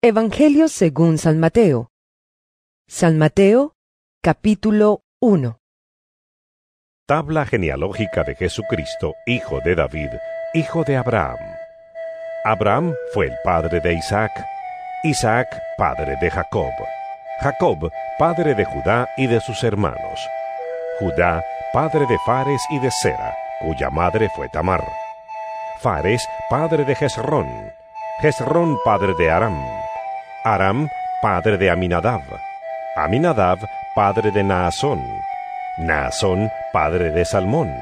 Evangelio según San Mateo. San Mateo, capítulo 1. Tabla genealógica de Jesucristo, hijo de David, hijo de Abraham. Abraham fue el padre de Isaac, Isaac padre de Jacob, Jacob padre de Judá y de sus hermanos, Judá padre de Fares y de Sera, cuya madre fue Tamar, Fares padre de Jezrón, Jezrón padre de Aram, Aram, padre de Aminadab. Aminadab, padre de Naasón. Naasón, padre de Salmón.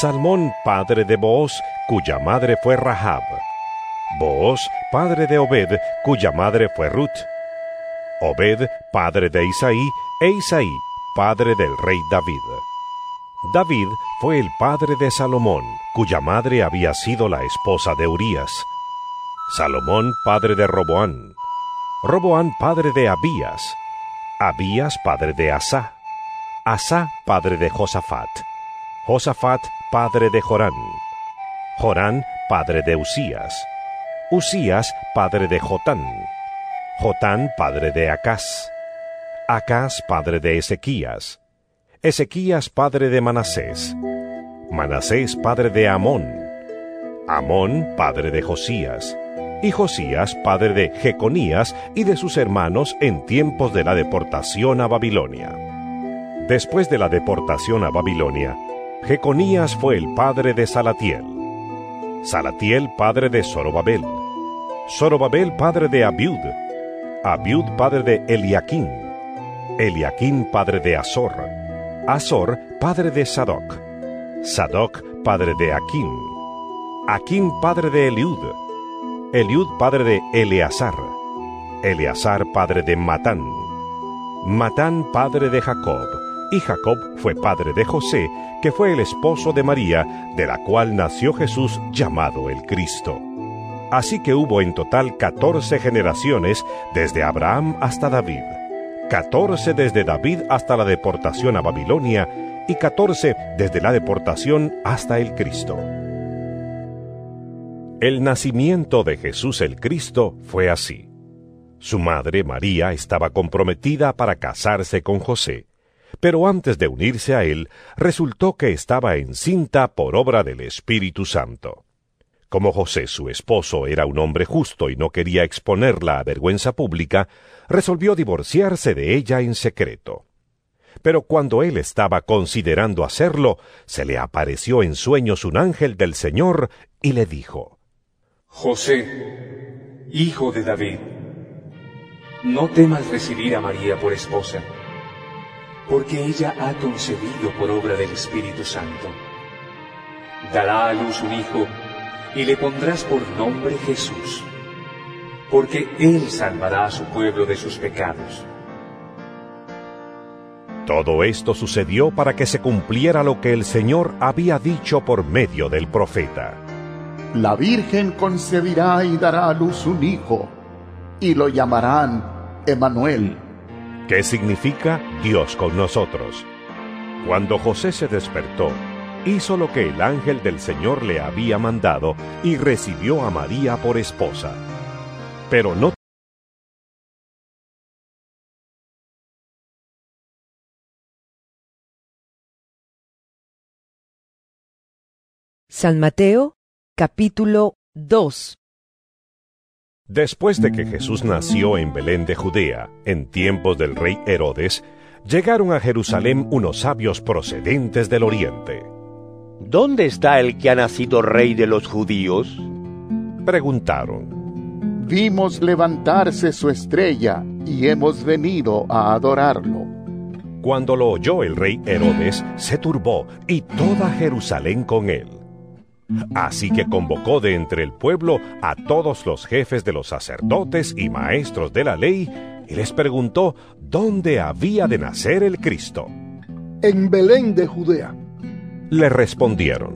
Salmón, padre de Booz, cuya madre fue Rahab. Booz, padre de Obed, cuya madre fue Ruth. Obed, padre de Isaí, e Isaí, padre del rey David. David fue el padre de Salomón, cuya madre había sido la esposa de Urías. Salomón, padre de Roboán. Roboán padre de Abías, Abías padre de Asá, Asá padre de Josafat, Josafat padre de Jorán, Jorán padre de Usías, Usías padre de Jotán, Jotán padre de Acás, Acás padre de Ezequías, Ezequías padre de Manasés, Manasés padre de Amón, Amón padre de Josías, y Josías, padre de Jeconías y de sus hermanos en tiempos de la deportación a Babilonia. Después de la deportación a Babilonia, Jeconías fue el padre de Salatiel, Salatiel padre de Zorobabel, Zorobabel padre de Abiud, Abiud padre de Eliaquín, Eliaquín padre de Azor, Azor padre de Sadoc, Sadoc padre de Aquín, Aquín padre de Eliud, Eliud padre de Eleazar, Eleazar padre de Matán, Matán padre de Jacob, y Jacob fue padre de José, que fue el esposo de María, de la cual nació Jesús llamado el Cristo. Así que hubo en total catorce generaciones desde Abraham hasta David, catorce desde David hasta la deportación a Babilonia, y catorce desde la deportación hasta el Cristo. El nacimiento de Jesús el Cristo fue así. Su madre, María, estaba comprometida para casarse con José, pero antes de unirse a él, resultó que estaba encinta por obra del Espíritu Santo. Como José, su esposo, era un hombre justo y no quería exponerla a vergüenza pública, resolvió divorciarse de ella en secreto. Pero cuando él estaba considerando hacerlo, se le apareció en sueños un ángel del Señor y le dijo, José, hijo de David, no temas recibir a María por esposa, porque ella ha concebido por obra del Espíritu Santo. Dará a luz un hijo y le pondrás por nombre Jesús, porque él salvará a su pueblo de sus pecados. Todo esto sucedió para que se cumpliera lo que el Señor había dicho por medio del profeta. La Virgen concebirá y dará a luz un hijo, y lo llamarán Emanuel. ¿Qué significa Dios con nosotros? Cuando José se despertó, hizo lo que el ángel del Señor le había mandado y recibió a María por esposa. Pero no San Mateo, capítulo 2. Después de que Jesús nació en Belén de Judea, en tiempos del rey Herodes, llegaron a Jerusalén unos sabios procedentes del oriente. ¿Dónde está el que ha nacido rey de los judíos? Preguntaron. Vimos levantarse su estrella y hemos venido a adorarlo. Cuando lo oyó el rey Herodes, se turbó y toda Jerusalén con él. Así que convocó de entre el pueblo a todos los jefes de los sacerdotes y maestros de la ley y les preguntó dónde había de nacer el Cristo. En Belén de Judea. Le respondieron.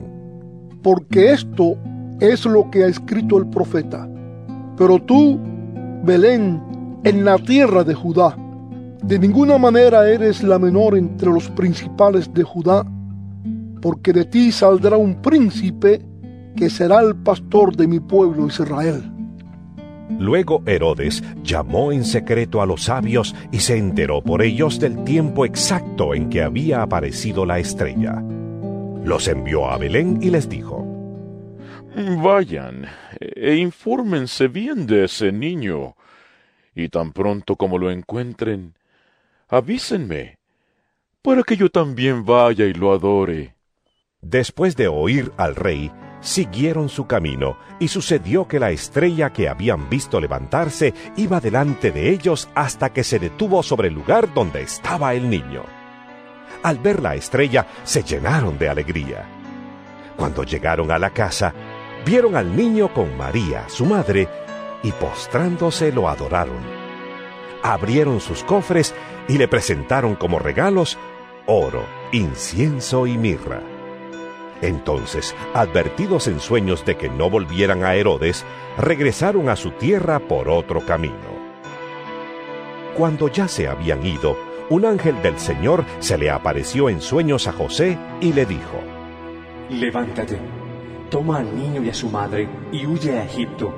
Porque esto es lo que ha escrito el profeta. Pero tú, Belén, en la tierra de Judá, de ninguna manera eres la menor entre los principales de Judá, porque de ti saldrá un príncipe que será el pastor de mi pueblo Israel. Luego Herodes llamó en secreto a los sabios y se enteró por ellos del tiempo exacto en que había aparecido la estrella. Los envió a Belén y les dijo, Vayan e infórmense bien de ese niño, y tan pronto como lo encuentren, avísenme, para que yo también vaya y lo adore. Después de oír al rey, siguieron su camino, y sucedió que la estrella que habían visto levantarse iba delante de ellos hasta que se detuvo sobre el lugar donde estaba el niño. Al ver la estrella, se llenaron de alegría. Cuando llegaron a la casa, vieron al niño con María, su madre, y postrándose lo adoraron. Abrieron sus cofres y le presentaron como regalos oro, incienso y mirra. Entonces, advertidos en sueños de que no volvieran a Herodes, regresaron a su tierra por otro camino. Cuando ya se habían ido, un ángel del Señor se le apareció en sueños a José y le dijo, Levántate, toma al niño y a su madre y huye a Egipto.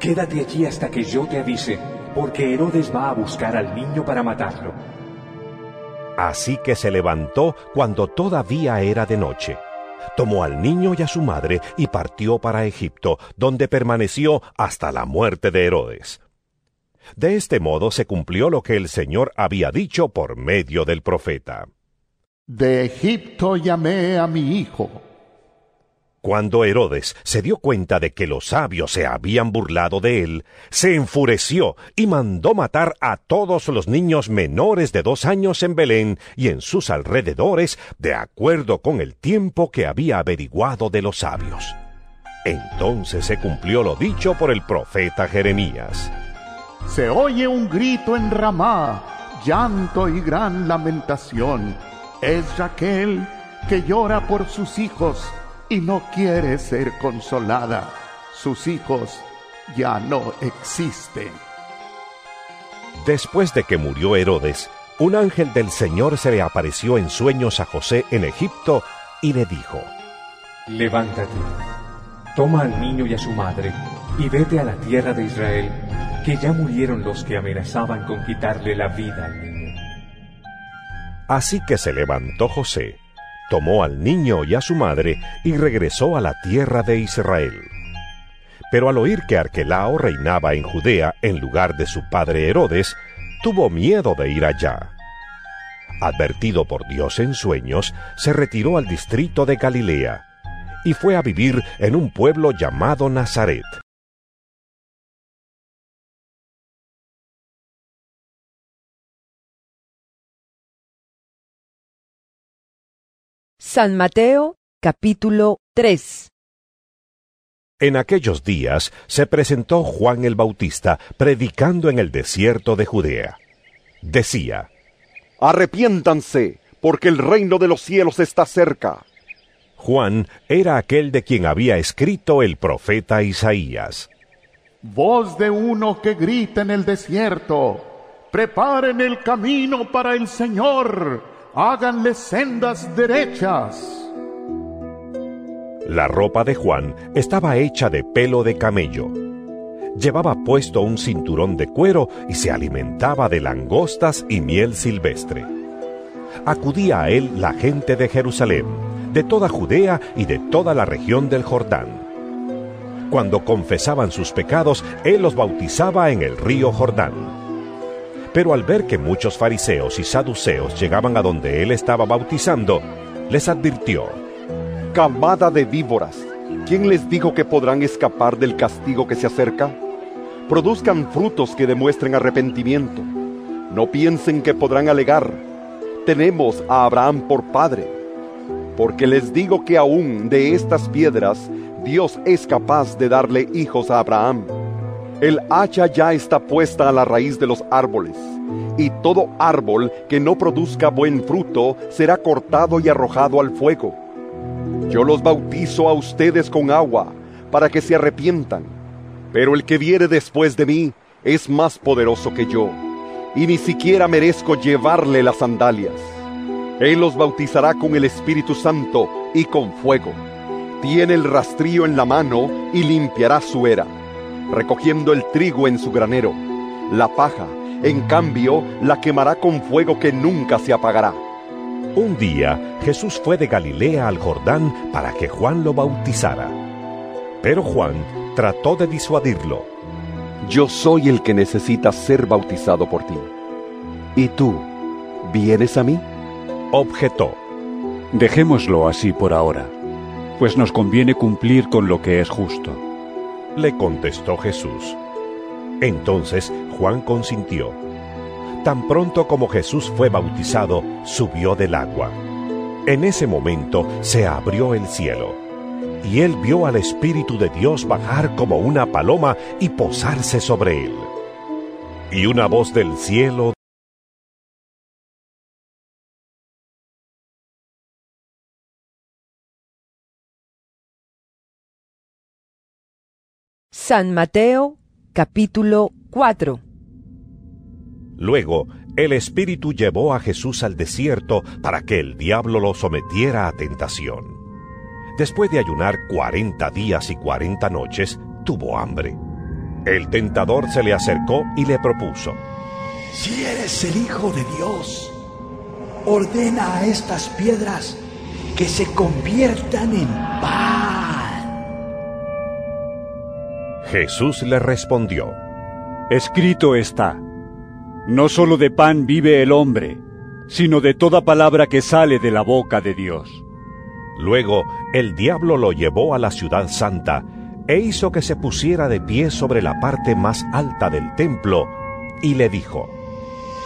Quédate allí hasta que yo te avise, porque Herodes va a buscar al niño para matarlo. Así que se levantó cuando todavía era de noche tomó al niño y a su madre y partió para Egipto, donde permaneció hasta la muerte de Herodes. De este modo se cumplió lo que el Señor había dicho por medio del profeta. De Egipto llamé a mi hijo. Cuando Herodes se dio cuenta de que los sabios se habían burlado de él, se enfureció y mandó matar a todos los niños menores de dos años en Belén y en sus alrededores, de acuerdo con el tiempo que había averiguado de los sabios. Entonces se cumplió lo dicho por el profeta Jeremías. Se oye un grito en Ramá, llanto y gran lamentación. Es Raquel que llora por sus hijos y no quiere ser consolada. Sus hijos ya no existen. Después de que murió Herodes, un ángel del Señor se le apareció en sueños a José en Egipto y le dijo, Levántate, toma al niño y a su madre y vete a la tierra de Israel, que ya murieron los que amenazaban con quitarle la vida al niño. Así que se levantó José tomó al niño y a su madre y regresó a la tierra de Israel. Pero al oír que Arquelao reinaba en Judea en lugar de su padre Herodes, tuvo miedo de ir allá. Advertido por Dios en sueños, se retiró al distrito de Galilea y fue a vivir en un pueblo llamado Nazaret. San Mateo capítulo 3 En aquellos días se presentó Juan el Bautista predicando en el desierto de Judea. Decía, Arrepiéntanse, porque el reino de los cielos está cerca. Juan era aquel de quien había escrito el profeta Isaías. Voz de uno que grita en el desierto, preparen el camino para el Señor háganle sendas derechas. La ropa de Juan estaba hecha de pelo de camello. Llevaba puesto un cinturón de cuero y se alimentaba de langostas y miel silvestre. Acudía a él la gente de Jerusalén, de toda Judea y de toda la región del Jordán. Cuando confesaban sus pecados, él los bautizaba en el río Jordán pero al ver que muchos fariseos y saduceos llegaban a donde él estaba bautizando, les advirtió, Camada de víboras, ¿quién les dijo que podrán escapar del castigo que se acerca? Produzcan frutos que demuestren arrepentimiento. No piensen que podrán alegar, tenemos a Abraham por padre. Porque les digo que aún de estas piedras Dios es capaz de darle hijos a Abraham. El hacha ya está puesta a la raíz de los árboles, y todo árbol que no produzca buen fruto será cortado y arrojado al fuego. Yo los bautizo a ustedes con agua, para que se arrepientan, pero el que viene después de mí es más poderoso que yo, y ni siquiera merezco llevarle las sandalias. Él los bautizará con el Espíritu Santo y con fuego. Tiene el rastrillo en la mano y limpiará su era recogiendo el trigo en su granero. La paja, en cambio, la quemará con fuego que nunca se apagará. Un día Jesús fue de Galilea al Jordán para que Juan lo bautizara. Pero Juan trató de disuadirlo. Yo soy el que necesita ser bautizado por ti. ¿Y tú, vienes a mí? Objetó. Dejémoslo así por ahora, pues nos conviene cumplir con lo que es justo. Le contestó Jesús. Entonces Juan consintió. Tan pronto como Jesús fue bautizado, subió del agua. En ese momento se abrió el cielo, y él vio al Espíritu de Dios bajar como una paloma y posarse sobre él. Y una voz del cielo San Mateo capítulo 4 Luego, el Espíritu llevó a Jesús al desierto para que el diablo lo sometiera a tentación. Después de ayunar cuarenta días y cuarenta noches, tuvo hambre. El tentador se le acercó y le propuso, Si eres el Hijo de Dios, ordena a estas piedras que se conviertan en pan. Jesús le respondió, Escrito está, no solo de pan vive el hombre, sino de toda palabra que sale de la boca de Dios. Luego el diablo lo llevó a la ciudad santa e hizo que se pusiera de pie sobre la parte más alta del templo y le dijo,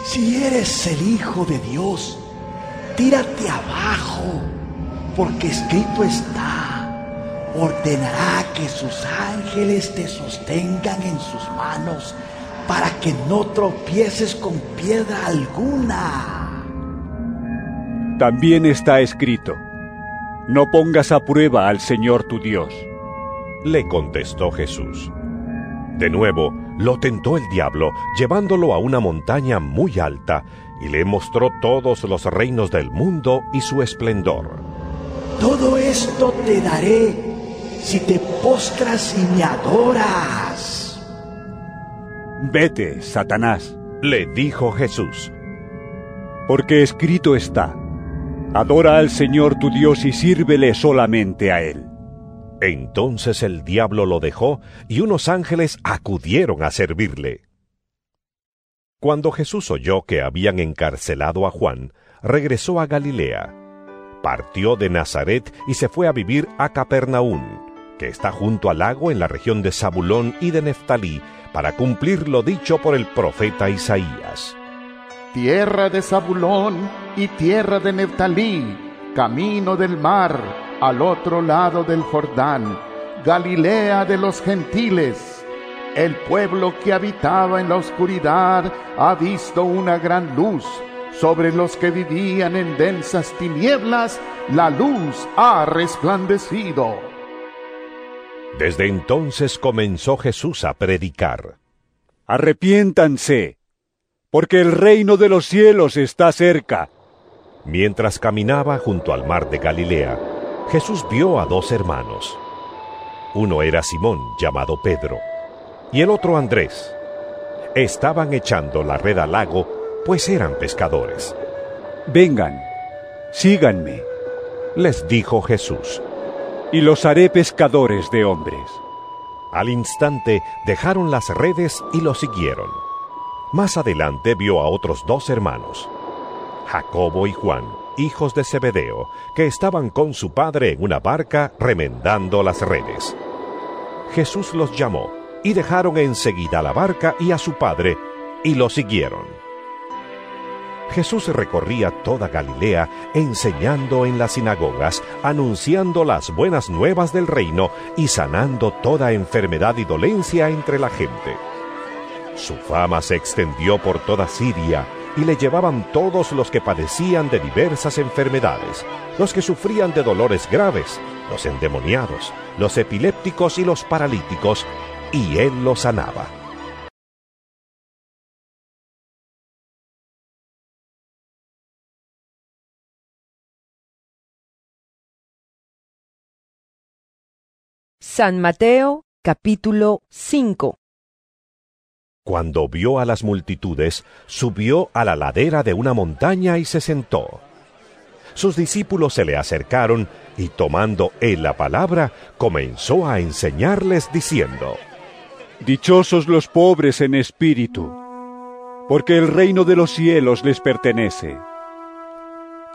Si eres el Hijo de Dios, tírate abajo, porque escrito está, ordenará que sus ángeles te sostengan en sus manos para que no tropieces con piedra alguna. También está escrito, no pongas a prueba al Señor tu Dios. Le contestó Jesús. De nuevo, lo tentó el diablo, llevándolo a una montaña muy alta, y le mostró todos los reinos del mundo y su esplendor. Todo esto te daré si te postras y me adoras. Vete, Satanás, Le dijo Jesús. porque escrito está, adora al Señor tu Dios y sírvele solamente a Él. Entonces el diablo lo dejó y unos ángeles acudieron a servirle. Cuando Jesús oyó que habían encarcelado a Juan, regresó a Galilea. Partió de Nazaret y se fue a vivir a Capernaum, que está junto al lago en la región de Zabulón y de Neftalí, para cumplir lo dicho por el profeta Isaías. Tierra de Zabulón y tierra de Neftalí, camino del mar, al otro lado del Jordán, Galilea de los gentiles. El pueblo que habitaba en la oscuridad ha visto una gran luz. Sobre los que vivían en densas tinieblas, la luz ha resplandecido. Desde entonces comenzó Jesús a predicar. Arrepiéntanse, porque el reino de los cielos está cerca. Mientras caminaba junto al mar de Galilea, Jesús vio a dos hermanos. Uno era Simón, llamado Pedro, y el otro Andrés. Estaban echando la red al lago, pues eran pescadores. Vengan, síganme, Les dijo Jesús. Y los haré pescadores de hombres. Al instante dejaron las redes y lo siguieron. Más adelante vio a otros dos hermanos, Jacobo y Juan, hijos de Zebedeo, que estaban con su padre en una barca remendando las redes. Jesús los llamó y dejaron enseguida la barca y a su padre y lo siguieron. Jesús recorría toda Galilea enseñando en las sinagogas, anunciando las buenas nuevas del reino y sanando toda enfermedad y dolencia entre la gente. Su fama se extendió por toda Siria y le llevaban todos los que padecían de diversas enfermedades, los que sufrían de dolores graves, los endemoniados, los epilépticos y los paralíticos, y él los sanaba. San Mateo capítulo 5 Cuando vio a las multitudes, subió a la ladera de una montaña y se sentó. Sus discípulos se le acercaron y tomando él la palabra, comenzó a enseñarles diciendo, Dichosos los pobres en espíritu, porque el reino de los cielos les pertenece.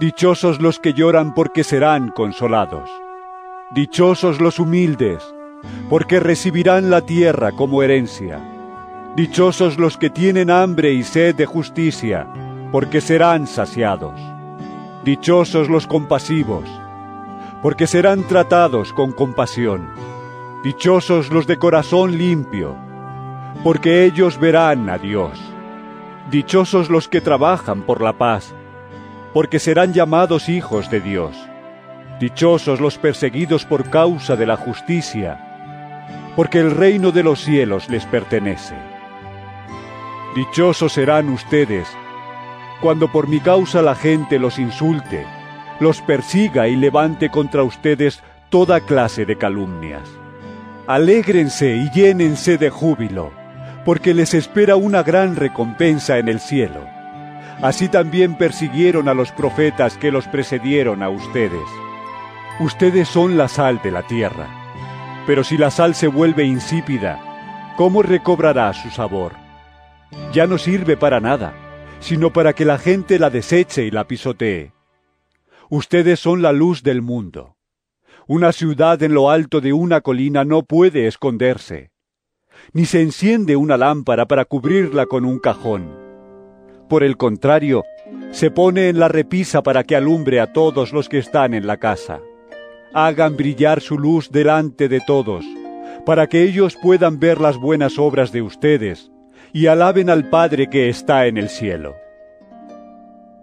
Dichosos los que lloran porque serán consolados. Dichosos los humildes, porque recibirán la tierra como herencia. Dichosos los que tienen hambre y sed de justicia, porque serán saciados. Dichosos los compasivos, porque serán tratados con compasión. Dichosos los de corazón limpio, porque ellos verán a Dios. Dichosos los que trabajan por la paz, porque serán llamados hijos de Dios. Dichosos los perseguidos por causa de la justicia, porque el reino de los cielos les pertenece. Dichosos serán ustedes cuando por mi causa la gente los insulte, los persiga y levante contra ustedes toda clase de calumnias. Alégrense y llénense de júbilo, porque les espera una gran recompensa en el cielo. Así también persiguieron a los profetas que los precedieron a ustedes. Ustedes son la sal de la tierra. Pero si la sal se vuelve insípida, ¿cómo recobrará su sabor? Ya no sirve para nada, sino para que la gente la deseche y la pisotee. Ustedes son la luz del mundo. Una ciudad en lo alto de una colina no puede esconderse, ni se enciende una lámpara para cubrirla con un cajón. Por el contrario, se pone en la repisa para que alumbre a todos los que están en la casa. Hagan brillar su luz delante de todos, para que ellos puedan ver las buenas obras de ustedes y alaben al Padre que está en el cielo.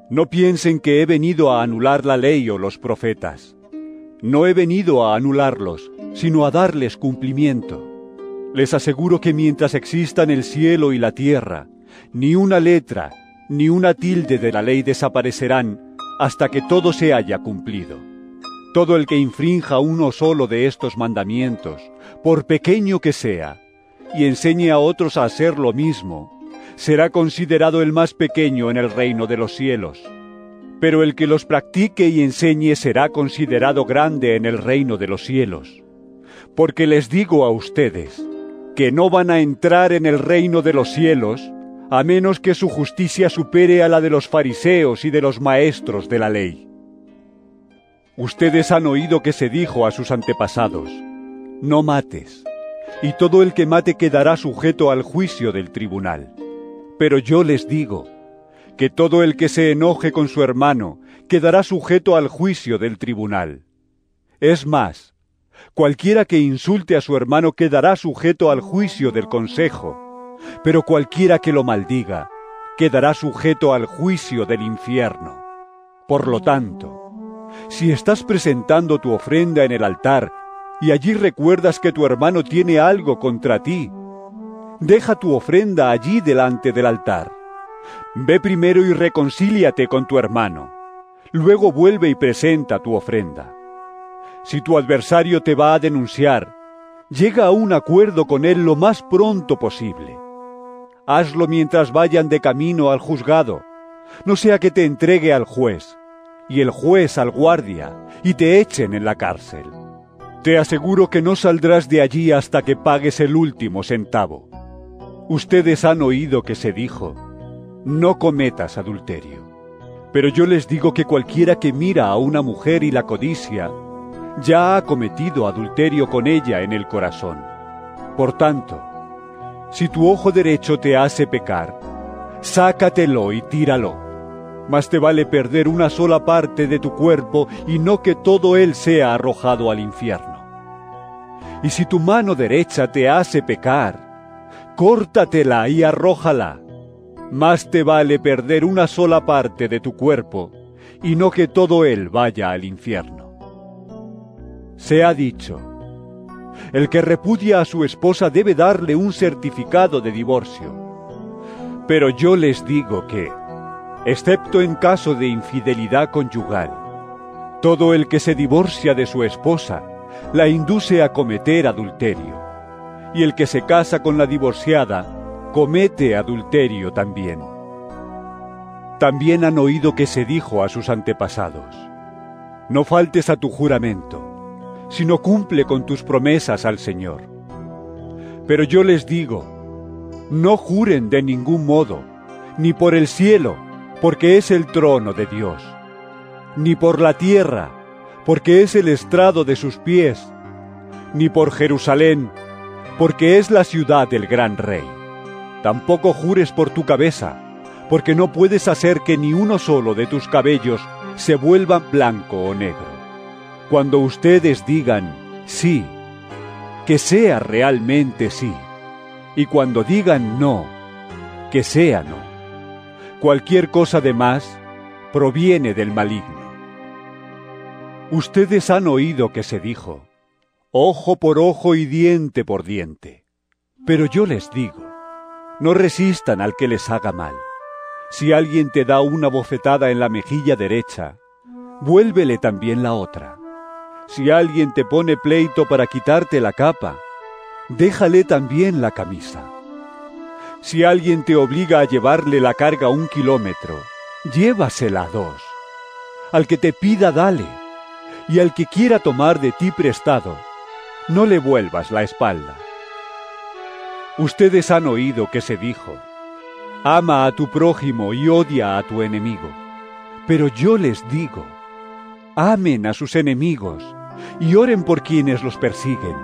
No piensen que he venido a anular la ley o los profetas. No he venido a anularlos, sino a darles cumplimiento. Les aseguro que mientras existan el cielo y la tierra, ni una letra, ni una tilde de la ley desaparecerán hasta que todo se haya cumplido. Todo el que infrinja uno solo de estos mandamientos, por pequeño que sea, y enseñe a otros a hacer lo mismo, será considerado el más pequeño en el reino de los cielos. Pero el que los practique y enseñe será considerado grande en el reino de los cielos. Porque les digo a ustedes, que no van a entrar en el reino de los cielos, a menos que su justicia supere a la de los fariseos y de los maestros de la ley. Ustedes han oído que se dijo a sus antepasados, no mates, y todo el que mate quedará sujeto al juicio del tribunal. Pero yo les digo, que todo el que se enoje con su hermano quedará sujeto al juicio del tribunal. Es más, cualquiera que insulte a su hermano quedará sujeto al juicio del consejo, pero cualquiera que lo maldiga quedará sujeto al juicio del infierno. Por lo tanto, si estás presentando tu ofrenda en el altar y allí recuerdas que tu hermano tiene algo contra ti, deja tu ofrenda allí delante del altar. Ve primero y reconcíliate con tu hermano. Luego vuelve y presenta tu ofrenda. Si tu adversario te va a denunciar, llega a un acuerdo con él lo más pronto posible. Hazlo mientras vayan de camino al juzgado, no sea que te entregue al juez, y el juez al guardia, y te echen en la cárcel. Te aseguro que no saldrás de allí hasta que pagues el último centavo. Ustedes han oído que se dijo, no cometas adulterio. Pero yo les digo que cualquiera que mira a una mujer y la codicia, ya ha cometido adulterio con ella en el corazón. Por tanto, si tu ojo derecho te hace pecar, sácatelo y tíralo. Más te vale perder una sola parte de tu cuerpo y no que todo él sea arrojado al infierno. Y si tu mano derecha te hace pecar, córtatela y arrójala. Más te vale perder una sola parte de tu cuerpo y no que todo él vaya al infierno. Se ha dicho, el que repudia a su esposa debe darle un certificado de divorcio. Pero yo les digo que, excepto en caso de infidelidad conyugal, todo el que se divorcia de su esposa la induce a cometer adulterio y el que se casa con la divorciada comete adulterio también. También han oído que se dijo a sus antepasados, no faltes a tu juramento, sino cumple con tus promesas al Señor. Pero yo les digo, no juren de ningún modo, ni por el cielo, porque es el trono de Dios, ni por la tierra, porque es el estrado de sus pies, ni por Jerusalén, porque es la ciudad del gran rey. Tampoco jures por tu cabeza, porque no puedes hacer que ni uno solo de tus cabellos se vuelva blanco o negro. Cuando ustedes digan sí, que sea realmente sí, y cuando digan no, que sea no. Cualquier cosa de más proviene del maligno. Ustedes han oído que se dijo, ojo por ojo y diente por diente. Pero yo les digo, no resistan al que les haga mal. Si alguien te da una bofetada en la mejilla derecha, vuélvele también la otra. Si alguien te pone pleito para quitarte la capa, déjale también la camisa. Si alguien te obliga a llevarle la carga un kilómetro, llévasela dos. Al que te pida, dale. Y al que quiera tomar de ti prestado, no le vuelvas la espalda. Ustedes han oído que se dijo, ama a tu prójimo y odia a tu enemigo. Pero yo les digo, amen a sus enemigos y oren por quienes los persiguen,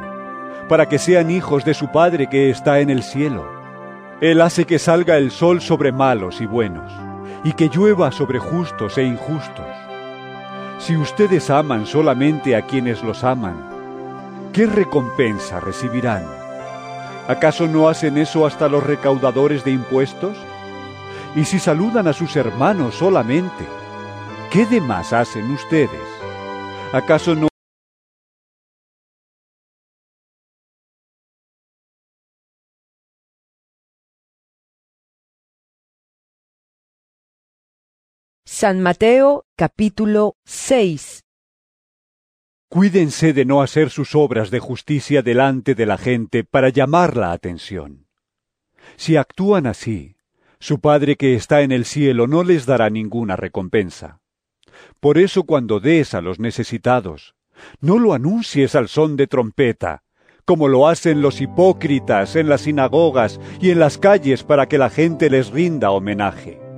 para que sean hijos de su Padre que está en el cielo. Él hace que salga el sol sobre malos y buenos, y que llueva sobre justos e injustos. Si ustedes aman solamente a quienes los aman, ¿qué recompensa recibirán? ¿Acaso no hacen eso hasta los recaudadores de impuestos? Y si saludan a sus hermanos solamente, ¿qué demás hacen ustedes? ¿Acaso no San Mateo capítulo 6 Cuídense de no hacer sus obras de justicia delante de la gente para llamar la atención. Si actúan así, su Padre que está en el cielo no les dará ninguna recompensa. Por eso cuando des a los necesitados, no lo anuncies al son de trompeta, como lo hacen los hipócritas en las sinagogas y en las calles para que la gente les rinda homenaje.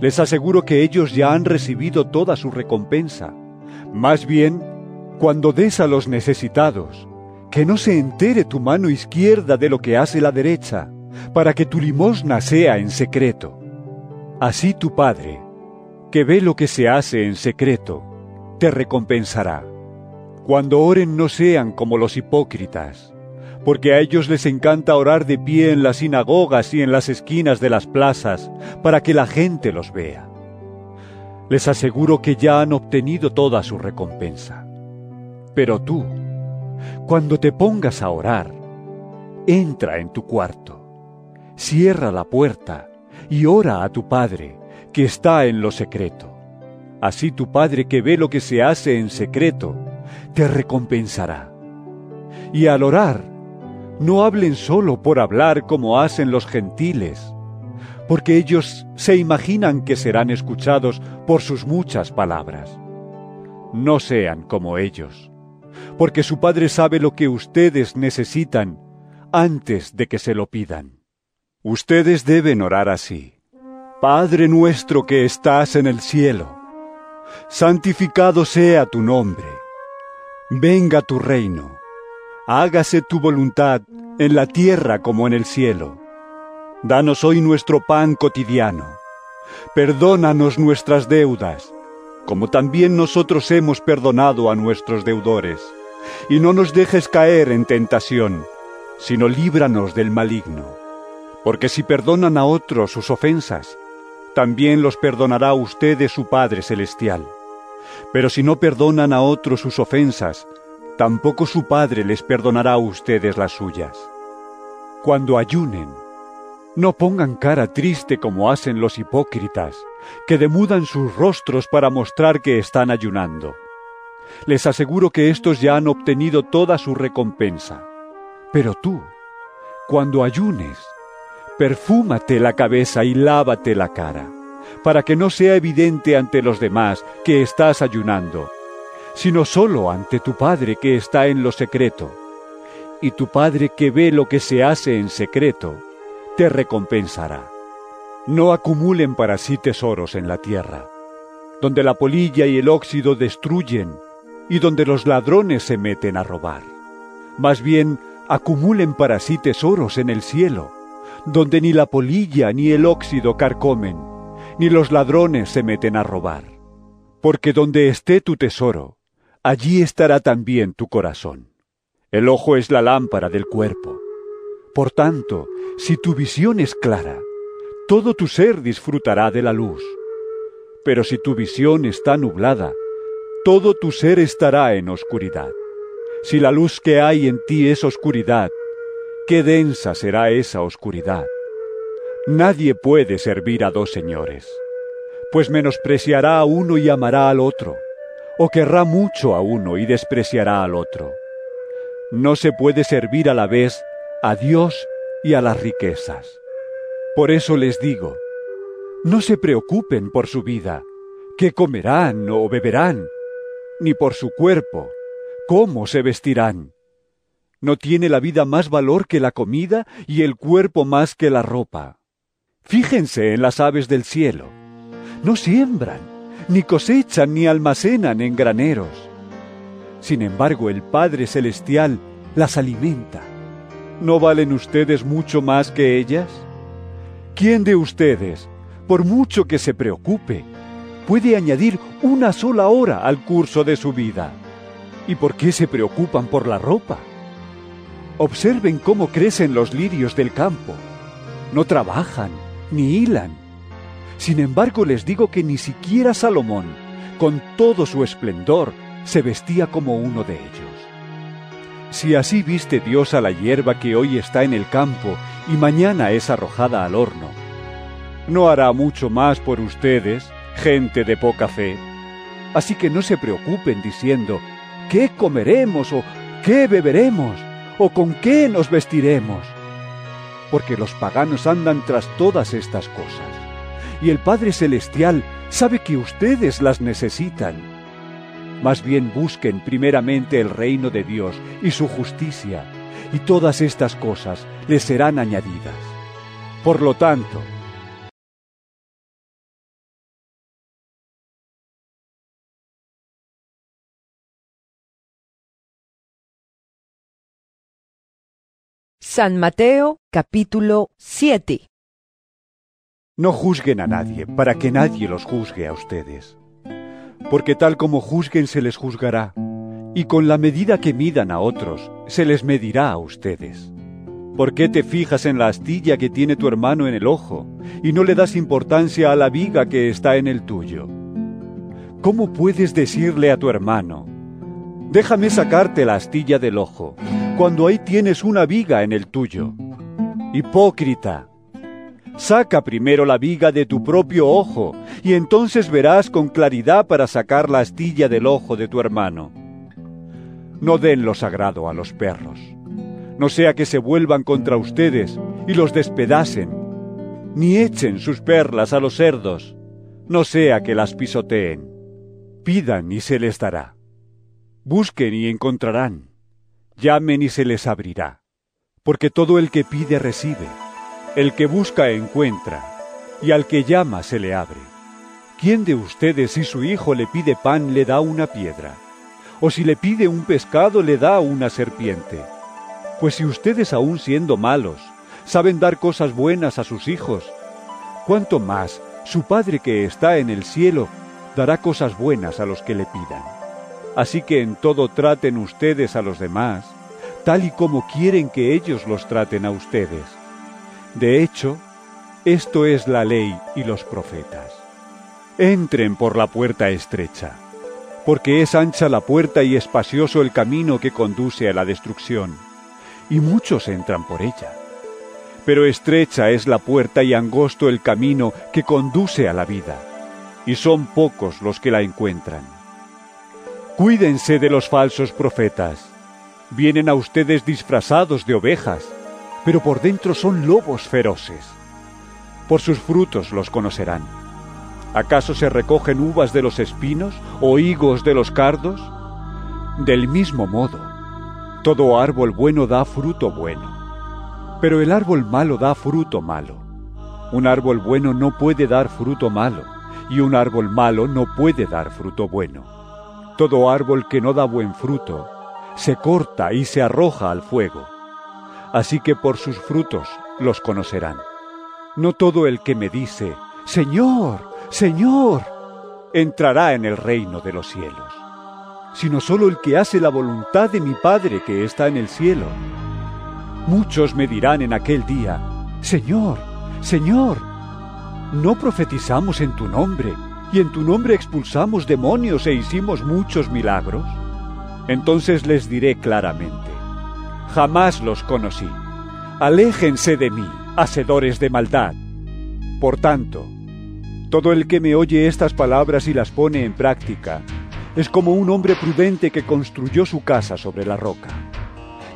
Les aseguro que ellos ya han recibido toda su recompensa. Más bien, cuando des a los necesitados, que no se entere tu mano izquierda de lo que hace la derecha, para que tu limosna sea en secreto. Así tu Padre, que ve lo que se hace en secreto, te recompensará. Cuando oren no sean como los hipócritas, porque a ellos les encanta orar de pie en las sinagogas y en las esquinas de las plazas, para que la gente los vea. Les aseguro que ya han obtenido toda su recompensa. Pero tú, cuando te pongas a orar, entra en tu cuarto, cierra la puerta y ora a tu Padre, que está en lo secreto. Así tu Padre que ve lo que se hace en secreto, te recompensará. Y al orar, no hablen solo por hablar como hacen los gentiles, porque ellos se imaginan que serán escuchados por sus muchas palabras. No sean como ellos porque su Padre sabe lo que ustedes necesitan antes de que se lo pidan. Ustedes deben orar así. Padre nuestro que estás en el cielo, santificado sea tu nombre. Venga tu reino. Hágase tu voluntad en la tierra como en el cielo. Danos hoy nuestro pan cotidiano. Perdónanos nuestras deudas como también nosotros hemos perdonado a nuestros deudores. Y no nos dejes caer en tentación, sino líbranos del maligno. Porque si perdonan a otros sus ofensas, también los perdonará a ustedes su Padre Celestial. Pero si no perdonan a otros sus ofensas, tampoco su Padre les perdonará a ustedes las suyas. Cuando ayunen, no pongan cara triste como hacen los hipócritas, que demudan sus rostros para mostrar que están ayunando. Les aseguro que éstos ya han obtenido toda su recompensa. Pero tú, Cuando ayunes, perfúmate la cabeza y lávate la cara, para que no sea evidente ante los demás que estás ayunando, sino solo ante tu Padre que está en lo secreto. Y tu Padre que ve lo que se hace en secreto, te recompensará. No acumulen para sí tesoros en la tierra, donde la polilla y el óxido destruyen y donde los ladrones se meten a robar. Más bien, acumulen para sí tesoros en el cielo, donde ni la polilla ni el óxido carcomen, ni los ladrones se meten a robar. Porque donde esté tu tesoro, allí estará también tu corazón. El ojo es la lámpara del cuerpo. Por tanto, si tu visión es clara, todo tu ser disfrutará de la luz. Pero si tu visión está nublada, todo tu ser estará en oscuridad. Si la luz que hay en ti es oscuridad, qué densa será esa oscuridad. Nadie puede servir a dos señores, pues menospreciará a uno y amará al otro, o querrá mucho a uno y despreciará al otro. No se puede servir a la vez a Dios y a las riquezas. Por eso les digo, no se preocupen por su vida, qué comerán o beberán, ni por su cuerpo, cómo se vestirán. ¿No tiene la vida más valor que la comida y el cuerpo más que la ropa? Fíjense en las aves del cielo. No siembran, ni cosechan, ni almacenan en graneros. Sin embargo, el Padre Celestial las alimenta. ¿No valen ustedes mucho más que ellas? ¿Quién de ustedes, por mucho que se preocupe, puede añadir una sola hora al curso de su vida? ¿Y por qué se preocupan por la ropa? Observen cómo crecen los lirios del campo. No trabajan, ni hilan. Sin embargo, les digo que ni siquiera Salomón, con todo su esplendor, se vestía como uno de ellos. Si así viste Dios a la hierba que hoy está en el campo y mañana es arrojada al horno, ¿no hará mucho más por ustedes, gente de poca fe? Así que no se preocupen diciendo, ¿qué comeremos o qué beberemos o con qué nos vestiremos? Porque los paganos andan tras todas estas cosas, y el Padre Celestial sabe que ustedes las necesitan. Más bien busquen primeramente el reino de Dios y su justicia, y todas estas cosas les serán añadidas. Por lo tanto, San Mateo capítulo 7 No juzguen a nadie, para que nadie los juzgue a ustedes. Porque tal como juzguen se les juzgará, y con la medida que midan a otros, se les medirá a ustedes. ¿Por qué te fijas en la astilla que tiene tu hermano en el ojo, y no le das importancia a la viga que está en el tuyo? ¿Cómo puedes decirle a tu hermano, déjame sacarte la astilla del ojo, cuando ahí tienes una viga en el tuyo? Hipócrita, saca primero la viga de tu propio ojo, y entonces verás con claridad para sacar la astilla del ojo de tu hermano. No den lo sagrado a los perros, no sea que se vuelvan contra ustedes y los despedacen, ni echen sus perlas a los cerdos, no sea que las pisoteen. Pidan y se les dará. Busquen y encontrarán. Llamen y se les abrirá. Porque todo el que pide recibe, el que busca encuentra, y al que llama se le abre. ¿Quién de ustedes si su hijo le pide pan le da una piedra? ¿O si le pide un pescado le da una serpiente? Pues si ustedes aun siendo malos, saben dar cosas buenas a sus hijos, ¿cuánto más su Padre que está en el cielo dará cosas buenas a los que le pidan? Así que en todo traten ustedes a los demás, tal y como quieren que ellos los traten a ustedes. De hecho, esto es la ley y los profetas. Entren por la puerta estrecha, porque es ancha la puerta y espacioso el camino que conduce a la destrucción, y muchos entran por ella. Pero estrecha es la puerta y angosto el camino que conduce a la vida, y son pocos los que la encuentran. Cuídense de los falsos profetas. Vienen a ustedes disfrazados de ovejas, pero por dentro son lobos feroces. Por sus frutos los conocerán. ¿Acaso se recogen uvas de los espinos o higos de los cardos? Del mismo modo, todo árbol bueno da fruto bueno, pero el árbol malo da fruto malo. Un árbol bueno no puede dar fruto malo, y un árbol malo no puede dar fruto bueno. Todo árbol que no da buen fruto se corta y se arroja al fuego. Así que por sus frutos los conocerán. No todo el que me dice, Señor, Señor, entrará en el reino de los cielos, sino solo el que hace la voluntad de mi Padre que está en el cielo. Muchos me dirán en aquel día, Señor, Señor, ¿no profetizamos en tu nombre y en tu nombre expulsamos demonios e hicimos muchos milagros? Entonces les diré claramente, jamás los conocí. Aléjense de mí, hacedores de maldad. Por tanto, todo el que me oye estas palabras y las pone en práctica es como un hombre prudente que construyó su casa sobre la roca.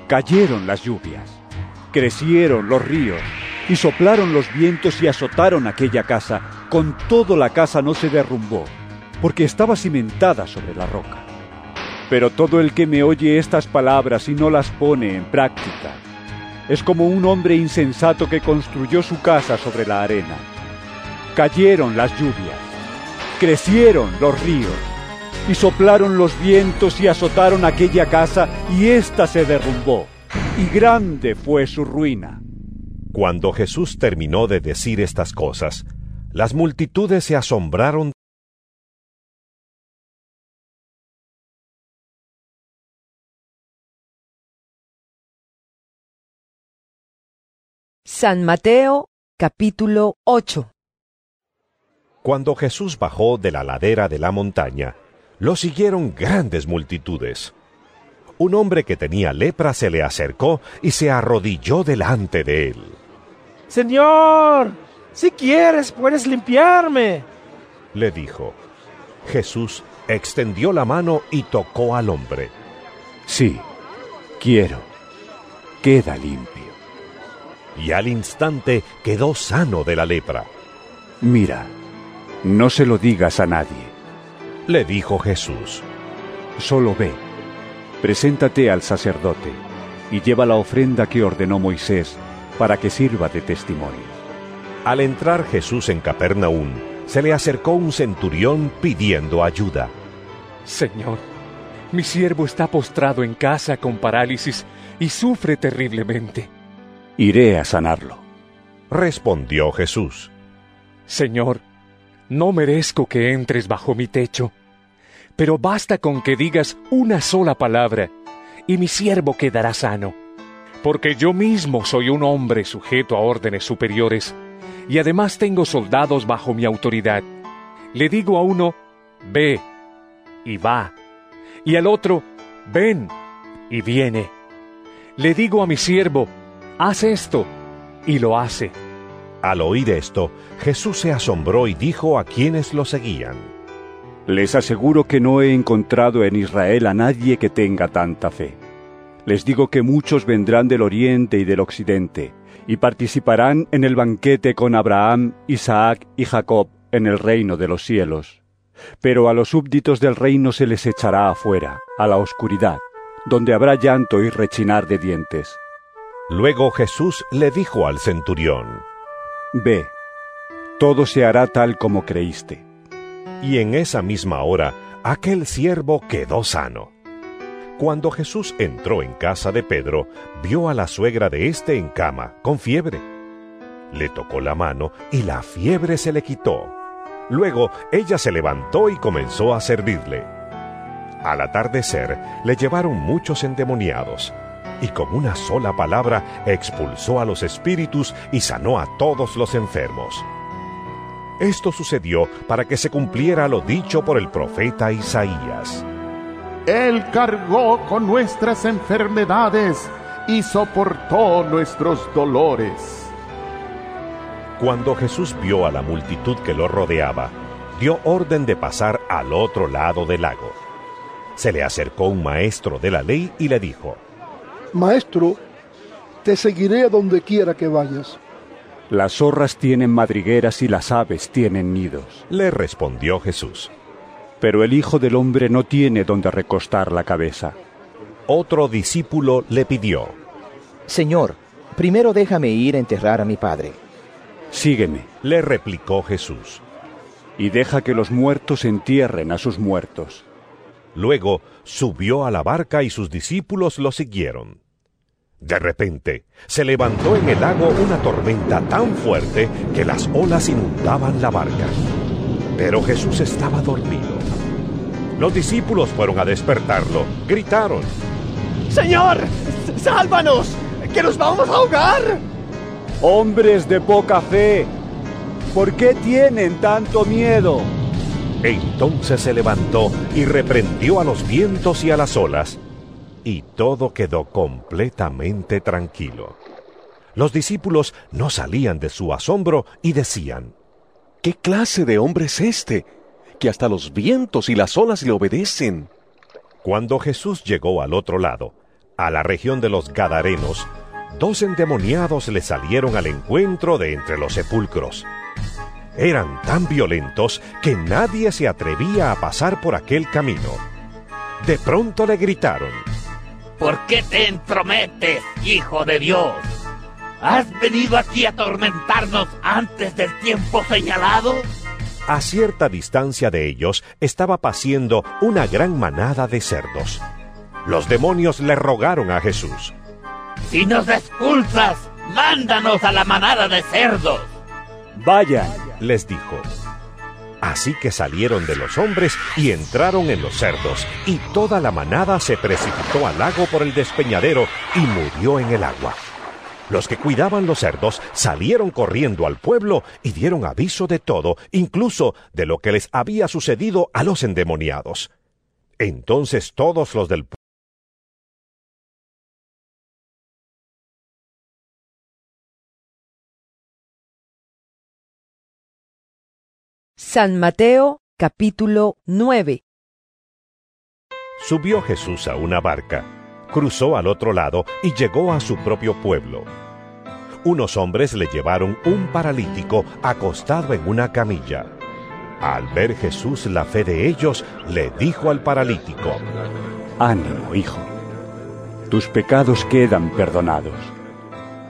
Cayeron las lluvias, crecieron los ríos y soplaron los vientos y azotaron aquella casa. Con todo la casa no se derrumbó, porque estaba cimentada sobre la roca. Pero todo el que me oye estas palabras y no las pone en práctica es como un hombre insensato que construyó su casa sobre la arena cayeron las lluvias, crecieron los ríos, y soplaron los vientos y azotaron aquella casa, y ésta se derrumbó, y grande fue su ruina. Cuando Jesús terminó de decir estas cosas, las multitudes se asombraron San Mateo capítulo 8 Cuando Jesús bajó de la ladera de la montaña, lo siguieron grandes multitudes. Un hombre que tenía lepra se le acercó y se arrodilló delante de él. Señor, si quieres puedes limpiarme. Le dijo. Jesús extendió la mano y tocó al hombre. Sí, quiero. Queda limpio. Y al instante quedó sano de la lepra. Mira, no se lo digas a nadie. Le dijo Jesús. Solo ve, preséntate al sacerdote y lleva la ofrenda que ordenó Moisés para que sirva de testimonio. Al entrar Jesús en Capernaum, se le acercó un centurión pidiendo ayuda. Señor, mi siervo está postrado en casa con parálisis y sufre terriblemente. Iré a sanarlo. Respondió Jesús. Señor, no merezco que entres bajo mi techo, pero basta con que digas una sola palabra y mi siervo quedará sano. Porque yo mismo soy un hombre sujeto a órdenes superiores y además tengo soldados bajo mi autoridad. Le digo a uno, ve, y va, y al otro, ven, y viene. Le digo a mi siervo, haz esto, y lo hace. Al oír esto, Jesús se asombró y dijo a quienes lo seguían. Les aseguro que no he encontrado en Israel a nadie que tenga tanta fe. Les digo que muchos vendrán del oriente y del occidente, y participarán en el banquete con Abraham, Isaac y Jacob en el reino de los cielos. Pero a los súbditos del reino se les echará afuera, a la oscuridad, donde habrá llanto y rechinar de dientes. Luego Jesús le dijo al centurión, Ve, todo se hará tal como creíste. Y en esa misma hora aquel siervo quedó sano. Cuando Jesús entró en casa de Pedro, vio a la suegra de éste en cama, con fiebre. Le tocó la mano y la fiebre se le quitó. Luego ella se levantó y comenzó a servirle. Al atardecer le llevaron muchos endemoniados, y con una sola palabra expulsó a los espíritus y sanó a todos los enfermos. Esto sucedió para que se cumpliera lo dicho por el profeta Isaías. Él cargó con nuestras enfermedades y soportó nuestros dolores. Cuando Jesús vio a la multitud que lo rodeaba, dio orden de pasar al otro lado del lago. Se le acercó un maestro de la ley y le dijo, Maestro, te seguiré a donde quiera que vayas. Las zorras tienen madrigueras y las aves tienen nidos. Le respondió Jesús. Pero el Hijo del Hombre no tiene donde recostar la cabeza. Otro discípulo le pidió. Señor, primero déjame ir a enterrar a mi padre. Sígueme, le replicó Jesús. Y deja que los muertos entierren a sus muertos. Luego subió a la barca y sus discípulos lo siguieron. De repente, se levantó en el lago una tormenta tan fuerte que las olas inundaban la barca. Pero Jesús estaba dormido. Los discípulos fueron a despertarlo. Gritaron. Señor, sálvanos, que nos vamos a ahogar. Hombres de poca fe, ¿por qué tienen tanto miedo? Entonces se levantó y reprendió a los vientos y a las olas, y todo quedó completamente tranquilo. Los discípulos no salían de su asombro y decían, ¿Qué clase de hombre es este, que hasta los vientos y las olas le obedecen? Cuando Jesús llegó al otro lado, a la región de los Gadarenos, dos endemoniados le salieron al encuentro de entre los sepulcros. Eran tan violentos que nadie se atrevía a pasar por aquel camino. De pronto le gritaron, ¿Por qué te entrometes, hijo de Dios? ¿Has venido aquí a atormentarnos antes del tiempo señalado? A cierta distancia de ellos estaba paciendo una gran manada de cerdos. Los demonios le rogaron a Jesús. Si nos expulsas, mándanos a la manada de cerdos. Vayan, les dijo. Así que salieron de los hombres y entraron en los cerdos, y toda la manada se precipitó al lago por el despeñadero y murió en el agua. Los que cuidaban los cerdos salieron corriendo al pueblo y dieron aviso de todo, incluso de lo que les había sucedido a los endemoniados. Entonces todos los del San Mateo capítulo 9 Subió Jesús a una barca, cruzó al otro lado y llegó a su propio pueblo. Unos hombres le llevaron un paralítico acostado en una camilla. Al ver Jesús la fe de ellos, le dijo al paralítico, Ánimo, hijo, tus pecados quedan perdonados.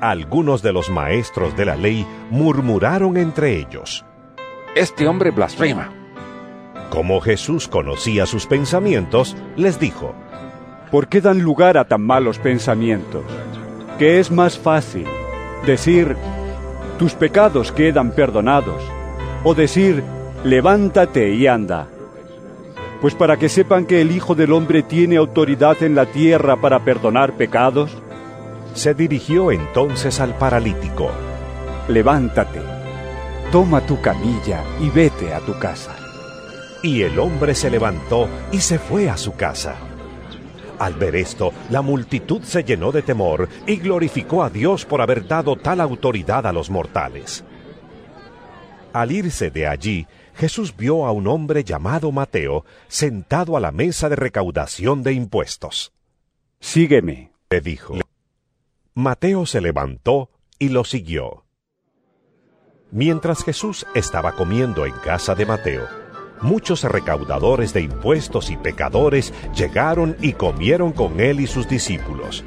Algunos de los maestros de la ley murmuraron entre ellos, Este hombre blasfema. Como Jesús conocía sus pensamientos, les dijo, ¿Por qué dan lugar a tan malos pensamientos? Que es más fácil decir, tus pecados quedan perdonados, o decir, levántate y anda. Pues para que sepan que el Hijo del Hombre tiene autoridad en la tierra para perdonar pecados, se dirigió entonces al paralítico. Levántate, toma tu camilla y vete a tu casa. Y el hombre se levantó y se fue a su casa. Al ver esto, la multitud se llenó de temor y glorificó a Dios por haber dado tal autoridad a los mortales. Al irse de allí, Jesús vio a un hombre llamado Mateo sentado a la mesa de recaudación de impuestos. Sígueme, le dijo. Mateo se levantó y lo siguió. Mientras Jesús estaba comiendo en casa de Mateo, muchos recaudadores de impuestos y pecadores llegaron y comieron con él y sus discípulos.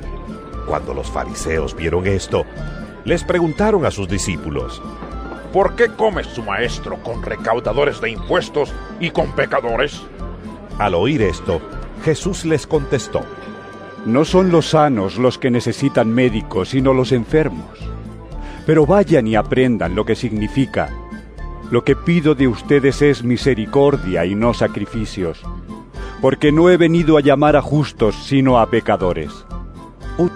Cuando los fariseos vieron esto, les preguntaron a sus discípulos, ¿Por qué come su maestro con recaudadores de impuestos y con pecadores? Al oír esto, Jesús les contestó, No son los sanos los que necesitan médicos, sino los enfermos. Pero vayan y aprendan lo que significa lo que pido de ustedes es misericordia y no sacrificios, porque no he venido a llamar a justos, sino a pecadores. Un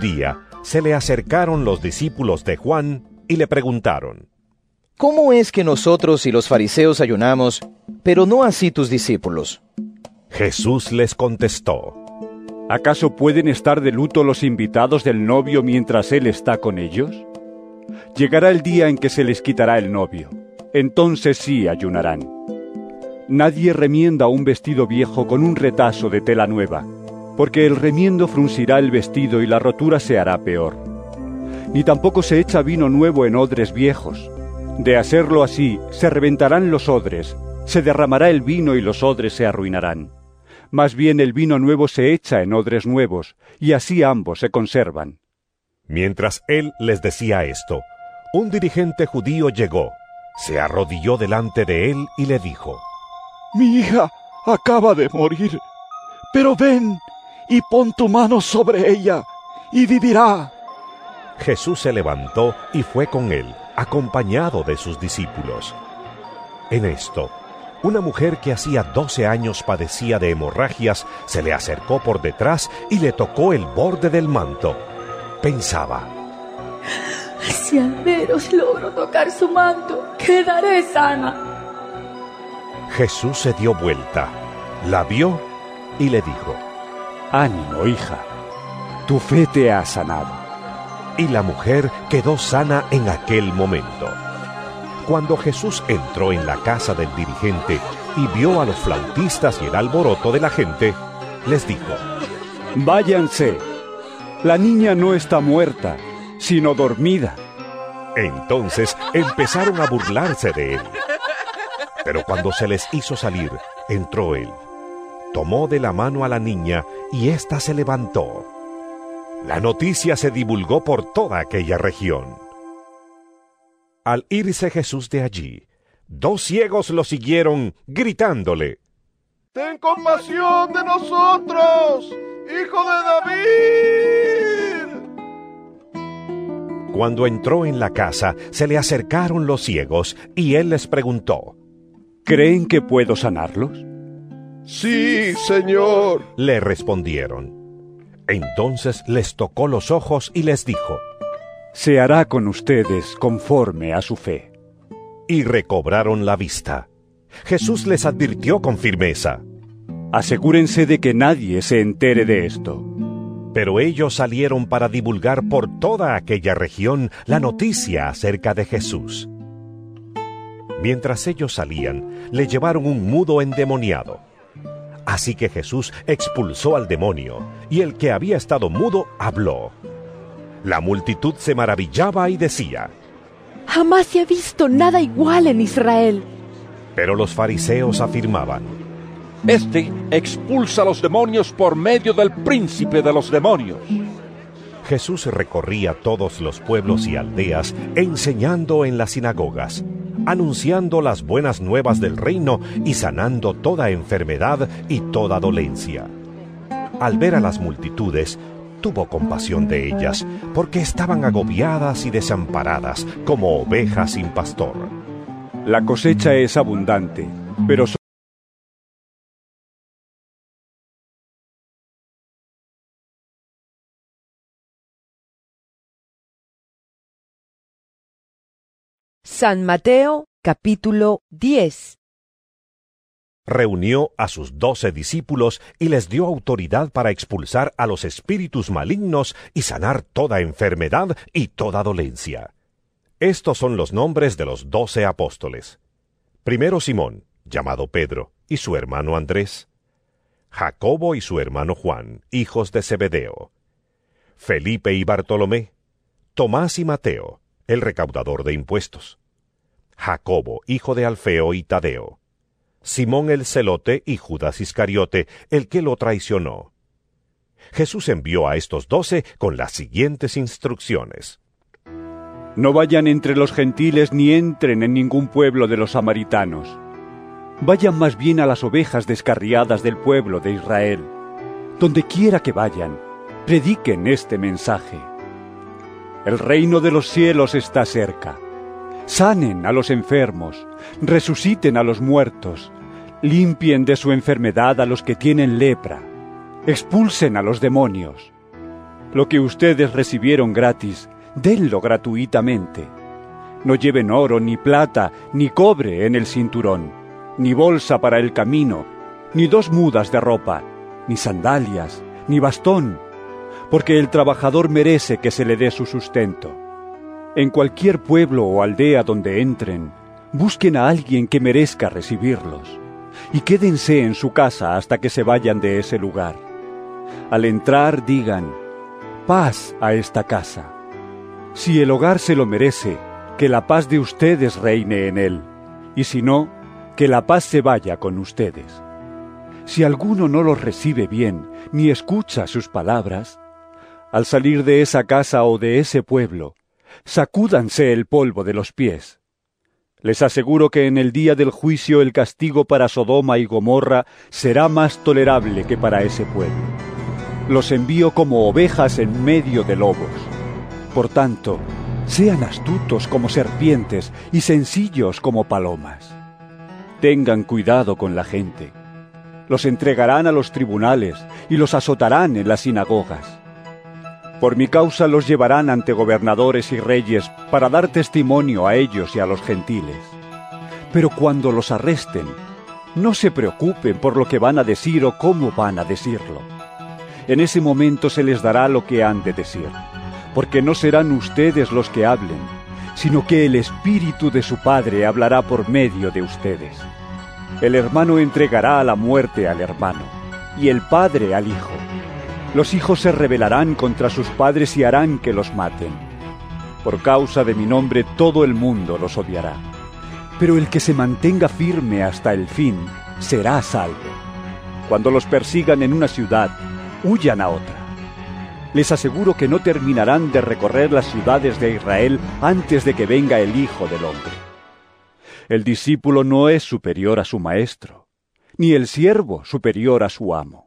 día se le acercaron los discípulos de Juan y le preguntaron, ¿Cómo es que nosotros y los fariseos ayunamos, pero no así tus discípulos? Jesús les contestó, ¿Acaso pueden estar de luto los invitados del novio mientras él está con ellos? Llegará el día en que se les quitará el novio. Entonces sí ayunarán. Nadie remienda un vestido viejo con un retazo de tela nueva, porque el remiendo fruncirá el vestido y la rotura se hará peor. Ni tampoco se echa vino nuevo en odres viejos. De hacerlo así, se reventarán los odres, se derramará el vino y los odres se arruinarán. Más bien el vino nuevo se echa en odres nuevos, y así ambos se conservan. Mientras él les decía esto, un dirigente judío llegó, se arrodilló delante de él y le dijo, Mi hija acaba de morir, pero ven y pon tu mano sobre ella y vivirá. Jesús se levantó y fue con él, acompañado de sus discípulos. En esto, una mujer que hacía doce años padecía de hemorragias se le acercó por detrás y le tocó el borde del manto. Pensaba, si al menos logro tocar su manto, quedaré sana. Jesús se dio vuelta, la vio y le dijo, Ánimo, hija, tu fe te ha sanado. Y la mujer quedó sana en aquel momento. Cuando Jesús entró en la casa del dirigente y vio a los flautistas y el alboroto de la gente, les dijo, Váyanse, la niña no está muerta, sino dormida. Entonces empezaron a burlarse de él. Pero cuando se les hizo salir, entró él, tomó de la mano a la niña y ésta se levantó. La noticia se divulgó por toda aquella región. Al irse Jesús de allí, dos ciegos lo siguieron, gritándole, Ten compasión de nosotros, hijo de David. Cuando entró en la casa, se le acercaron los ciegos y él les preguntó, ¿Creen que puedo sanarlos? Sí, Señor, le respondieron. Entonces les tocó los ojos y les dijo, Se hará con ustedes conforme a su fe. Y recobraron la vista. Jesús les advirtió con firmeza, Asegúrense de que nadie se entere de esto. Pero ellos salieron para divulgar por toda aquella región la noticia acerca de Jesús. Mientras ellos salían, le llevaron un mudo endemoniado. Así que Jesús expulsó al demonio, y el que había estado mudo habló. La multitud se maravillaba y decía, Jamás se ha visto nada igual en Israel. Pero los fariseos afirmaban, Este expulsa a los demonios por medio del príncipe de los demonios. Jesús recorría todos los pueblos y aldeas enseñando en las sinagogas, anunciando las buenas nuevas del reino y sanando toda enfermedad y toda dolencia. Al ver a las multitudes, tuvo compasión de ellas, porque estaban agobiadas y desamparadas como ovejas sin pastor. La cosecha es abundante, pero San Mateo capítulo 10 Reunió a sus doce discípulos y les dio autoridad para expulsar a los espíritus malignos y sanar toda enfermedad y toda dolencia. Estos son los nombres de los doce apóstoles. Primero Simón, llamado Pedro, y su hermano Andrés. Jacobo y su hermano Juan, hijos de Zebedeo. Felipe y Bartolomé. Tomás y Mateo, el recaudador de impuestos. Jacobo, hijo de Alfeo y Tadeo. Simón el celote y Judas Iscariote, el que lo traicionó. Jesús envió a estos doce con las siguientes instrucciones. No vayan entre los gentiles ni entren en ningún pueblo de los samaritanos. Vayan más bien a las ovejas descarriadas del pueblo de Israel. Donde quiera que vayan, prediquen este mensaje. El reino de los cielos está cerca. Sanen a los enfermos, resuciten a los muertos, limpien de su enfermedad a los que tienen lepra, expulsen a los demonios. Lo que ustedes recibieron gratis, denlo gratuitamente. No lleven oro, ni plata, ni cobre en el cinturón, ni bolsa para el camino, ni dos mudas de ropa, ni sandalias, ni bastón, porque el trabajador merece que se le dé su sustento. En cualquier pueblo o aldea donde entren, busquen a alguien que merezca recibirlos, y quédense en su casa hasta que se vayan de ese lugar. Al entrar digan, paz a esta casa. Si el hogar se lo merece, que la paz de ustedes reine en él, y si no, que la paz se vaya con ustedes. Si alguno no los recibe bien, ni escucha sus palabras, al salir de esa casa o de ese pueblo, sacúdanse el polvo de los pies. Les aseguro que en el día del juicio el castigo para Sodoma y Gomorra será más tolerable que para ese pueblo. Los envío como ovejas en medio de lobos. Por tanto, sean astutos como serpientes y sencillos como palomas. Tengan cuidado con la gente. Los entregarán a los tribunales y los azotarán en las sinagogas. Por mi causa los llevarán ante gobernadores y reyes para dar testimonio a ellos y a los gentiles. Pero cuando los arresten, no se preocupen por lo que van a decir o cómo van a decirlo. En ese momento se les dará lo que han de decir, porque no serán ustedes los que hablen, sino que el Espíritu de su Padre hablará por medio de ustedes. El hermano entregará a la muerte al hermano, y el Padre al Hijo. Los hijos se rebelarán contra sus padres y harán que los maten. Por causa de mi nombre todo el mundo los odiará. Pero el que se mantenga firme hasta el fin será salvo. Cuando los persigan en una ciudad, huyan a otra. Les aseguro que no terminarán de recorrer las ciudades de Israel antes de que venga el Hijo del Hombre. El discípulo no es superior a su maestro, ni el siervo superior a su amo.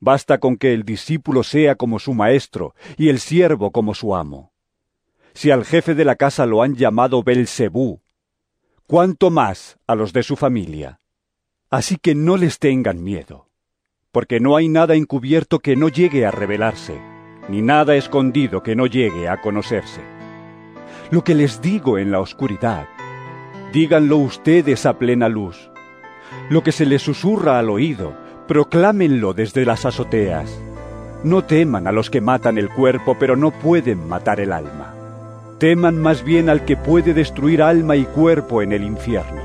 Basta con que el discípulo sea como su maestro y el siervo como su amo. Si al jefe de la casa lo han llamado Belcebú, cuánto más a los de su familia. Así que no les tengan miedo, porque no hay nada encubierto que no llegue a revelarse, ni nada escondido que no llegue a conocerse. Lo que les digo en la oscuridad, díganlo ustedes a plena luz. Lo que se les susurra al oído, proclámenlo desde las azoteas. No teman a los que matan el cuerpo, pero no pueden matar el alma. Teman más bien al que puede destruir alma y cuerpo en el infierno.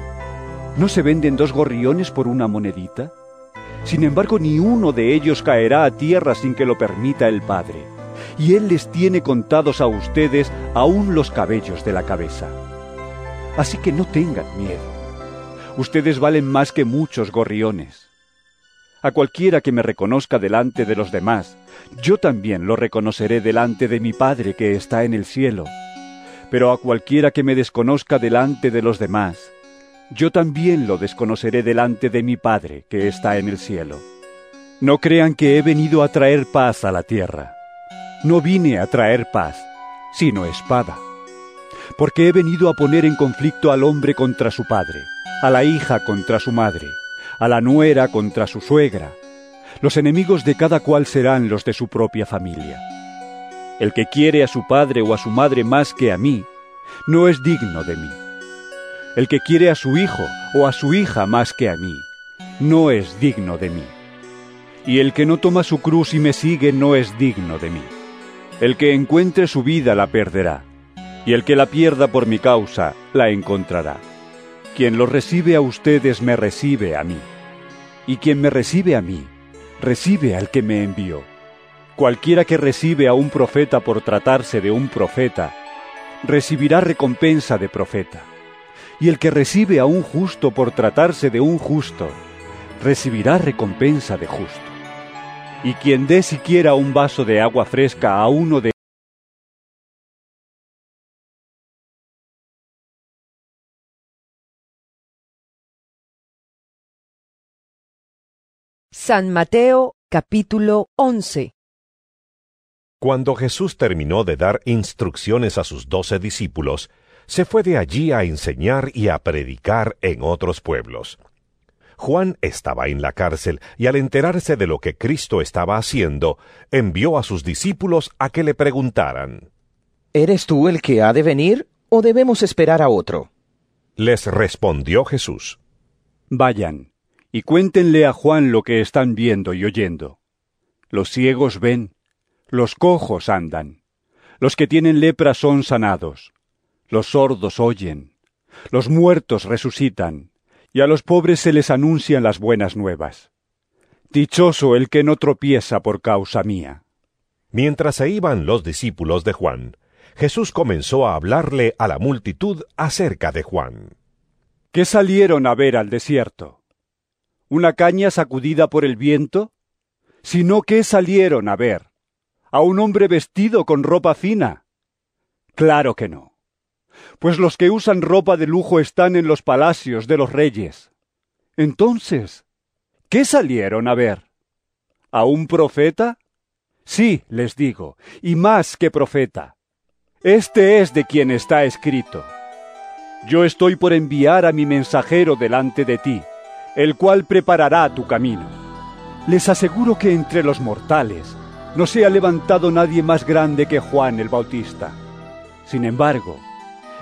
¿No se venden dos gorriones por una monedita? Sin embargo, ni uno de ellos caerá a tierra sin que lo permita el Padre, y Él les tiene contados a ustedes aún los cabellos de la cabeza. Así que no tengan miedo. Ustedes valen más que muchos gorriones. A cualquiera que me reconozca delante de los demás, yo también lo reconoceré delante de mi Padre que está en el cielo. Pero a cualquiera que me desconozca delante de los demás, yo también lo desconoceré delante de mi Padre que está en el cielo. No crean que he venido a traer paz a la tierra. No vine a traer paz, sino espada. Porque he venido a poner en conflicto al hombre contra su padre, a la hija contra su madre a la nuera contra su suegra. Los enemigos de cada cual serán los de su propia familia. El que quiere a su padre o a su madre más que a mí, no es digno de mí. El que quiere a su hijo o a su hija más que a mí, no es digno de mí. Y el que no toma su cruz y me sigue no es digno de mí. El que encuentre su vida la perderá, y el que la pierda por mi causa la encontrará. Quien lo recibe a ustedes me recibe a mí y quien me recibe a mí, recibe al que me envió. Cualquiera que recibe a un profeta por tratarse de un profeta, recibirá recompensa de profeta. Y el que recibe a un justo por tratarse de un justo, recibirá recompensa de justo. Y quien dé siquiera un vaso de agua fresca a uno de San Mateo capítulo 11 Cuando Jesús terminó de dar instrucciones a sus doce discípulos, se fue de allí a enseñar y a predicar en otros pueblos. Juan estaba en la cárcel y al enterarse de lo que Cristo estaba haciendo, envió a sus discípulos a que le preguntaran, ¿Eres tú el que ha de venir o debemos esperar a otro? Les respondió Jesús, Vayan y cuéntenle a Juan lo que están viendo y oyendo. Los ciegos ven, los cojos andan, los que tienen lepra son sanados, los sordos oyen, los muertos resucitan, y a los pobres se les anuncian las buenas nuevas. Dichoso el que no tropieza por causa mía. Mientras se iban los discípulos de Juan, Jesús comenzó a hablarle a la multitud acerca de Juan. ¿Qué salieron a ver al desierto? ¿Una caña sacudida por el viento? Sino que salieron a ver a un hombre vestido con ropa fina. Claro que no. Pues los que usan ropa de lujo están en los palacios de los reyes. Entonces, ¿qué salieron a ver? ¿A un profeta? Sí, les digo, y más que profeta. Este es de quien está escrito. Yo estoy por enviar a mi mensajero delante de ti, el cual preparará tu camino. Les aseguro que entre los mortales no se ha levantado nadie más grande que Juan el Bautista. Sin embargo,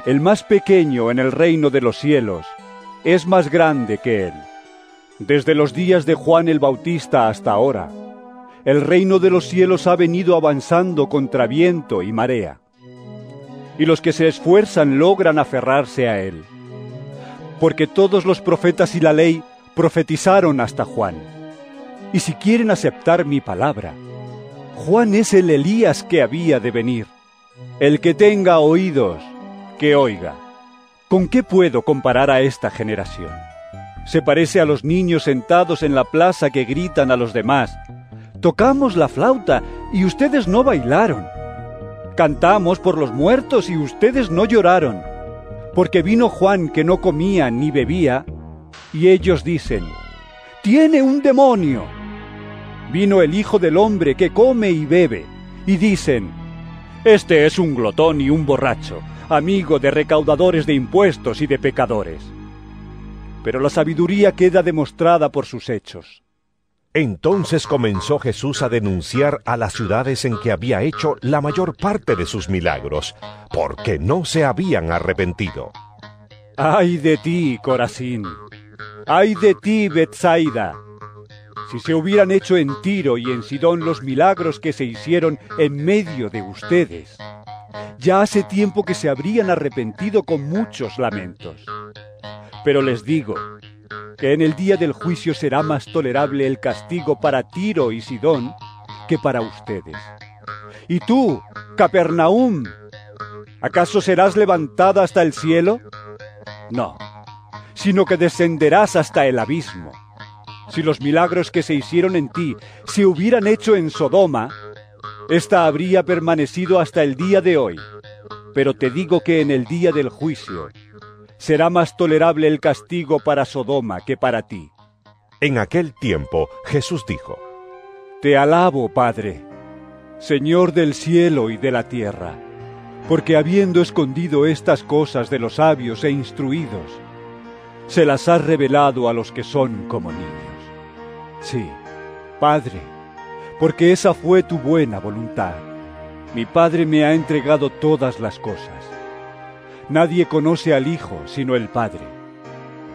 el más pequeño en el reino de los cielos es más grande que él. Desde los días de Juan el Bautista hasta ahora, el reino de los cielos ha venido avanzando contra viento y marea. Y los que se esfuerzan logran aferrarse a él. Porque todos los profetas y la ley profetizaron hasta Juan. Y si quieren aceptar mi palabra, Juan es el Elías que había de venir. El que tenga oídos, que oiga. ¿Con qué puedo comparar a esta generación? Se parece a los niños sentados en la plaza que gritan a los demás. Tocamos la flauta y ustedes no bailaron. Cantamos por los muertos y ustedes no lloraron. Porque vino Juan que no comía ni bebía, y ellos dicen, tiene un demonio. Vino el Hijo del Hombre que come y bebe, y dicen, este es un glotón y un borracho, amigo de recaudadores de impuestos y de pecadores. Pero la sabiduría queda demostrada por sus hechos. Entonces comenzó Jesús a denunciar a las ciudades en que había hecho la mayor parte de sus milagros, porque no se habían arrepentido. ¡Ay de ti, Corazín! ¡Ay de ti, Betsaida! Si se hubieran hecho en Tiro y en Sidón los milagros que se hicieron en medio de ustedes, ya hace tiempo que se habrían arrepentido con muchos lamentos. Pero les digo que en el día del juicio será más tolerable el castigo para Tiro y Sidón que para ustedes. ¿Y tú, Capernaum, acaso serás levantada hasta el cielo? No, sino que descenderás hasta el abismo. Si los milagros que se hicieron en ti se hubieran hecho en Sodoma, ésta habría permanecido hasta el día de hoy. Pero te digo que en el día del juicio será más tolerable el castigo para Sodoma que para ti. En aquel tiempo Jesús dijo, Te alabo, Padre, Señor del cielo y de la tierra, porque habiendo escondido estas cosas de los sabios e instruidos, se las has revelado a los que son como niños. Sí, Padre, porque esa fue tu buena voluntad. Mi Padre me ha entregado todas las cosas. Nadie conoce al Hijo sino el Padre,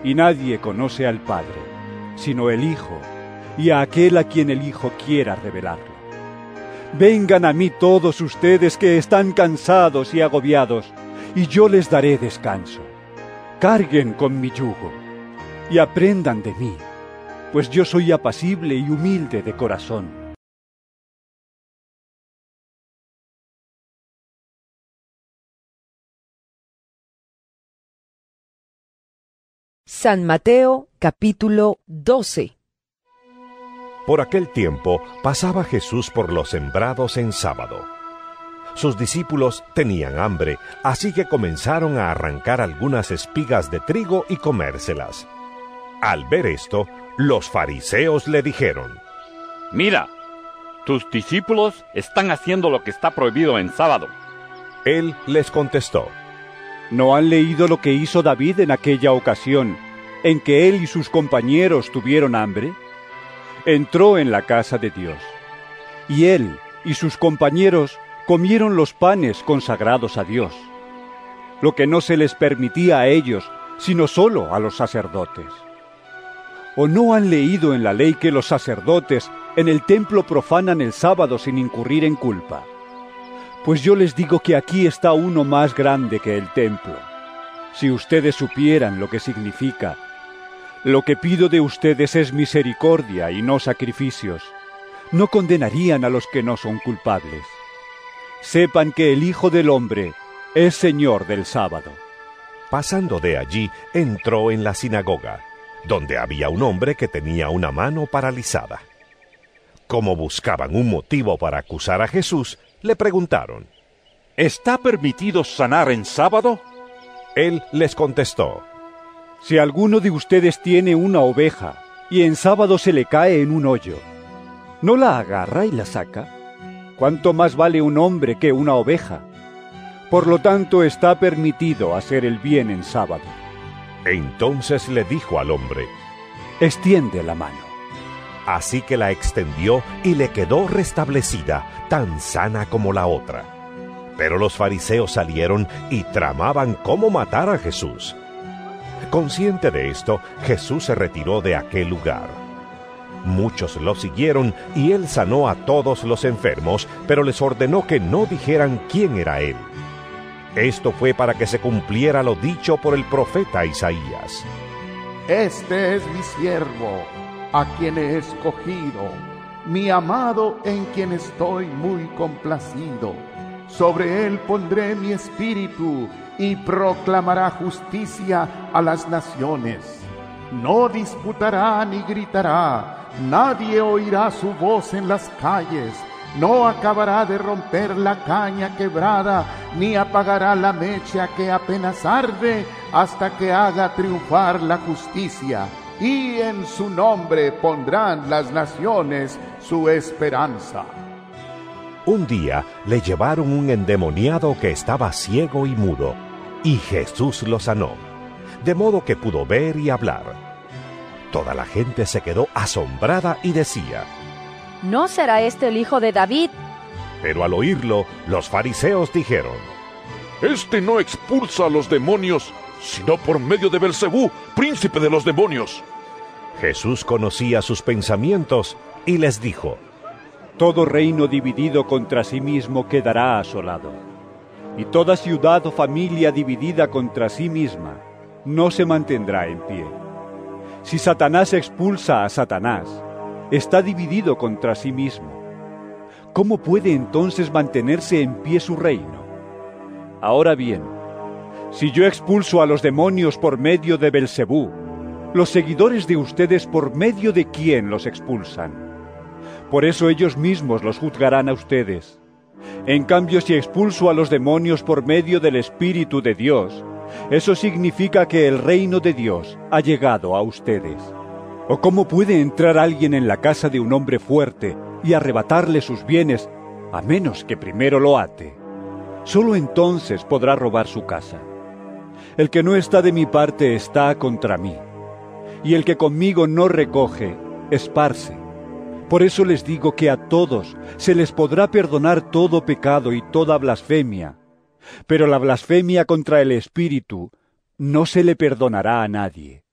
y nadie conoce al Padre sino el Hijo, y a aquel a quien el Hijo quiera revelarlo. Vengan a mí todos ustedes que están cansados y agobiados, y yo les daré descanso. Carguen con mi yugo, y aprendan de mí pues yo soy apacible y humilde de corazón. San Mateo capítulo 12 Por aquel tiempo pasaba Jesús por los sembrados en sábado. Sus discípulos tenían hambre, así que comenzaron a arrancar algunas espigas de trigo y comérselas. Al ver esto, los fariseos le dijeron, Mira, tus discípulos están haciendo lo que está prohibido en sábado. Él les contestó, ¿No han leído lo que hizo David en aquella ocasión, en que él y sus compañeros tuvieron hambre? Entró en la casa de Dios, y él y sus compañeros comieron los panes consagrados a Dios, lo que no se les permitía a ellos, sino solo a los sacerdotes. ¿O no han leído en la ley que los sacerdotes en el templo profanan el sábado sin incurrir en culpa? Pues yo les digo que aquí está uno más grande que el templo. Si ustedes supieran lo que significa, Lo que pido de ustedes es misericordia y no sacrificios. No condenarían a los que no son culpables. Sepan que el Hijo del Hombre es Señor del sábado. Pasando de allí, entró en la sinagoga, donde había un hombre que tenía una mano paralizada. Como buscaban un motivo para acusar a Jesús, le preguntaron, ¿Está permitido sanar en sábado? Él les contestó, Si alguno de ustedes tiene una oveja y en sábado se le cae en un hoyo, ¿no la agarra y la saca? ¿Cuánto más vale un hombre que una oveja? Por lo tanto, está permitido hacer el bien en sábado. Entonces le dijo al hombre, Extiende la mano. Así que la extendió y le quedó restablecida, tan sana como la otra. Pero los fariseos salieron y tramaban cómo matar a Jesús. Consciente de esto, Jesús se retiró de aquel lugar. Muchos lo siguieron y él sanó a todos los enfermos, pero les ordenó que no dijeran quién era él. Esto fue para que se cumpliera lo dicho por el profeta Isaías. Este es mi siervo, a quien he escogido, mi amado en quien estoy muy complacido. Sobre él pondré mi espíritu y proclamará justicia a las naciones. No disputará ni gritará, nadie oirá su voz en las calles no acabará de romper la caña quebrada, ni apagará la mecha que apenas arde, hasta que haga triunfar la justicia. Y en su nombre pondrán las naciones su esperanza. Un día le llevaron un endemoniado que estaba ciego y mudo, y Jesús lo sanó, de modo que pudo ver y hablar. Toda la gente se quedó asombrada y decía, ¿No será este el hijo de David? Pero al oírlo, los fariseos dijeron, Este no expulsa a los demonios, sino por medio de Belcebú, príncipe de los demonios. Jesús conocía sus pensamientos y les dijo, Todo reino dividido contra sí mismo quedará asolado, y toda ciudad o familia dividida contra sí misma no se mantendrá en pie. Si Satanás expulsa a Satanás, está dividido contra sí mismo. ¿Cómo puede entonces mantenerse en pie su reino? Ahora bien, si yo expulso a los demonios por medio de Belcebú, los seguidores de ustedes por medio de quién los expulsan. Por eso ellos mismos los juzgarán a ustedes. En cambio, si expulso a los demonios por medio del Espíritu de Dios, eso significa que el reino de Dios ha llegado a ustedes. ¿O cómo puede entrar alguien en la casa de un hombre fuerte y arrebatarle sus bienes a menos que primero lo ate? Solo entonces podrá robar su casa. El que no está de mi parte está contra mí, y el que conmigo no recoge, esparce. Por eso les digo que a todos se les podrá perdonar todo pecado y toda blasfemia, pero la blasfemia contra el Espíritu no se le perdonará a nadie.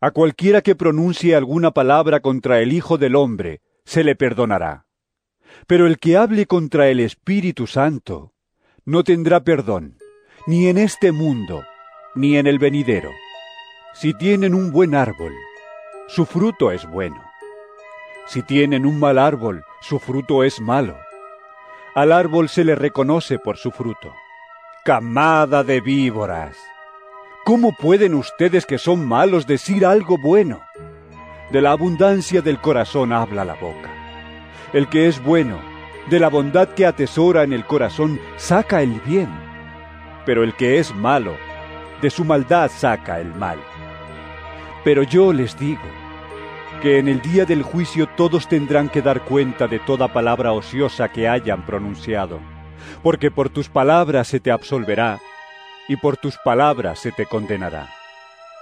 A cualquiera que pronuncie alguna palabra contra el Hijo del Hombre, se le perdonará. Pero el que hable contra el Espíritu Santo, no tendrá perdón, ni en este mundo, ni en el venidero. Si tienen un buen árbol, su fruto es bueno. Si tienen un mal árbol, su fruto es malo. Al árbol se le reconoce por su fruto. Camada de víboras. ¿Cómo pueden ustedes que son malos decir algo bueno? De la abundancia del corazón habla la boca. El que es bueno, de la bondad que atesora en el corazón, saca el bien. Pero el que es malo, de su maldad saca el mal. Pero yo les digo, que en el día del juicio todos tendrán que dar cuenta de toda palabra ociosa que hayan pronunciado, porque por tus palabras se te absolverá y por tus palabras se te condenará.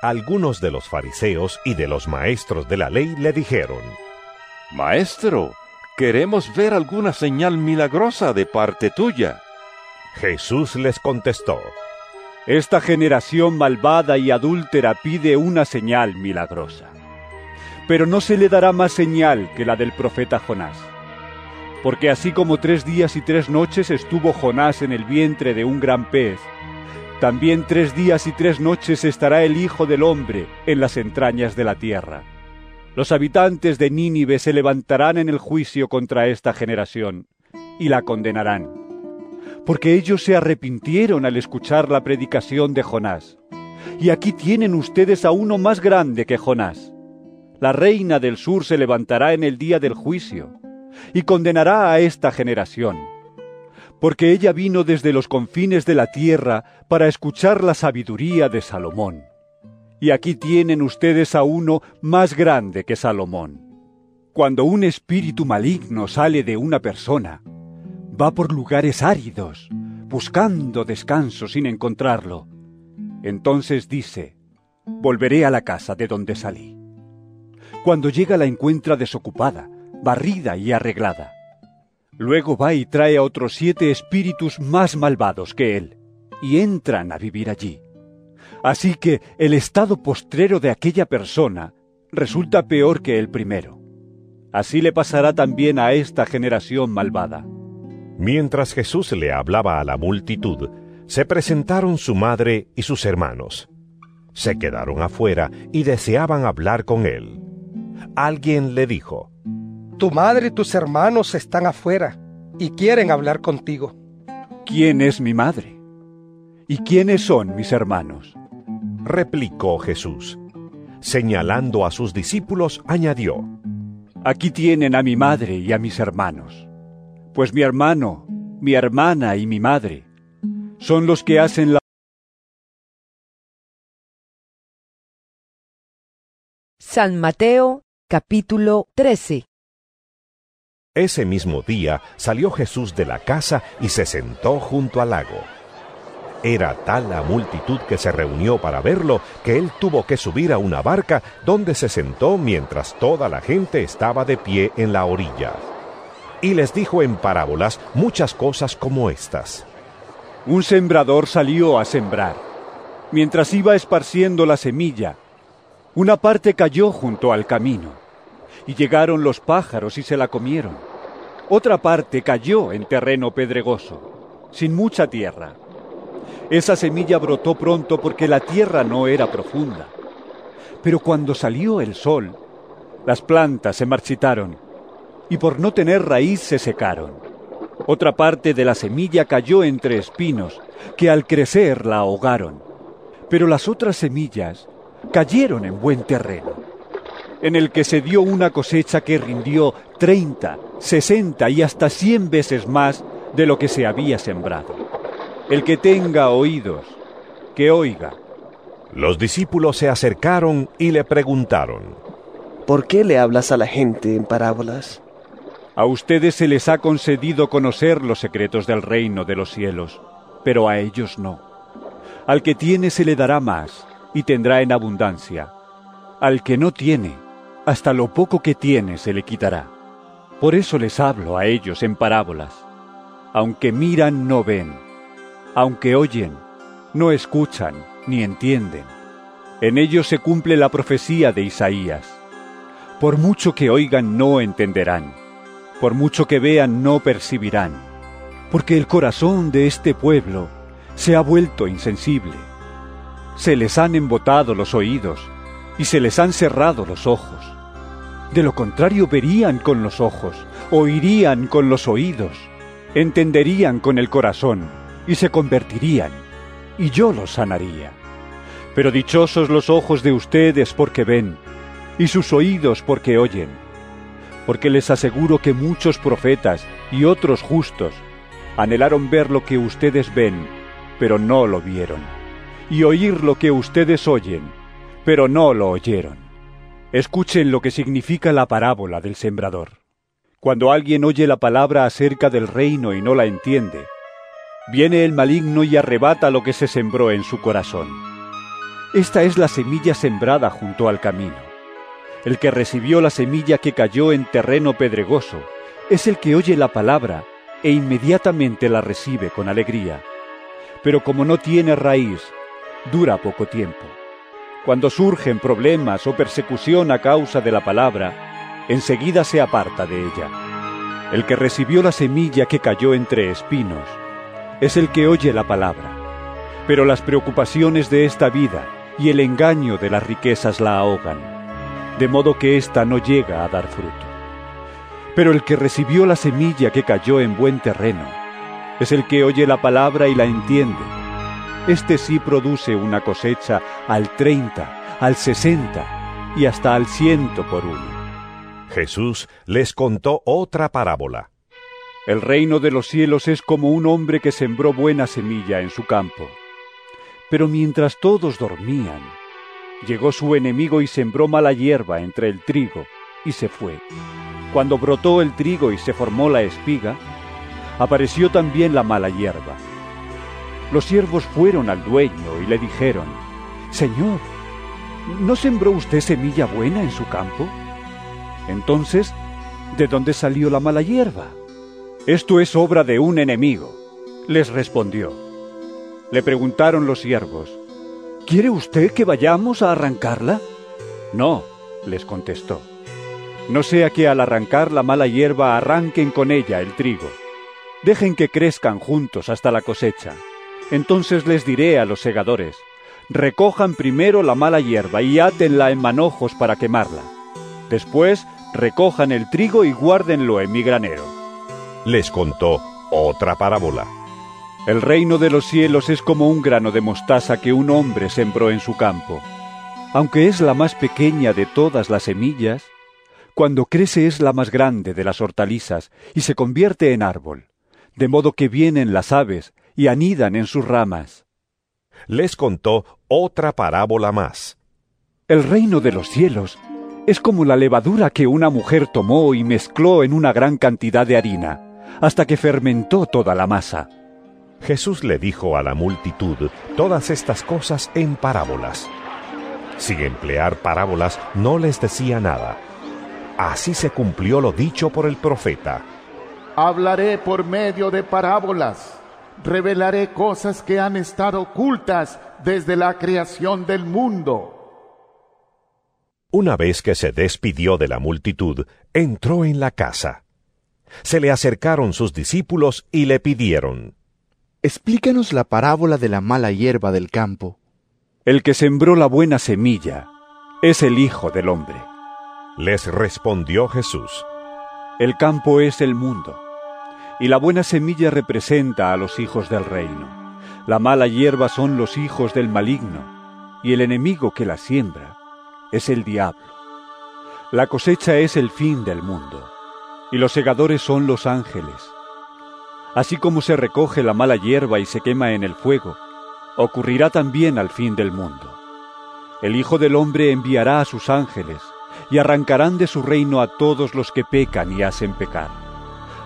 Algunos de los fariseos y de los maestros de la ley le dijeron, Maestro, queremos ver alguna señal milagrosa de parte tuya. Jesús les contestó, Esta generación malvada y adúltera pide una señal milagrosa, pero no se le dará más señal que la del profeta Jonás. Porque así como tres días y tres noches estuvo Jonás en el vientre de un gran pez, también tres días y tres noches estará el Hijo del Hombre en las entrañas de la tierra. Los habitantes de Nínive se levantarán en el juicio contra esta generación y la condenarán, porque ellos se arrepintieron al escuchar la predicación de Jonás. Y aquí tienen ustedes a uno más grande que Jonás. La reina del sur se levantará en el día del juicio y condenará a esta generación porque ella vino desde los confines de la tierra para escuchar la sabiduría de Salomón. Y aquí tienen ustedes a uno más grande que Salomón. Cuando un espíritu maligno sale de una persona, va por lugares áridos, buscando descanso sin encontrarlo. Entonces dice, volveré a la casa de donde salí. Cuando llega la encuentra desocupada, barrida y arreglada. Luego va y trae a otros siete espíritus más malvados que él, y entran a vivir allí. Así que el estado postrero de aquella persona resulta peor que el primero. Así le pasará también a esta generación malvada. Mientras Jesús le hablaba a la multitud, se presentaron su madre y sus hermanos. Se quedaron afuera y deseaban hablar con él. Alguien le dijo, tu madre y tus hermanos están afuera y quieren hablar contigo. ¿Quién es mi madre? ¿Y quiénes son mis hermanos? replicó Jesús. Señalando a sus discípulos, añadió, Aquí tienen a mi madre y a mis hermanos. Pues mi hermano, mi hermana y mi madre son los que hacen la... San Mateo capítulo 13 ese mismo día salió Jesús de la casa y se sentó junto al lago. Era tal la multitud que se reunió para verlo que él tuvo que subir a una barca donde se sentó mientras toda la gente estaba de pie en la orilla. Y les dijo en parábolas muchas cosas como estas. Un sembrador salió a sembrar. Mientras iba esparciendo la semilla, una parte cayó junto al camino y llegaron los pájaros y se la comieron. Otra parte cayó en terreno pedregoso, sin mucha tierra. Esa semilla brotó pronto porque la tierra no era profunda. Pero cuando salió el sol, las plantas se marchitaron y por no tener raíz se secaron. Otra parte de la semilla cayó entre espinos que al crecer la ahogaron. Pero las otras semillas cayeron en buen terreno en el que se dio una cosecha que rindió 30, 60 y hasta 100 veces más de lo que se había sembrado. El que tenga oídos, que oiga. Los discípulos se acercaron y le preguntaron, ¿Por qué le hablas a la gente en parábolas? A ustedes se les ha concedido conocer los secretos del reino de los cielos, pero a ellos no. Al que tiene se le dará más y tendrá en abundancia. Al que no tiene, hasta lo poco que tiene se le quitará. Por eso les hablo a ellos en parábolas. Aunque miran, no ven. Aunque oyen, no escuchan ni entienden. En ellos se cumple la profecía de Isaías. Por mucho que oigan, no entenderán. Por mucho que vean, no percibirán. Porque el corazón de este pueblo se ha vuelto insensible. Se les han embotado los oídos y se les han cerrado los ojos. De lo contrario verían con los ojos, oirían con los oídos, entenderían con el corazón y se convertirían, y yo los sanaría. Pero dichosos los ojos de ustedes porque ven, y sus oídos porque oyen, porque les aseguro que muchos profetas y otros justos anhelaron ver lo que ustedes ven, pero no lo vieron, y oír lo que ustedes oyen, pero no lo oyeron. Escuchen lo que significa la parábola del sembrador. Cuando alguien oye la palabra acerca del reino y no la entiende, viene el maligno y arrebata lo que se sembró en su corazón. Esta es la semilla sembrada junto al camino. El que recibió la semilla que cayó en terreno pedregoso es el que oye la palabra e inmediatamente la recibe con alegría. Pero como no tiene raíz, dura poco tiempo. Cuando surgen problemas o persecución a causa de la palabra, enseguida se aparta de ella. El que recibió la semilla que cayó entre espinos es el que oye la palabra, Pero las preocupaciones de esta vida y el engaño de las riquezas la ahogan, de modo que ésta no llega a dar fruto. Pero el que recibió la semilla que cayó en buen terreno es el que oye la palabra y la entiende. Este sí produce una cosecha al treinta, al sesenta y hasta al ciento por uno. Jesús les contó otra parábola. El reino de los cielos es como un hombre que sembró buena semilla en su campo. Pero mientras todos dormían, llegó su enemigo y sembró mala hierba entre el trigo y se fue. Cuando brotó el trigo y se formó la espiga, apareció también la mala hierba. Los siervos fueron al dueño y le dijeron, Señor, ¿no sembró usted semilla buena en su campo? Entonces, ¿de dónde salió la mala hierba? Esto es obra de un enemigo, les respondió. Le preguntaron los siervos, ¿Quiere usted que vayamos a arrancarla? No, les contestó. No sea que al arrancar la mala hierba arranquen con ella el trigo. Dejen que crezcan juntos hasta la cosecha. Entonces les diré a los segadores, recojan primero la mala hierba y átenla en manojos para quemarla. Después recojan el trigo y guárdenlo en mi granero. Les contó otra parábola. El reino de los cielos es como un grano de mostaza que un hombre sembró en su campo. Aunque es la más pequeña de todas las semillas, cuando crece es la más grande de las hortalizas y se convierte en árbol, de modo que vienen las aves y anidan en sus ramas. Les contó otra parábola más. El reino de los cielos es como la levadura que una mujer tomó y mezcló en una gran cantidad de harina, hasta que fermentó toda la masa. Jesús le dijo a la multitud todas estas cosas en parábolas. Sin emplear parábolas no les decía nada. Así se cumplió lo dicho por el profeta. Hablaré por medio de parábolas. Revelaré cosas que han estado ocultas desde la creación del mundo. Una vez que se despidió de la multitud, entró en la casa. Se le acercaron sus discípulos y le pidieron, Explícanos la parábola de la mala hierba del campo. El que sembró la buena semilla es el Hijo del Hombre. Les respondió Jesús, El campo es el mundo, y la buena semilla representa a los hijos del reino. La mala hierba son los hijos del maligno, y el enemigo que la siembra es el diablo. La cosecha es el fin del mundo, y los segadores son los ángeles. Así como se recoge la mala hierba y se quema en el fuego, ocurrirá también al fin del mundo. El Hijo del Hombre enviará a sus ángeles, y arrancarán de su reino a todos los que pecan y hacen pecar.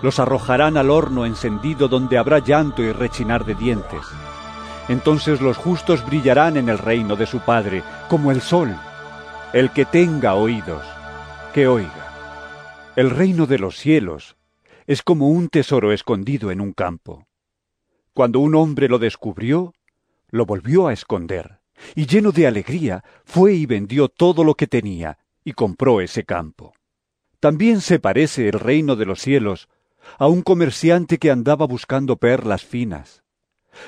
Los arrojarán al horno encendido donde habrá llanto y rechinar de dientes. Entonces los justos brillarán en el reino de su Padre, como el sol. El que tenga oídos, que oiga. El reino de los cielos es como un tesoro escondido en un campo. Cuando un hombre lo descubrió, lo volvió a esconder, y lleno de alegría fue y vendió todo lo que tenía, y compró ese campo. También se parece el reino de los cielos a un comerciante que andaba buscando perlas finas.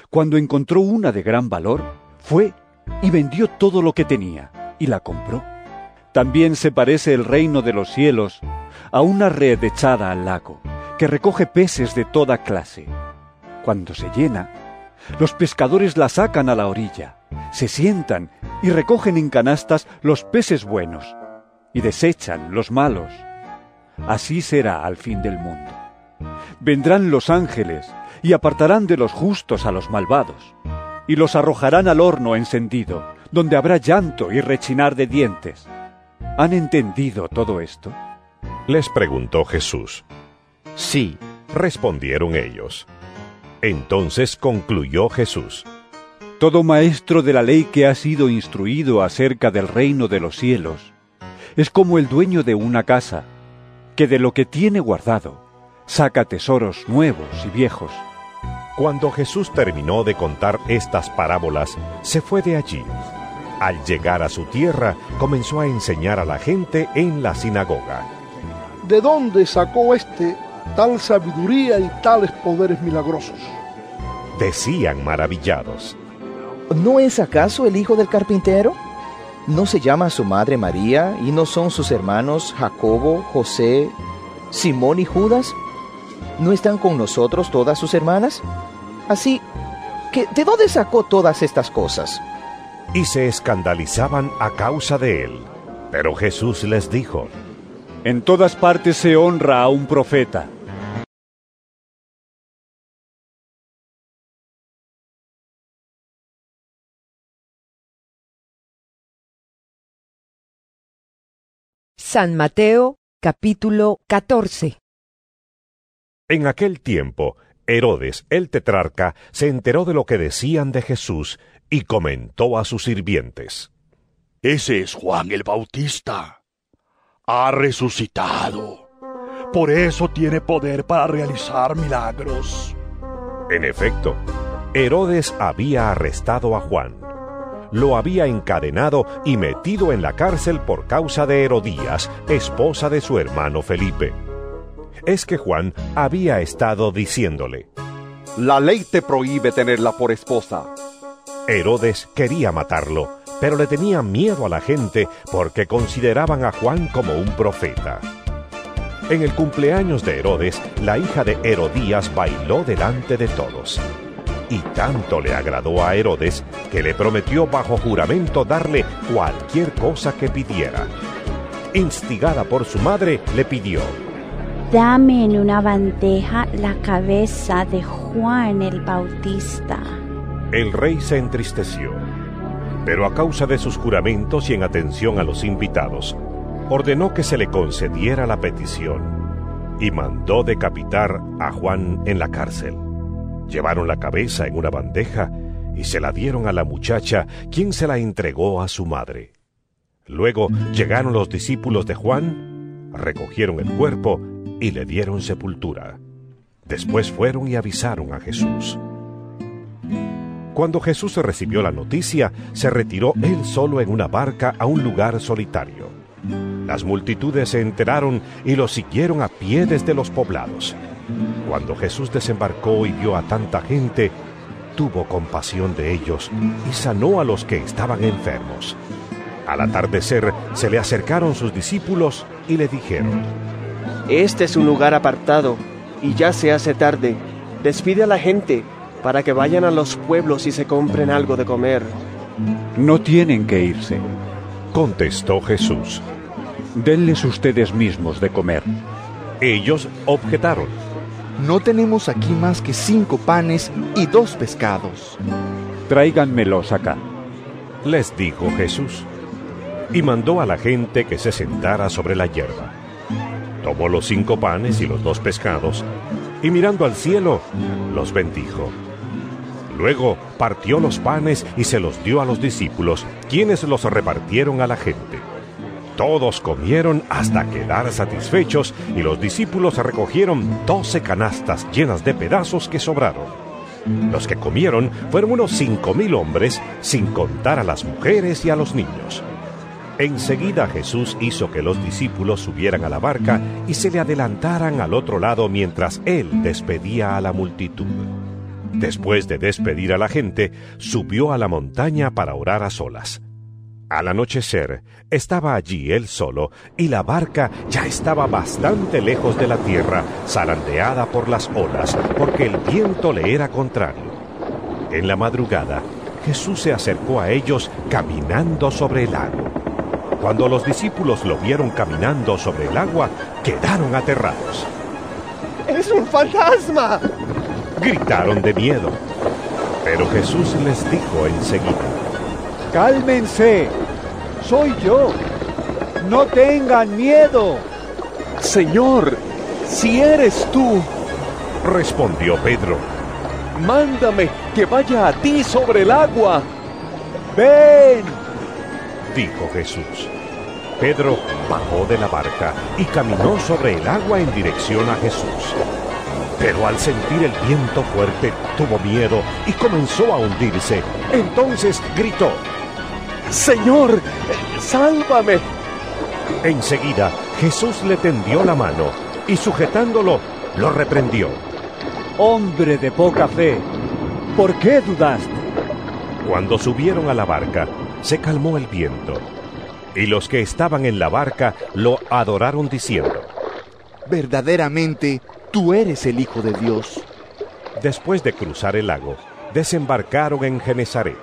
Cuando encontró una de gran valor, fue y vendió todo lo que tenía, y la compró. También se parece el reino de los cielos a una red echada al lago, que recoge peces de toda clase. Cuando se llena, los pescadores la sacan a la orilla, se sientan y recogen en canastas los peces buenos y desechan los malos. Así será al fin del mundo. Vendrán los ángeles y apartarán de los justos a los malvados, y los arrojarán al horno encendido, donde habrá llanto y rechinar de dientes. ¿Han entendido todo esto? Les preguntó Jesús. Sí, respondieron ellos. Entonces concluyó Jesús. Todo maestro de la ley que ha sido instruido acerca del reino de los cielos es como el dueño de una casa, que de lo que tiene guardado saca tesoros nuevos y viejos. Cuando Jesús terminó de contar estas parábolas, se fue de allí. Al llegar a su tierra, comenzó a enseñar a la gente en la sinagoga. ¿De dónde sacó este tal sabiduría y tales poderes milagrosos? Decían maravillados. ¿No es acaso el hijo del carpintero? ¿No se llama su madre María y no son sus hermanos Jacobo, José, Simón y Judas? ¿No están con nosotros todas sus hermanas? Así que, ¿de dónde sacó todas estas cosas? Y se escandalizaban a causa de él. Pero Jesús les dijo, En todas partes se honra a un profeta. San Mateo capítulo 14 En aquel tiempo, Herodes el tetrarca se enteró de lo que decían de Jesús y comentó a sus sirvientes. Ese es Juan el Bautista. Ha resucitado. Por eso tiene poder para realizar milagros. En efecto, Herodes había arrestado a Juan. Lo había encadenado y metido en la cárcel por causa de Herodías, esposa de su hermano Felipe. Es que Juan había estado diciéndole, La ley te prohíbe tenerla por esposa. Herodes quería matarlo, pero le tenía miedo a la gente porque consideraban a Juan como un profeta. En el cumpleaños de Herodes, la hija de Herodías bailó delante de todos. Y tanto le agradó a Herodes que le prometió bajo juramento darle cualquier cosa que pidiera. Instigada por su madre, le pidió, Dame en una bandeja la cabeza de Juan el Bautista. El rey se entristeció, pero a causa de sus juramentos y en atención a los invitados, ordenó que se le concediera la petición y mandó decapitar a Juan en la cárcel. Llevaron la cabeza en una bandeja y se la dieron a la muchacha, quien se la entregó a su madre. Luego llegaron los discípulos de Juan, recogieron el cuerpo y le dieron sepultura. Después fueron y avisaron a Jesús. Cuando Jesús recibió la noticia, se retiró él solo en una barca a un lugar solitario. Las multitudes se enteraron y lo siguieron a pie desde los poblados. Cuando Jesús desembarcó y vio a tanta gente, tuvo compasión de ellos y sanó a los que estaban enfermos. Al atardecer se le acercaron sus discípulos y le dijeron, Este es un lugar apartado y ya se hace tarde. Despide a la gente para que vayan a los pueblos y se compren algo de comer. No tienen que irse. Contestó Jesús. Denles ustedes mismos de comer. Ellos objetaron. No tenemos aquí más que cinco panes y dos pescados. Tráiganmelos acá. Les dijo Jesús. Y mandó a la gente que se sentara sobre la hierba. Tomó los cinco panes y los dos pescados, y mirando al cielo, los bendijo. Luego partió los panes y se los dio a los discípulos, quienes los repartieron a la gente. Todos comieron hasta quedar satisfechos y los discípulos recogieron doce canastas llenas de pedazos que sobraron. Los que comieron fueron unos cinco mil hombres, sin contar a las mujeres y a los niños. Enseguida Jesús hizo que los discípulos subieran a la barca y se le adelantaran al otro lado mientras él despedía a la multitud. Después de despedir a la gente, subió a la montaña para orar a solas. Al anochecer, estaba allí él solo y la barca ya estaba bastante lejos de la tierra, zarandeada por las olas, porque el viento le era contrario. En la madrugada, Jesús se acercó a ellos caminando sobre el lago. Cuando los discípulos lo vieron caminando sobre el agua, quedaron aterrados. ¡Es un fantasma! Gritaron de miedo. Pero Jesús les dijo enseguida, Cálmense, soy yo. No tengan miedo. Señor, si eres tú, respondió Pedro, mándame que vaya a ti sobre el agua. Ven, dijo Jesús. Pedro bajó de la barca y caminó sobre el agua en dirección a Jesús. Pero al sentir el viento fuerte tuvo miedo y comenzó a hundirse. Entonces gritó, Señor, sálvame. Enseguida Jesús le tendió la mano y sujetándolo lo reprendió. Hombre de poca fe, ¿por qué dudaste? Cuando subieron a la barca, se calmó el viento, y los que estaban en la barca lo adoraron diciendo, Verdaderamente, tú eres el Hijo de Dios. Después de cruzar el lago, desembarcaron en Genezaret.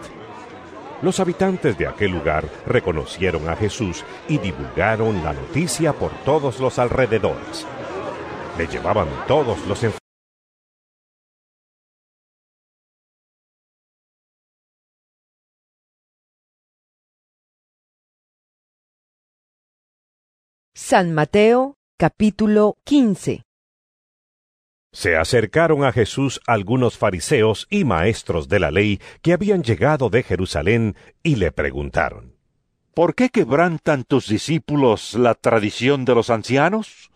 Los habitantes de aquel lugar reconocieron a Jesús y divulgaron la noticia por todos los alrededores. Le llevaban todos los enfermos. San Mateo, capítulo 15. Se acercaron a Jesús algunos fariseos y maestros de la ley que habían llegado de Jerusalén y le preguntaron, ¿Por qué quebrantan tus discípulos la tradición de los ancianos?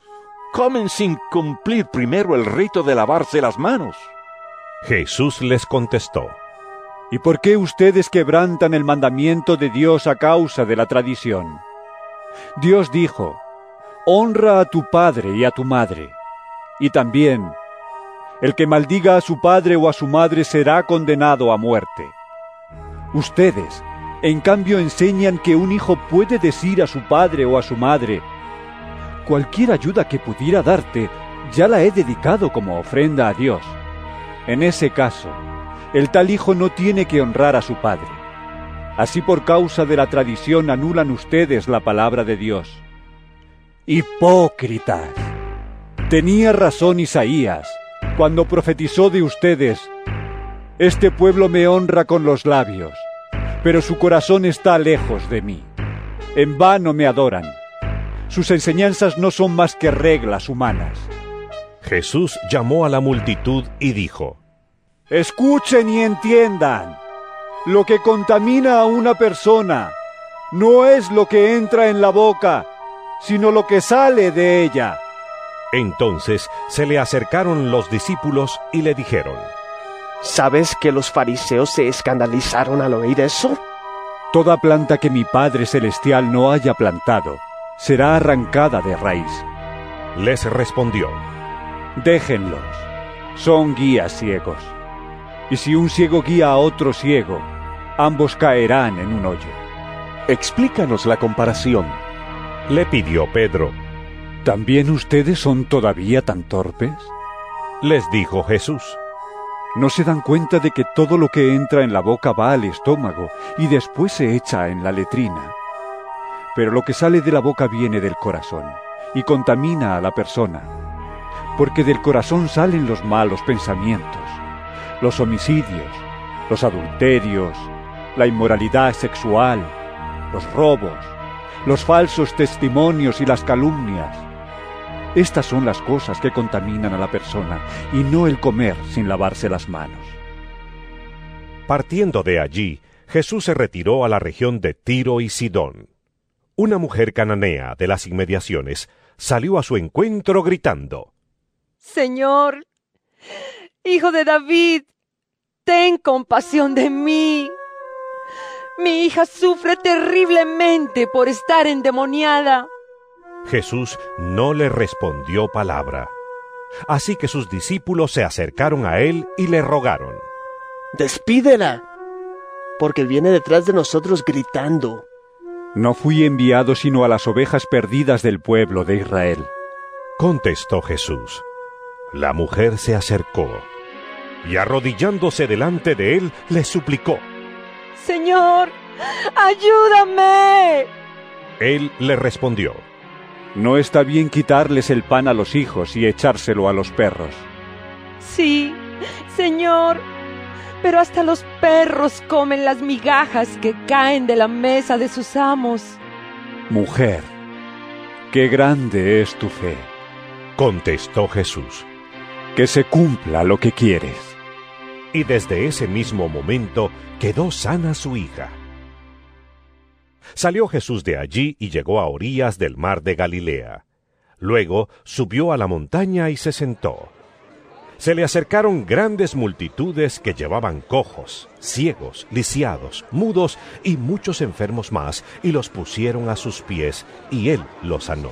Comen sin cumplir primero el rito de lavarse las manos. Jesús les contestó, ¿Y por qué ustedes quebrantan el mandamiento de Dios a causa de la tradición? Dios dijo, Honra a tu padre y a tu madre. Y también, el que maldiga a su padre o a su madre será condenado a muerte. Ustedes, en cambio, enseñan que un hijo puede decir a su padre o a su madre, cualquier ayuda que pudiera darte, ya la he dedicado como ofrenda a Dios. En ese caso, el tal hijo no tiene que honrar a su padre. Así por causa de la tradición anulan ustedes la palabra de Dios. Hipócritas. Tenía razón Isaías cuando profetizó de ustedes, Este pueblo me honra con los labios, pero su corazón está lejos de mí. En vano me adoran. Sus enseñanzas no son más que reglas humanas. Jesús llamó a la multitud y dijo, Escuchen y entiendan. Lo que contamina a una persona no es lo que entra en la boca, sino lo que sale de ella. Entonces se le acercaron los discípulos y le dijeron, ¿Sabes que los fariseos se escandalizaron al oír eso? Toda planta que mi Padre Celestial no haya plantado será arrancada de raíz. Les respondió, Déjenlos, son guías ciegos. Y si un ciego guía a otro ciego, ambos caerán en un hoyo. Explícanos la comparación. Le pidió Pedro. ¿También ustedes son todavía tan torpes? Les dijo Jesús. ¿No se dan cuenta de que todo lo que entra en la boca va al estómago y después se echa en la letrina? Pero lo que sale de la boca viene del corazón y contamina a la persona, porque del corazón salen los malos pensamientos, los homicidios, los adulterios, la inmoralidad sexual, los robos, los falsos testimonios y las calumnias. Estas son las cosas que contaminan a la persona y no el comer sin lavarse las manos. Partiendo de allí, Jesús se retiró a la región de Tiro y Sidón. Una mujer cananea de las inmediaciones salió a su encuentro gritando, Señor, hijo de David, ten compasión de mí. Mi hija sufre terriblemente por estar endemoniada. Jesús no le respondió palabra. Así que sus discípulos se acercaron a él y le rogaron. Despídela, porque viene detrás de nosotros gritando. No fui enviado sino a las ovejas perdidas del pueblo de Israel. Contestó Jesús. La mujer se acercó y arrodillándose delante de él le suplicó. Señor, ayúdame. Él le respondió. No está bien quitarles el pan a los hijos y echárselo a los perros. Sí, Señor, pero hasta los perros comen las migajas que caen de la mesa de sus amos. Mujer, qué grande es tu fe. Contestó Jesús. Que se cumpla lo que quieres. Y desde ese mismo momento quedó sana su hija. Salió Jesús de allí y llegó a orillas del mar de Galilea. Luego subió a la montaña y se sentó. Se le acercaron grandes multitudes que llevaban cojos, ciegos, lisiados, mudos y muchos enfermos más, y los pusieron a sus pies, y él los sanó.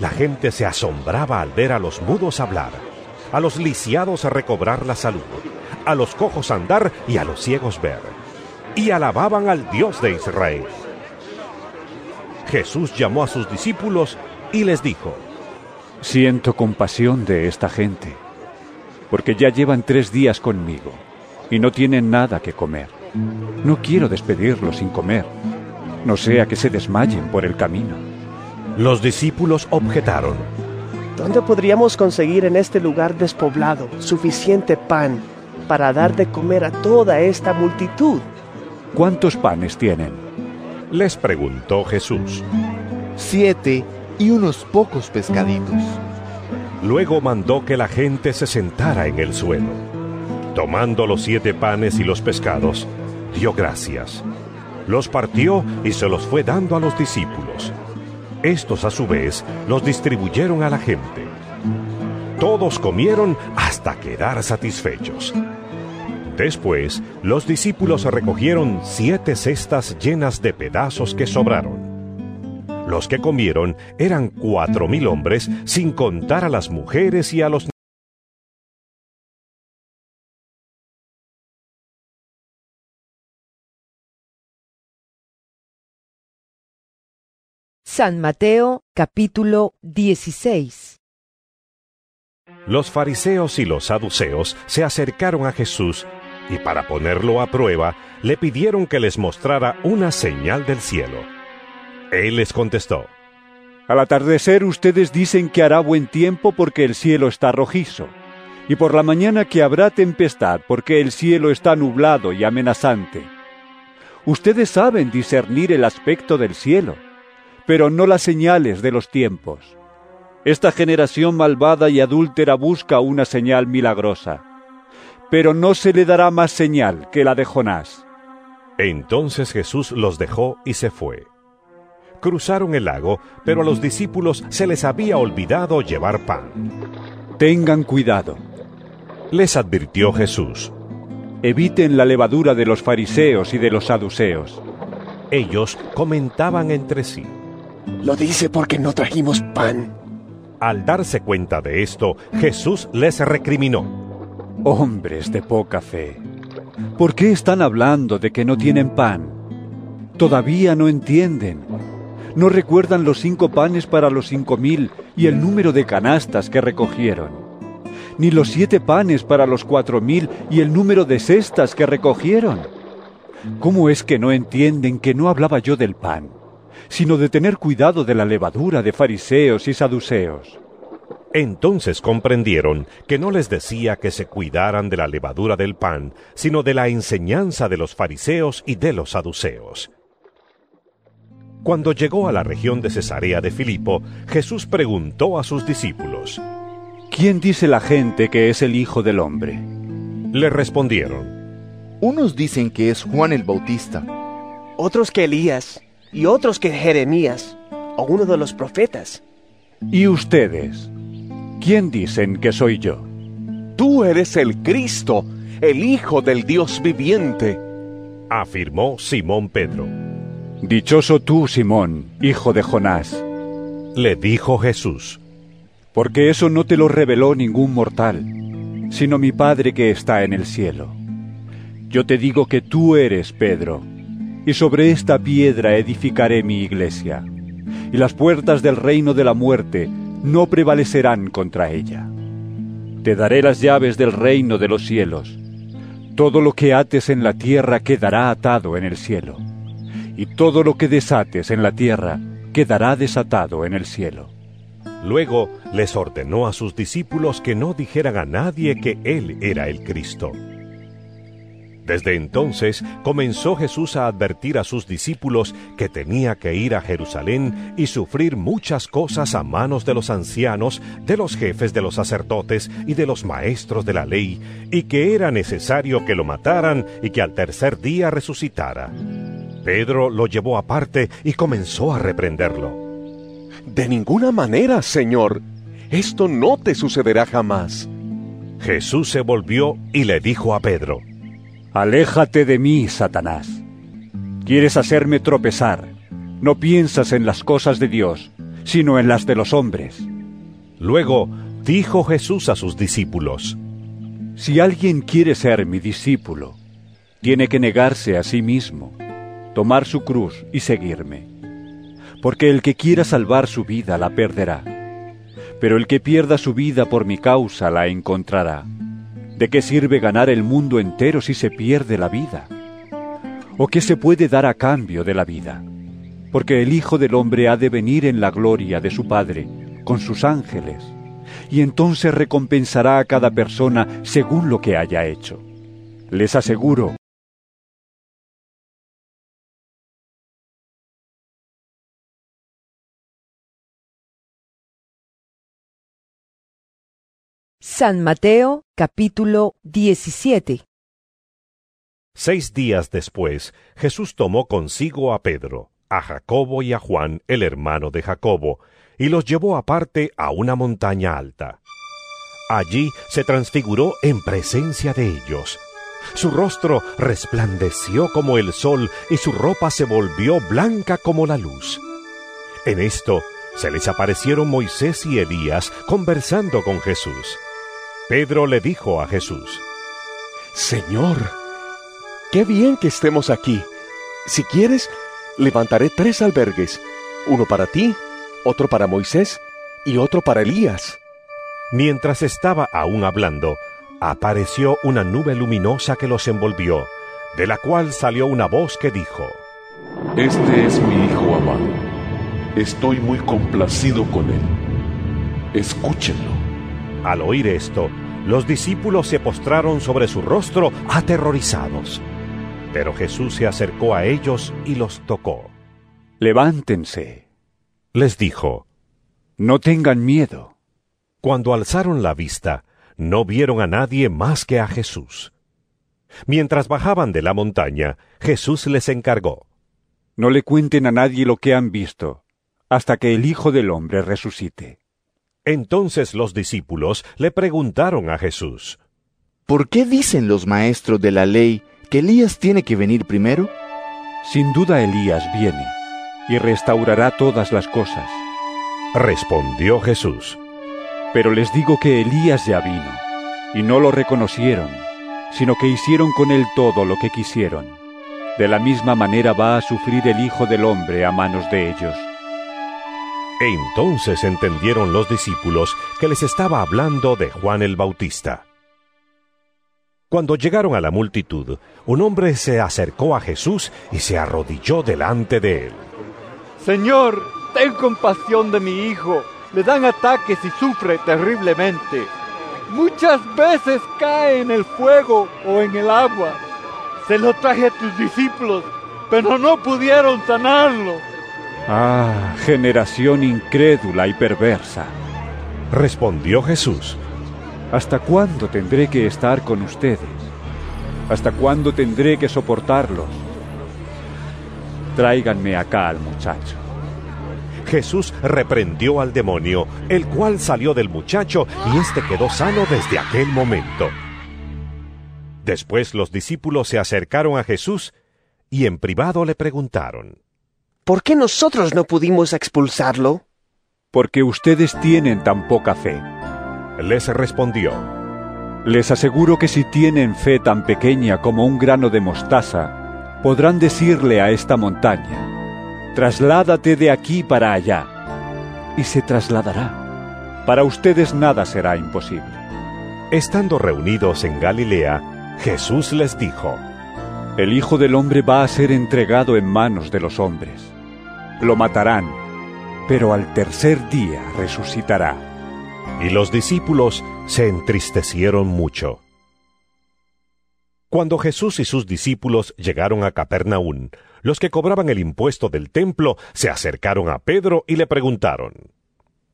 La gente se asombraba al ver a los mudos hablar, a los lisiados recobrar la salud, a los cojos andar y a los ciegos ver. y alababan al Dios de Israel. Jesús llamó a sus discípulos y les dijo, Siento compasión de esta gente, porque ya llevan tres días conmigo y no tienen nada que comer. No quiero despedirlos sin comer, no sea que se desmayen por el camino. Los discípulos objetaron, ¿Dónde podríamos conseguir en este lugar despoblado suficiente pan para dar de comer a toda esta multitud? ¿Cuántos panes tienen? Les preguntó Jesús. Siete y unos pocos pescaditos. Luego mandó que la gente se sentara en el suelo. Tomando los siete panes y los pescados, dio gracias. Los partió y se los fue dando a los discípulos. Estos a su vez los distribuyeron a la gente. Todos comieron hasta quedar satisfechos. Después, los discípulos recogieron siete cestas llenas de pedazos que sobraron. Los que comieron eran cuatro mil hombres, sin contar a las mujeres y a los San Mateo capítulo 16 Los fariseos y los saduceos se acercaron a Jesús y para ponerlo a prueba le pidieron que les mostrara una señal del cielo. Él les contestó, Al atardecer ustedes dicen que hará buen tiempo porque el cielo está rojizo, y por la mañana que habrá tempestad porque el cielo está nublado y amenazante. Ustedes saben discernir el aspecto del cielo, pero no las señales de los tiempos. Esta generación malvada y adúltera busca una señal milagrosa, pero no se le dará más señal que la de Jonás. Entonces Jesús los dejó y se fue. Cruzaron el lago, pero a los discípulos se les había olvidado llevar pan. Tengan cuidado, les advirtió Jesús. Eviten la levadura de los fariseos y de los saduceos. Ellos comentaban entre sí. Lo dice porque no trajimos pan. Al darse cuenta de esto, Jesús les recriminó. Hombres de poca fe, ¿por qué están hablando de que no tienen pan? Todavía no entienden. No recuerdan los cinco panes para los cinco mil y el número de canastas que recogieron. Ni los siete panes para los cuatro mil y el número de cestas que recogieron. ¿Cómo es que no entienden que no hablaba yo del pan, sino de tener cuidado de la levadura de fariseos y saduceos? Entonces comprendieron que no les decía que se cuidaran de la levadura del pan, sino de la enseñanza de los fariseos y de los saduceos. Cuando llegó a la región de Cesarea de Filipo, Jesús preguntó a sus discípulos, ¿Quién dice la gente que es el Hijo del Hombre? Le respondieron, Unos dicen que es Juan el Bautista, otros que Elías, y otros que Jeremías, o uno de los profetas. ¿Y ustedes? ¿Quién dicen que soy yo? Tú eres el Cristo, el Hijo del Dios viviente, afirmó Simón Pedro. Dichoso tú, Simón, hijo de Jonás, le dijo Jesús, porque eso no te lo reveló ningún mortal, sino mi Padre que está en el cielo. Yo te digo que tú eres Pedro, y sobre esta piedra edificaré mi iglesia, y las puertas del reino de la muerte no prevalecerán contra ella. Te daré las llaves del reino de los cielos. Todo lo que ates en la tierra quedará atado en el cielo, y todo lo que desates en la tierra quedará desatado en el cielo. Luego les ordenó a sus discípulos que no dijeran a nadie que Él era el Cristo. Desde entonces comenzó Jesús a advertir a sus discípulos que tenía que ir a Jerusalén y sufrir muchas cosas a manos de los ancianos, de los jefes de los sacerdotes y de los maestros de la ley, y que era necesario que lo mataran y que al tercer día resucitara. Pedro lo llevó aparte y comenzó a reprenderlo. De ninguna manera, Señor. Esto no te sucederá jamás. Jesús se volvió y le dijo a Pedro, Aléjate de mí, Satanás. Quieres hacerme tropezar. No piensas en las cosas de Dios, sino en las de los hombres. Luego dijo Jesús a sus discípulos, Si alguien quiere ser mi discípulo, tiene que negarse a sí mismo, tomar su cruz y seguirme. Porque el que quiera salvar su vida la perderá, pero el que pierda su vida por mi causa la encontrará. ¿De qué sirve ganar el mundo entero si se pierde la vida? ¿O qué se puede dar a cambio de la vida? Porque el Hijo del Hombre ha de venir en la gloria de su Padre, con sus ángeles, y entonces recompensará a cada persona según lo que haya hecho. Les aseguro, San Mateo capítulo 17 Seis días después, Jesús tomó consigo a Pedro, a Jacobo y a Juan, el hermano de Jacobo, y los llevó aparte a una montaña alta. Allí se transfiguró en presencia de ellos. Su rostro resplandeció como el sol y su ropa se volvió blanca como la luz. En esto se les aparecieron Moisés y Elías conversando con Jesús. Pedro le dijo a Jesús, Señor, qué bien que estemos aquí. Si quieres, levantaré tres albergues, uno para ti, otro para Moisés y otro para Elías. Mientras estaba aún hablando, apareció una nube luminosa que los envolvió, de la cual salió una voz que dijo, Este es mi Hijo amado. Estoy muy complacido con él. Escúchenlo. Al oír esto, los discípulos se postraron sobre su rostro aterrorizados. Pero Jesús se acercó a ellos y los tocó. Levántense, Les dijo, no tengan miedo. Cuando alzaron la vista, no vieron a nadie más que a Jesús. Mientras bajaban de la montaña, Jesús les encargó, No le cuenten a nadie lo que han visto, hasta que el Hijo del Hombre resucite. Entonces los discípulos le preguntaron a Jesús, ¿Por qué dicen los maestros de la ley que Elías tiene que venir primero? Sin duda Elías viene y restaurará todas las cosas. Respondió Jesús, Pero les digo que Elías ya vino, y no lo reconocieron, sino que hicieron con él todo lo que quisieron. De la misma manera va a sufrir el Hijo del Hombre a manos de ellos. Entonces entendieron los discípulos que les estaba hablando de Juan el Bautista. Cuando llegaron a la multitud, un hombre se acercó a Jesús y se arrodilló delante de él. Señor, ten compasión de mi hijo. Le dan ataques y sufre terriblemente. Muchas veces cae en el fuego o en el agua. Se lo traje a tus discípulos, pero no pudieron sanarlo. Ah, generación incrédula y perversa. Respondió Jesús, ¿Hasta cuándo tendré que estar con ustedes? ¿Hasta cuándo tendré que soportarlos? Tráiganme acá al muchacho. Jesús reprendió al demonio, el cual salió del muchacho y éste quedó sano desde aquel momento. Después los discípulos se acercaron a Jesús y en privado le preguntaron, ¿Por qué nosotros no pudimos expulsarlo? Porque ustedes tienen tan poca fe. Les respondió, Les aseguro que si tienen fe tan pequeña como un grano de mostaza, podrán decirle a esta montaña, trasládate de aquí para allá, y se trasladará. Para ustedes nada será imposible. Estando reunidos en Galilea, Jesús les dijo, El Hijo del Hombre va a ser entregado en manos de los hombres. Lo matarán, pero al tercer día resucitará. Y los discípulos se entristecieron mucho. Cuando Jesús y sus discípulos llegaron a Capernaum, los que cobraban el impuesto del templo se acercaron a Pedro y le preguntaron,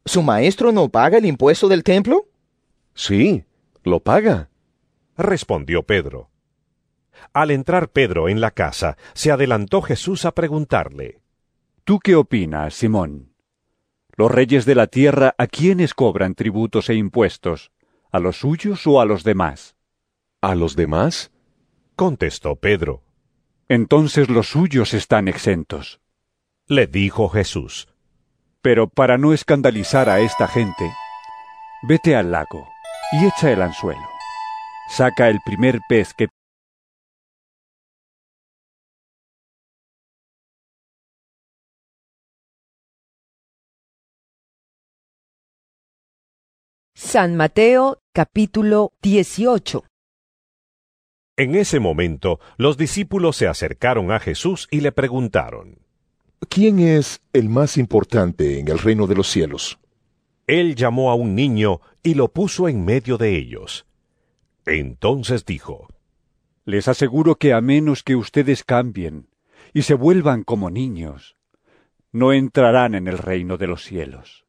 ¿Su maestro no paga el impuesto del templo? Sí, lo paga. Respondió Pedro. Al entrar Pedro en la casa, se adelantó Jesús a preguntarle, ¿Tú qué opinas, Simón? ¿Los reyes de la tierra a quiénes cobran tributos e impuestos? ¿A los suyos o a los demás? ¿A los demás? Contestó Pedro. Entonces los suyos están exentos. Le dijo Jesús. Pero para no escandalizar a esta gente, vete al lago y echa el anzuelo. Saca el primer pez que San Mateo capítulo 18 En ese momento, los discípulos se acercaron a Jesús y le preguntaron, ¿Quién es el más importante en el reino de los cielos? Él llamó a un niño y lo puso en medio de ellos. Entonces dijo, Les aseguro que a menos que ustedes cambien y se vuelvan como niños, no entrarán en el reino de los cielos.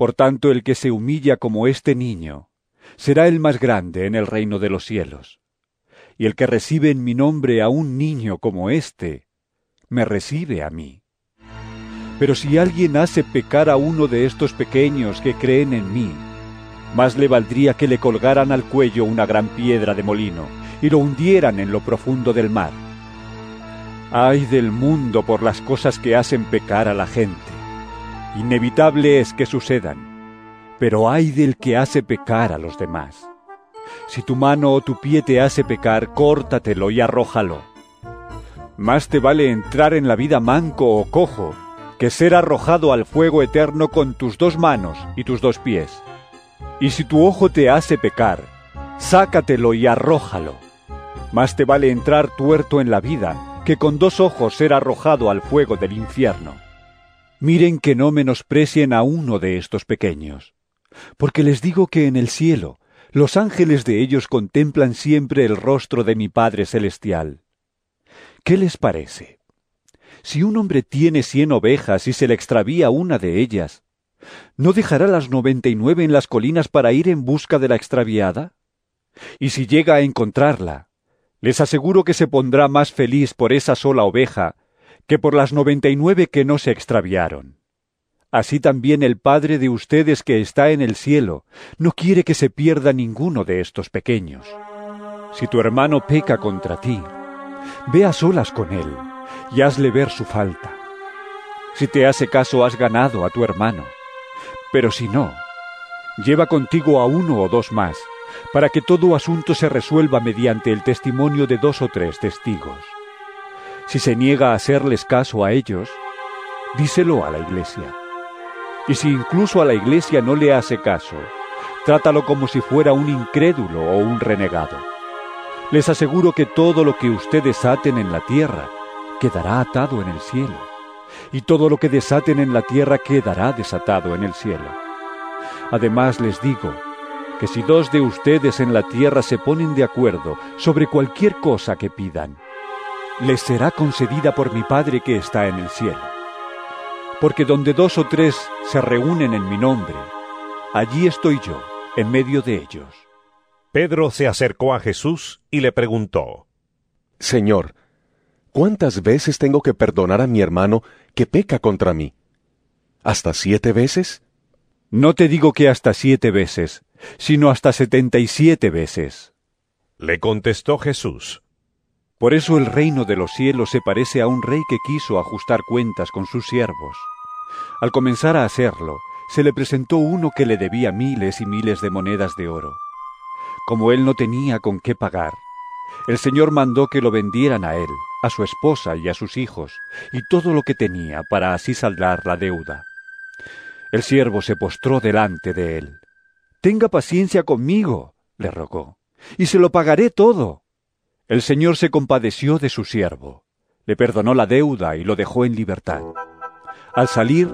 Por tanto, el que se humilla como este niño, será el más grande en el reino de los cielos. Y el que recibe en mi nombre a un niño como éste, me recibe a mí. Pero si alguien hace pecar a uno de estos pequeños que creen en mí, más le valdría que le colgaran al cuello una gran piedra de molino y lo hundieran en lo profundo del mar. Ay del mundo por las cosas que hacen pecar a la gente. Inevitable es que sucedan, pero ay del que hace pecar a los demás. Si tu mano o tu pie te hace pecar, córtatelo y arrójalo. Más te vale entrar en la vida manco o cojo que ser arrojado al fuego eterno con tus dos manos y tus dos pies. Y si tu ojo te hace pecar, sácatelo y arrójalo. Más te vale entrar tuerto en la vida que con dos ojos ser arrojado al fuego del infierno. Miren que no menosprecien a uno de estos pequeños, porque les digo que en el cielo los ángeles de ellos contemplan siempre el rostro de mi Padre Celestial. ¿Qué les parece? Si un hombre tiene cien ovejas y se le extravía una de ellas, ¿no dejará las noventa y nueve en las colinas para ir en busca de la extraviada? Y si llega a encontrarla, les aseguro que se pondrá más feliz por esa sola oveja que por las noventa y nueve que no se extraviaron. Así también el Padre de ustedes que está en el cielo no quiere que se pierda ninguno de estos pequeños. Si tu hermano peca contra ti, ve a solas con él y hazle ver su falta. Si te hace caso has ganado a tu hermano, pero si no, lleva contigo a uno o dos más, para que todo asunto se resuelva mediante el testimonio de dos o tres testigos. Si se niega a hacerles caso a ellos, díselo a la iglesia. Y si incluso a la iglesia no le hace caso, trátalo como si fuera un incrédulo o un renegado. Les aseguro que todo lo que ustedes aten en la tierra quedará atado en el cielo, y todo lo que desaten en la tierra quedará desatado en el cielo. Además les digo, que si dos de ustedes en la tierra se ponen de acuerdo sobre cualquier cosa que pidan, les será concedida por mi Padre que está en el cielo. Porque donde dos o tres se reúnen en mi nombre, allí estoy yo, en medio de ellos. Pedro se acercó a Jesús y le preguntó, Señor, ¿cuántas veces tengo que perdonar a mi hermano que peca contra mí? ¿Hasta siete veces? No te digo que hasta siete veces, sino hasta setenta y siete veces. Le contestó Jesús. Por eso el reino de los cielos se parece a un rey que quiso ajustar cuentas con sus siervos. Al comenzar a hacerlo, se le presentó uno que le debía miles y miles de monedas de oro. Como él no tenía con qué pagar, el Señor mandó que lo vendieran a él, a su esposa y a sus hijos, y todo lo que tenía para así saldar la deuda. El siervo se postró delante de él. Tenga paciencia conmigo, le rogó, y se lo pagaré todo. El Señor se compadeció de su siervo, le perdonó la deuda y lo dejó en libertad. Al salir,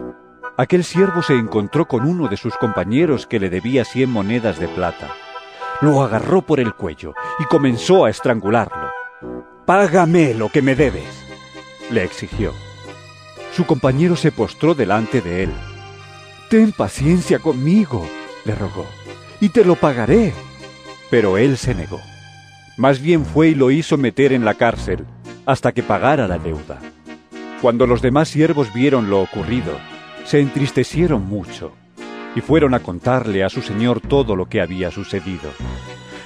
aquel siervo se encontró con uno de sus compañeros que le debía cien monedas de plata. Lo agarró por el cuello y comenzó a estrangularlo. Págame lo que me debes, le exigió. Su compañero se postró delante de él. Ten paciencia conmigo, le rogó, y te lo pagaré. Pero él se negó. Más bien fue y lo hizo meter en la cárcel hasta que pagara la deuda. Cuando los demás siervos vieron lo ocurrido, se entristecieron mucho y fueron a contarle a su señor todo lo que había sucedido.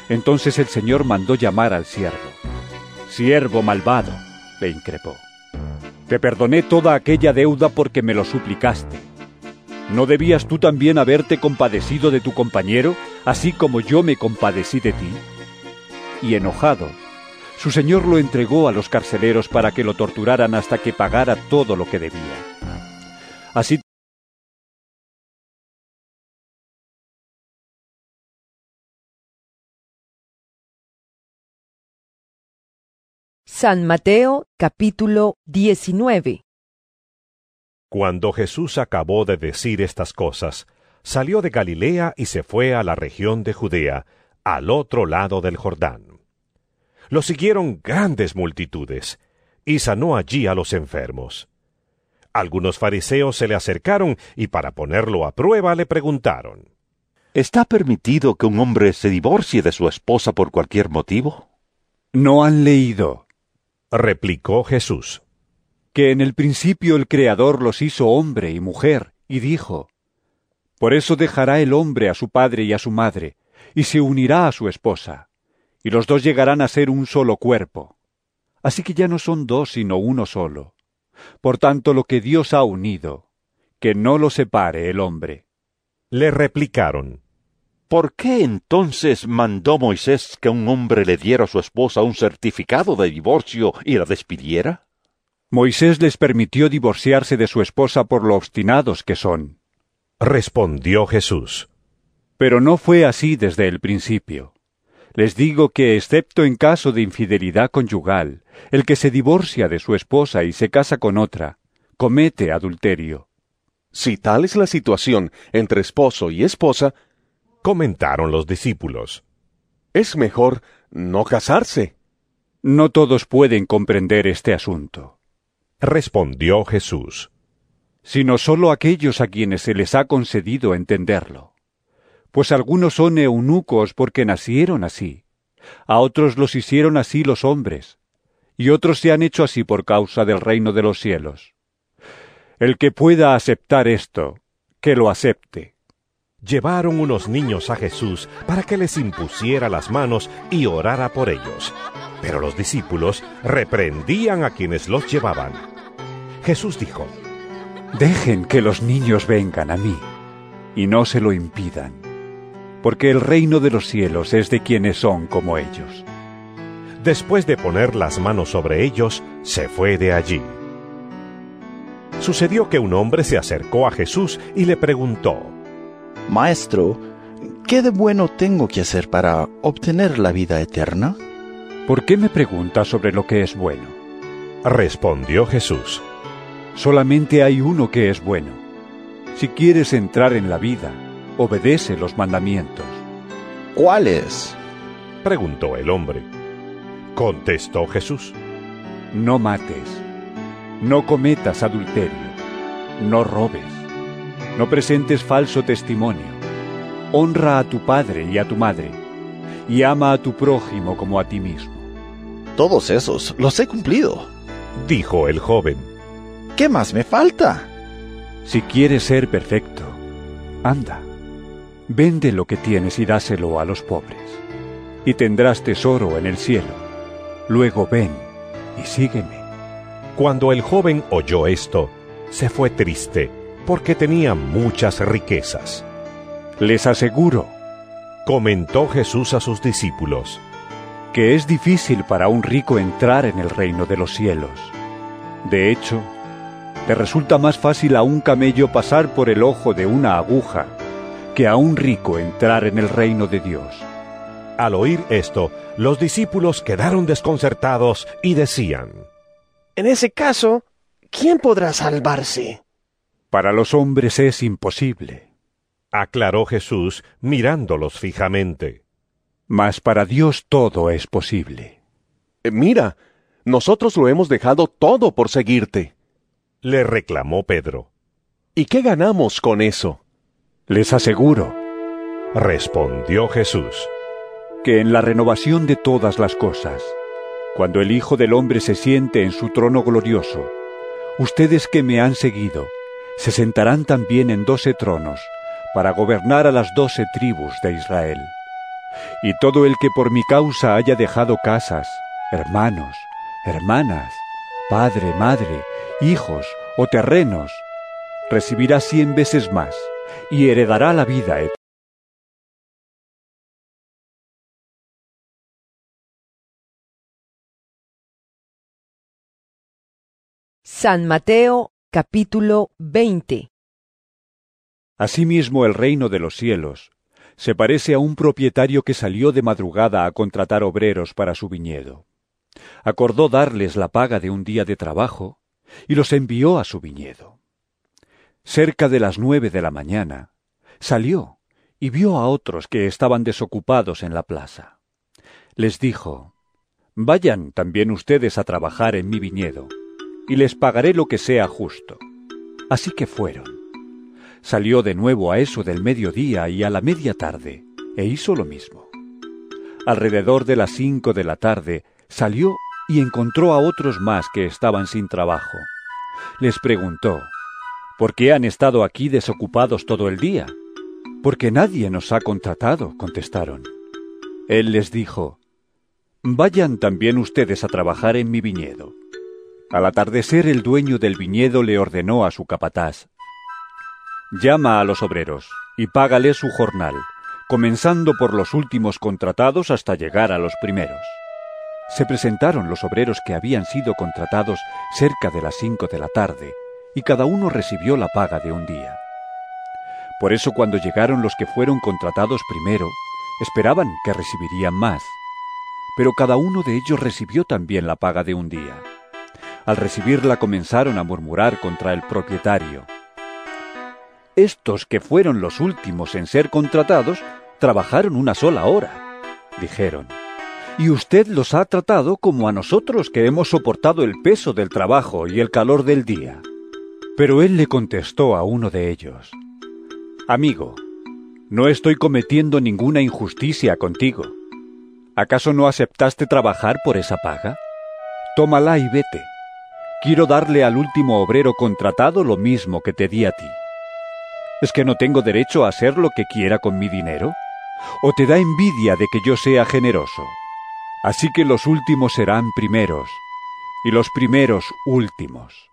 Entonces el señor mandó llamar al siervo. Siervo malvado, le increpó. Te perdoné toda aquella deuda porque me lo suplicaste. ¿No debías tú también haberte compadecido de tu compañero, así como yo me compadecí de ti? y enojado. Su señor lo entregó a los carceleros para que lo torturaran hasta que pagara todo lo que debía. Así San Mateo capítulo 19 Cuando Jesús acabó de decir estas cosas, salió de Galilea y se fue a la región de Judea, al otro lado del Jordán. Lo siguieron grandes multitudes, y sanó allí a los enfermos. Algunos fariseos se le acercaron y para ponerlo a prueba le preguntaron, ¿Está permitido que un hombre se divorcie de su esposa por cualquier motivo? ¿No han leído? replicó Jesús. Que en el principio el Creador los hizo hombre y mujer, y dijo, Por eso dejará el hombre a su padre y a su madre, y se unirá a su esposa, y los dos llegarán a ser un solo cuerpo. Así que ya no son dos, sino uno solo. Por tanto, lo que Dios ha unido, que no lo separe el hombre. Le replicaron, ¿Por qué entonces mandó Moisés que un hombre le diera a su esposa un certificado de divorcio y la despidiera? Moisés les permitió divorciarse de su esposa por lo obstinados que son. Respondió Jesús. Pero no fue así desde el principio. Les digo que, excepto en caso de infidelidad conyugal, el que se divorcia de su esposa y se casa con otra, comete adulterio. Si tal es la situación entre esposo y esposa, comentaron los discípulos, es mejor no casarse. No todos pueden comprender este asunto. Respondió Jesús. Sino sólo aquellos a quienes se les ha concedido entenderlo. Pues algunos son eunucos porque nacieron así, a otros los hicieron así los hombres, y otros se han hecho así por causa del reino de los cielos. El que pueda aceptar esto, que lo acepte. Llevaron unos niños a Jesús para que les impusiera las manos y orara por ellos. Pero los discípulos reprendían a quienes los llevaban. Jesús dijo, Dejen que los niños vengan a mí, y no se lo impidan, porque el reino de los cielos es de quienes son como ellos. Después de poner las manos sobre ellos, se fue de allí. Sucedió que un hombre se acercó a Jesús y le preguntó, Maestro, ¿qué de bueno tengo que hacer para obtener la vida eterna? ¿Por qué me preguntas sobre lo que es bueno? Respondió Jesús. Solamente hay uno que es bueno. Si quieres entrar en la vida, obedece los mandamientos. ¿Cuáles? Preguntó el hombre. Contestó Jesús. No mates. No cometas adulterio. No robes. No presentes falso testimonio. Honra a tu padre y a tu madre. Y ama a tu prójimo como a ti mismo. Todos esos los he cumplido, dijo el joven. ¿Qué más me falta? Si quieres ser perfecto, anda, vende lo que tienes y dáselo a los pobres, y tendrás tesoro en el cielo. Luego ven y sígueme. Cuando el joven oyó esto, se fue triste, porque tenía muchas riquezas. Les aseguro, comentó Jesús a sus discípulos, que es difícil para un rico entrar en el reino de los cielos. De hecho, te resulta más fácil a un camello pasar por el ojo de una aguja que a un rico entrar en el reino de Dios. Al oír esto, los discípulos quedaron desconcertados y decían, En ese caso, ¿quién podrá salvarse? Para los hombres es imposible, aclaró Jesús mirándolos fijamente. Mas para Dios todo es posible. Eh, mira, nosotros lo hemos dejado todo por seguirte. Le reclamó Pedro. ¿Y qué ganamos con eso? Les aseguro, respondió Jesús, que en la renovación de todas las cosas, cuando el Hijo del Hombre se siente en su trono glorioso, ustedes que me han seguido, se sentarán también en doce tronos, para gobernar a las doce tribus de Israel. Y todo el que por mi causa haya dejado casas, hermanos, hermanas, padre, madre, hijos o terrenos, recibirá cien veces más y heredará la vida eterna. San Mateo capítulo 20 Asimismo el reino de los cielos se parece a un propietario que salió de madrugada a contratar obreros para su viñedo. Acordó darles la paga de un día de trabajo y los envió a su viñedo. Cerca de las nueve de la mañana, salió y vio a otros que estaban desocupados en la plaza. Les dijo, Vayan también ustedes a trabajar en mi viñedo, y les pagaré lo que sea justo. Así que fueron. Salió de nuevo a eso del mediodía y a la media tarde, e hizo lo mismo. Alrededor de las cinco de la tarde salió y encontró a otros más que estaban sin trabajo. Les preguntó, ¿Por qué han estado aquí desocupados todo el día? Porque nadie nos ha contratado, contestaron. Él les dijo, Vayan también ustedes a trabajar en mi viñedo. Al atardecer el dueño del viñedo le ordenó a su capataz, Llama a los obreros y págale su jornal, comenzando por los últimos contratados hasta llegar a los primeros. Se presentaron los obreros que habían sido contratados cerca de las cinco de la tarde, y cada uno recibió la paga de un día. Por eso cuando llegaron los que fueron contratados primero, esperaban que recibirían más pero cada uno de ellos recibió también la paga de un día. Al recibirla comenzaron a murmurar contra el propietario. Estos que fueron los últimos en ser contratados trabajaron una sola hora, dijeron, y usted los ha tratado como a nosotros que hemos soportado el peso del trabajo y el calor del día. Pero él le contestó a uno de ellos, Amigo, no estoy cometiendo ninguna injusticia contigo. ¿Acaso no aceptaste trabajar por esa paga? Tómala y vete. Quiero darle al último obrero contratado lo mismo que te di a ti. ¿Es que no tengo derecho a hacer lo que quiera con mi dinero? ¿O te da envidia de que yo sea generoso? Así que los últimos serán primeros, y los primeros últimos.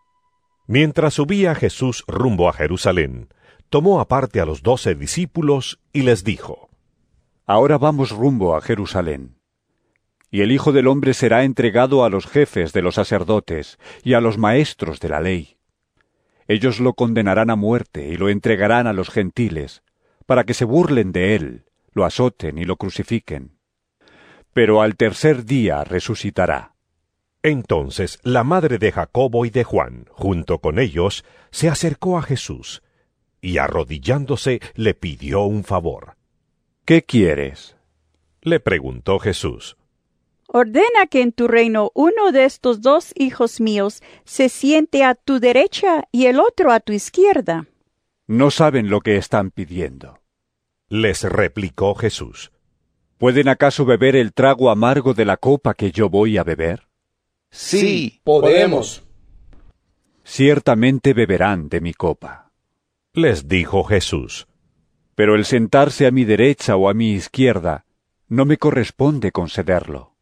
Mientras subía Jesús rumbo a Jerusalén, tomó aparte a los doce discípulos y les dijo, Ahora vamos rumbo a Jerusalén y el Hijo del Hombre será entregado a los jefes de los sacerdotes y a los maestros de la ley. Ellos lo condenarán a muerte y lo entregarán a los gentiles, para que se burlen de él, lo azoten y lo crucifiquen. Pero al tercer día resucitará. Entonces la madre de Jacobo y de Juan, junto con ellos, se acercó a Jesús, y arrodillándose le pidió un favor. ¿Qué quieres? le preguntó Jesús. Ordena que en tu reino uno de estos dos hijos míos se siente a tu derecha y el otro a tu izquierda. No saben lo que están pidiendo. Les replicó Jesús. ¿Pueden acaso beber el trago amargo de la copa que yo voy a beber? Sí, podemos. Ciertamente beberán de mi copa. Les dijo Jesús. Pero el sentarse a mi derecha o a mi izquierda no me corresponde concederlo.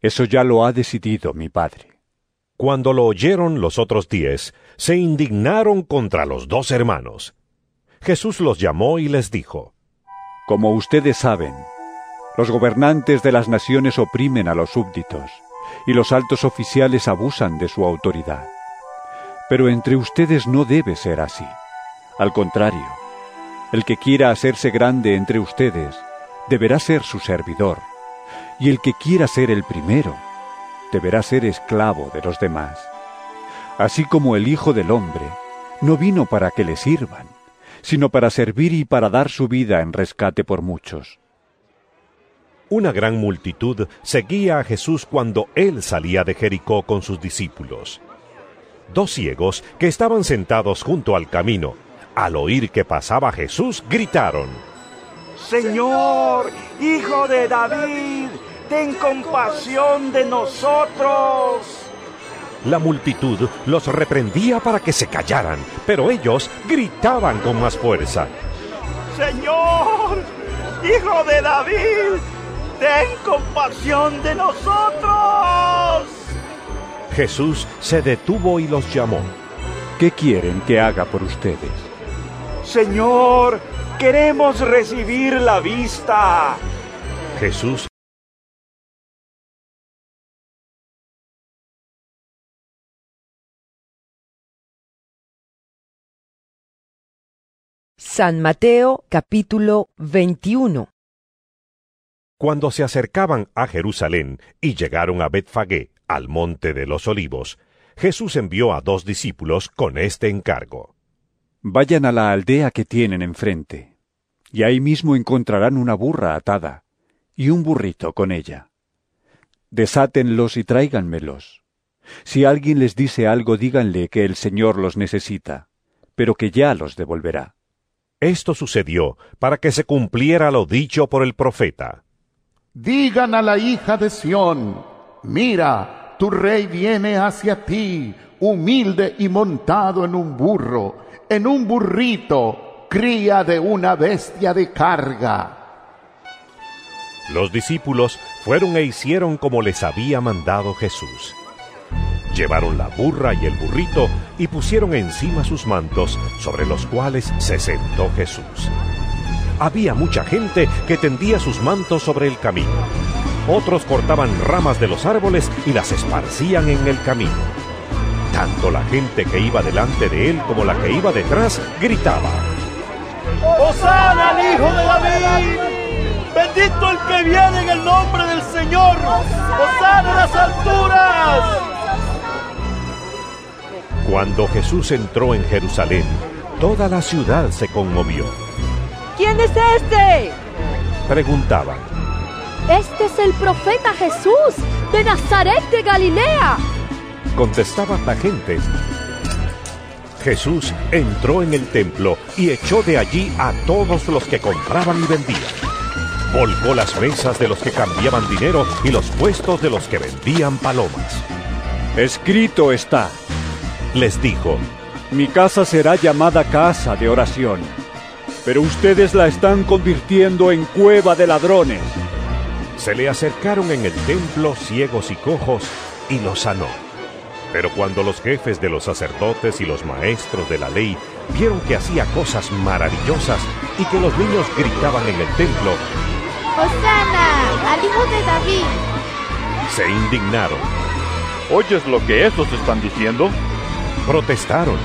Eso ya lo ha decidido mi padre. Cuando lo oyeron los otros diez, se indignaron contra los dos hermanos. Jesús los llamó y les dijo, Como ustedes saben, los gobernantes de las naciones oprimen a los súbditos, y los altos oficiales abusan de su autoridad. Pero entre ustedes no debe ser así. Al contrario, el que quiera hacerse grande entre ustedes, deberá ser su servidor y el que quiera ser el primero deberá ser esclavo de los demás. Así como el Hijo del Hombre no vino para que le sirvan, sino para servir y para dar su vida en rescate por muchos. Una gran multitud seguía a Jesús cuando él salía de Jericó con sus discípulos. Dos ciegos que estaban sentados junto al camino, al oír que pasaba Jesús, gritaron, Señor, Hijo de David, ten compasión de nosotros. La multitud los reprendía para que se callaran, pero ellos gritaban con más fuerza. Señor, Hijo de David, ten compasión de nosotros. Jesús se detuvo y los llamó. ¿Qué quieren que haga por ustedes? Señor, queremos recibir la vista. Jesús San Mateo capítulo 21 Cuando se acercaban a Jerusalén y llegaron a Betfagé, Al monte de los olivos, Jesús envió a dos discípulos con este encargo. Vayan a la aldea que tienen enfrente, y ahí mismo encontrarán una burra atada y un burrito con ella. Desátenlos y tráiganmelos. Si alguien les dice algo, díganle que el Señor los necesita, pero que ya los devolverá. Esto sucedió para que se cumpliera lo dicho por el profeta. Digan a la hija de Sión, mira, tu rey viene hacia ti, humilde y montado en un burro, en un burrito, cría de una bestia de carga. Los discípulos fueron e hicieron como les había mandado Jesús. Llevaron la burra y el burrito y pusieron encima sus mantos, sobre los cuales se sentó Jesús. Había mucha gente que tendía sus mantos sobre el camino. Otros cortaban ramas de los árboles y las esparcían en el camino. Tanto la gente que iba delante de él como la que iba detrás gritaba. ¡Hosana al Hijo de David! ¡Bendito el que viene en el nombre del Señor! ¡Hosana a las alturas! Cuando Jesús entró en Jerusalén, toda la ciudad se conmovió. ¿Quién es este? Preguntaban. Este es el profeta Jesús de Nazaret de Galilea. Contestaba la gente. Jesús entró en el templo y echó de allí a todos los que compraban y vendían. Volcó las mesas de los que cambiaban dinero y los puestos de los que vendían palomas. Escrito está, les dijo, Mi casa será llamada casa de oración, pero ustedes la están convirtiendo en cueva de ladrones. Se le acercaron en el templo ciegos y cojos y los sanó. Pero cuando los jefes de los sacerdotes y los maestros de la ley vieron que hacía cosas maravillosas y que los niños gritaban en el templo, ¡Hosana! ¡Al hijo de David! Se indignaron. ¿Oyes lo que estos están diciendo? Protestaron.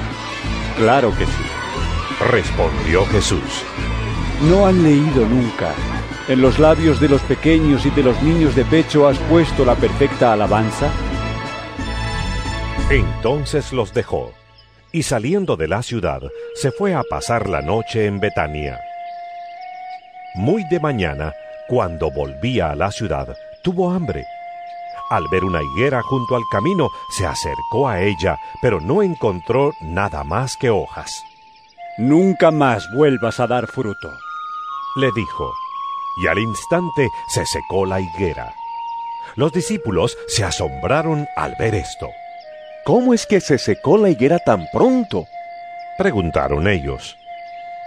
Claro que sí. Respondió Jesús. ¿No han leído nunca? En los labios de los pequeños y de los niños de pecho has puesto la perfecta alabanza. Entonces los dejó, y saliendo de la ciudad, se fue a pasar la noche en Betania. Muy de mañana, cuando volvía a la ciudad, tuvo hambre. Al ver una higuera junto al camino, se acercó a ella, pero no encontró nada más que hojas. Nunca más vuelvas a dar fruto, le dijo, y al instante se secó la higuera. Los discípulos se asombraron al ver esto. ¿Cómo es que se secó la higuera tan pronto? preguntaron ellos.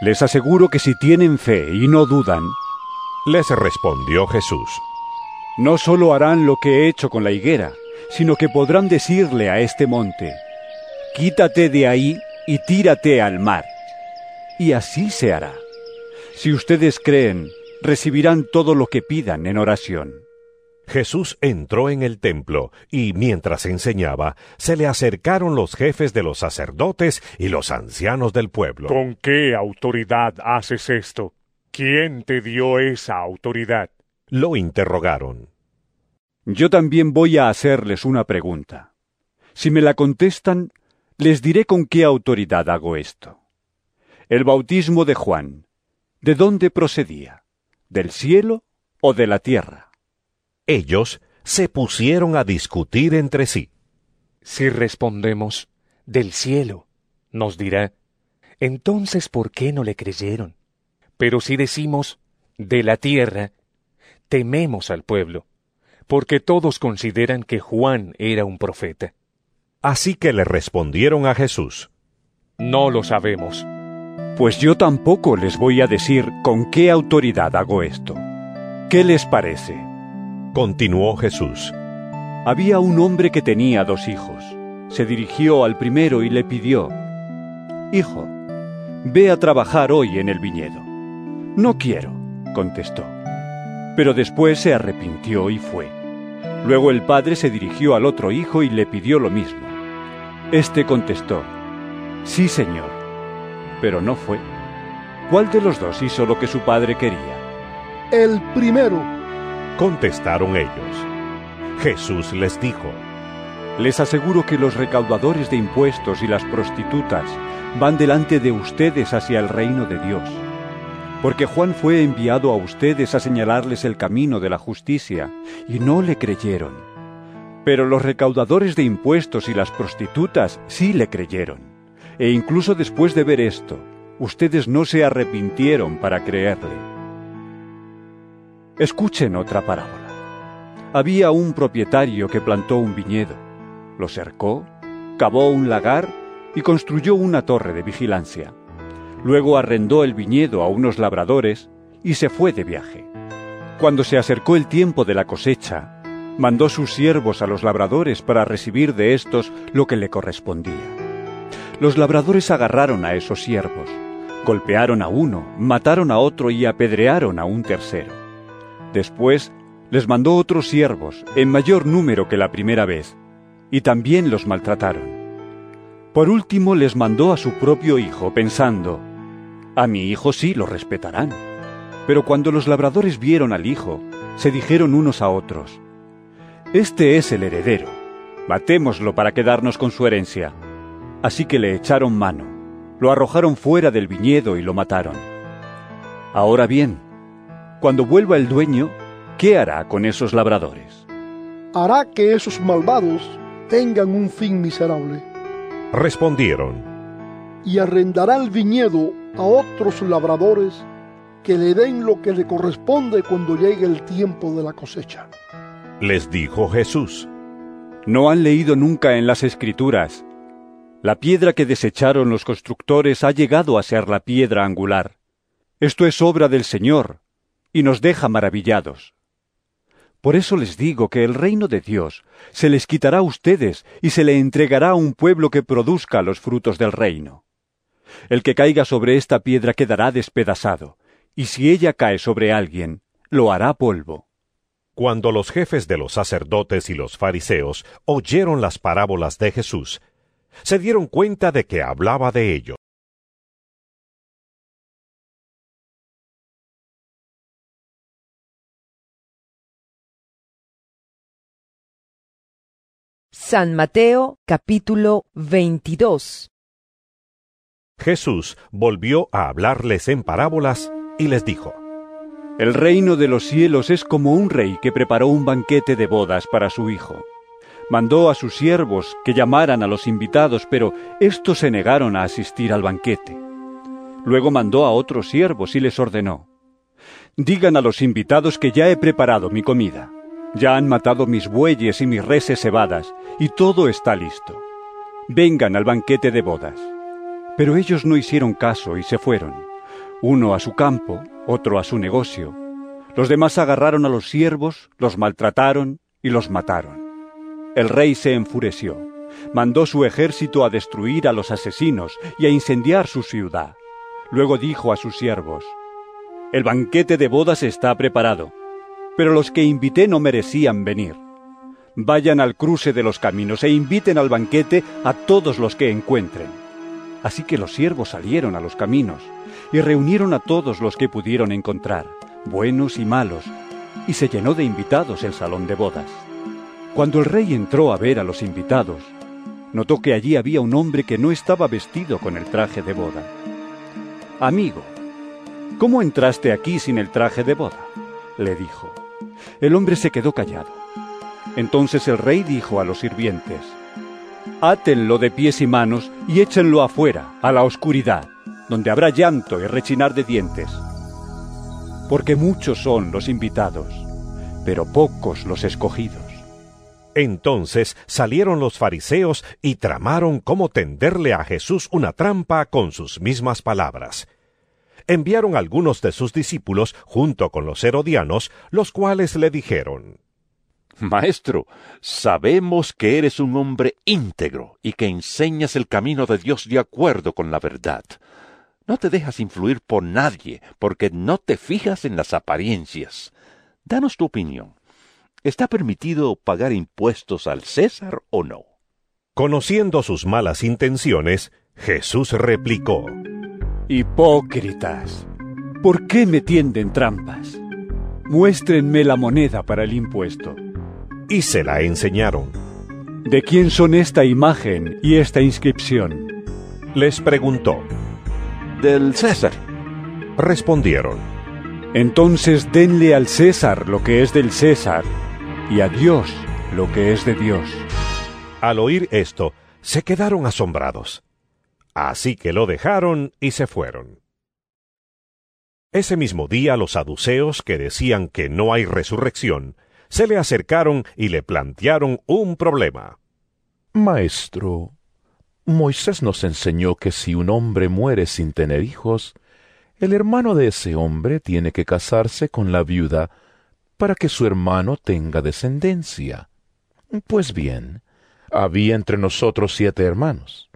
Les aseguro que si tienen fe y no dudan, les respondió Jesús. No solo harán lo que he hecho con la higuera, sino que podrán decirle a este monte, quítate de ahí y tírate al mar. Y así se hará. Si ustedes creen, recibirán todo lo que pidan en oración. Jesús entró en el templo y mientras enseñaba, se le acercaron los jefes de los sacerdotes y los ancianos del pueblo. ¿Con qué autoridad haces esto? ¿Quién te dio esa autoridad? Lo interrogaron. Yo también voy a hacerles una pregunta. Si me la contestan, les diré con qué autoridad hago esto. El bautismo de Juan, ¿de dónde procedía? ¿Del cielo o de la tierra? Ellos se pusieron a discutir entre sí. Si respondemos del cielo, nos dirá, entonces ¿por qué no le creyeron? Pero si decimos de la tierra, tememos al pueblo, porque todos consideran que Juan era un profeta. Así que le respondieron a Jesús. No lo sabemos. Pues yo tampoco les voy a decir con qué autoridad hago esto. ¿Qué les parece? Continuó Jesús. Había un hombre que tenía dos hijos. Se dirigió al primero y le pidió, Hijo, ve a trabajar hoy en el viñedo. No quiero, contestó. Pero después se arrepintió y fue. Luego el padre se dirigió al otro hijo y le pidió lo mismo. Este contestó, Sí, señor. Pero no fue. ¿Cuál de los dos hizo lo que su padre quería? El primero. Contestaron ellos. Jesús les dijo, Les aseguro que los recaudadores de impuestos y las prostitutas van delante de ustedes hacia el reino de Dios. Porque Juan fue enviado a ustedes a señalarles el camino de la justicia, y no le creyeron. Pero los recaudadores de impuestos y las prostitutas sí le creyeron. E incluso después de ver esto, ustedes no se arrepintieron para creerle. Escuchen otra parábola. Había un propietario que plantó un viñedo, lo cercó, cavó un lagar y construyó una torre de vigilancia. Luego arrendó el viñedo a unos labradores y se fue de viaje. Cuando se acercó el tiempo de la cosecha, mandó sus siervos a los labradores para recibir de éstos lo que le correspondía. Los labradores agarraron a esos siervos, golpearon a uno, mataron a otro y apedrearon a un tercero. Después les mandó otros siervos, en mayor número que la primera vez, y también los maltrataron. Por último les mandó a su propio hijo, pensando, a mi hijo sí lo respetarán. Pero cuando los labradores vieron al hijo, se dijeron unos a otros, Este es el heredero, matémoslo para quedarnos con su herencia. Así que le echaron mano, lo arrojaron fuera del viñedo y lo mataron. Ahora bien, cuando vuelva el dueño, ¿qué hará con esos labradores? Hará que esos malvados tengan un fin miserable. Respondieron, y arrendará el viñedo a otros labradores que le den lo que le corresponde cuando llegue el tiempo de la cosecha. Les dijo Jesús, ¿no han leído nunca en las Escrituras? La piedra que desecharon los constructores ha llegado a ser la piedra angular. Esto es obra del Señor, y nos deja maravillados. Por eso les digo que el reino de Dios se les quitará a ustedes y se le entregará a un pueblo que produzca los frutos del reino. El que caiga sobre esta piedra quedará despedazado, y si ella cae sobre alguien, lo hará polvo. Cuando los jefes de los sacerdotes y los fariseos oyeron las parábolas de Jesús, se dieron cuenta de que hablaba de ellos. San Mateo capítulo 22 Jesús volvió a hablarles en parábolas y les dijo, El reino de los cielos es como un rey que preparó un banquete de bodas para su hijo. Mandó a sus siervos que llamaran a los invitados, pero éstos se negaron a asistir al banquete. Luego mandó a otros siervos y les ordenó, Digan a los invitados que ya he preparado mi comida. Ya han matado mis bueyes y mis reses cebadas, y todo está listo. Vengan al banquete de bodas. Pero ellos no hicieron caso y se fueron, uno a su campo, otro a su negocio. Los demás agarraron a los siervos, los maltrataron y los mataron. El rey se enfureció, mandó su ejército a destruir a los asesinos y a incendiar su ciudad. Luego dijo a sus siervos, El banquete de bodas está preparado pero los que invité no merecían venir. Vayan al cruce de los caminos e inviten al banquete a todos los que encuentren. Así que los siervos salieron a los caminos y reunieron a todos los que pudieron encontrar, buenos y malos, y se llenó de invitados el salón de bodas. Cuando el rey entró a ver a los invitados, notó que allí había un hombre que no estaba vestido con el traje de boda. Amigo, ¿cómo entraste aquí sin el traje de boda? le dijo. El hombre se quedó callado. Entonces el rey dijo a los sirvientes, Átenlo de pies y manos y échenlo afuera, a la oscuridad, donde habrá llanto y rechinar de dientes. Porque muchos son los invitados, pero pocos los escogidos. Entonces salieron los fariseos y tramaron cómo tenderle a Jesús una trampa con sus mismas palabras enviaron algunos de sus discípulos junto con los herodianos, los cuales le dijeron, Maestro, sabemos que eres un hombre íntegro y que enseñas el camino de Dios de acuerdo con la verdad. No te dejas influir por nadie, porque no te fijas en las apariencias. Danos tu opinión. ¿Está permitido pagar impuestos al César o no? Conociendo sus malas intenciones, Jesús replicó, Hipócritas, ¿por qué me tienden trampas? Muéstrenme la moneda para el impuesto. Y se la enseñaron. ¿De quién son esta imagen y esta inscripción? Les preguntó. Del César. Respondieron. Entonces denle al César lo que es del César y a Dios lo que es de Dios. Al oír esto, se quedaron asombrados. Así que lo dejaron y se fueron. Ese mismo día los saduceos que decían que no hay resurrección, se le acercaron y le plantearon un problema. Maestro, Moisés nos enseñó que si un hombre muere sin tener hijos, el hermano de ese hombre tiene que casarse con la viuda para que su hermano tenga descendencia. Pues bien, había entre nosotros siete hermanos.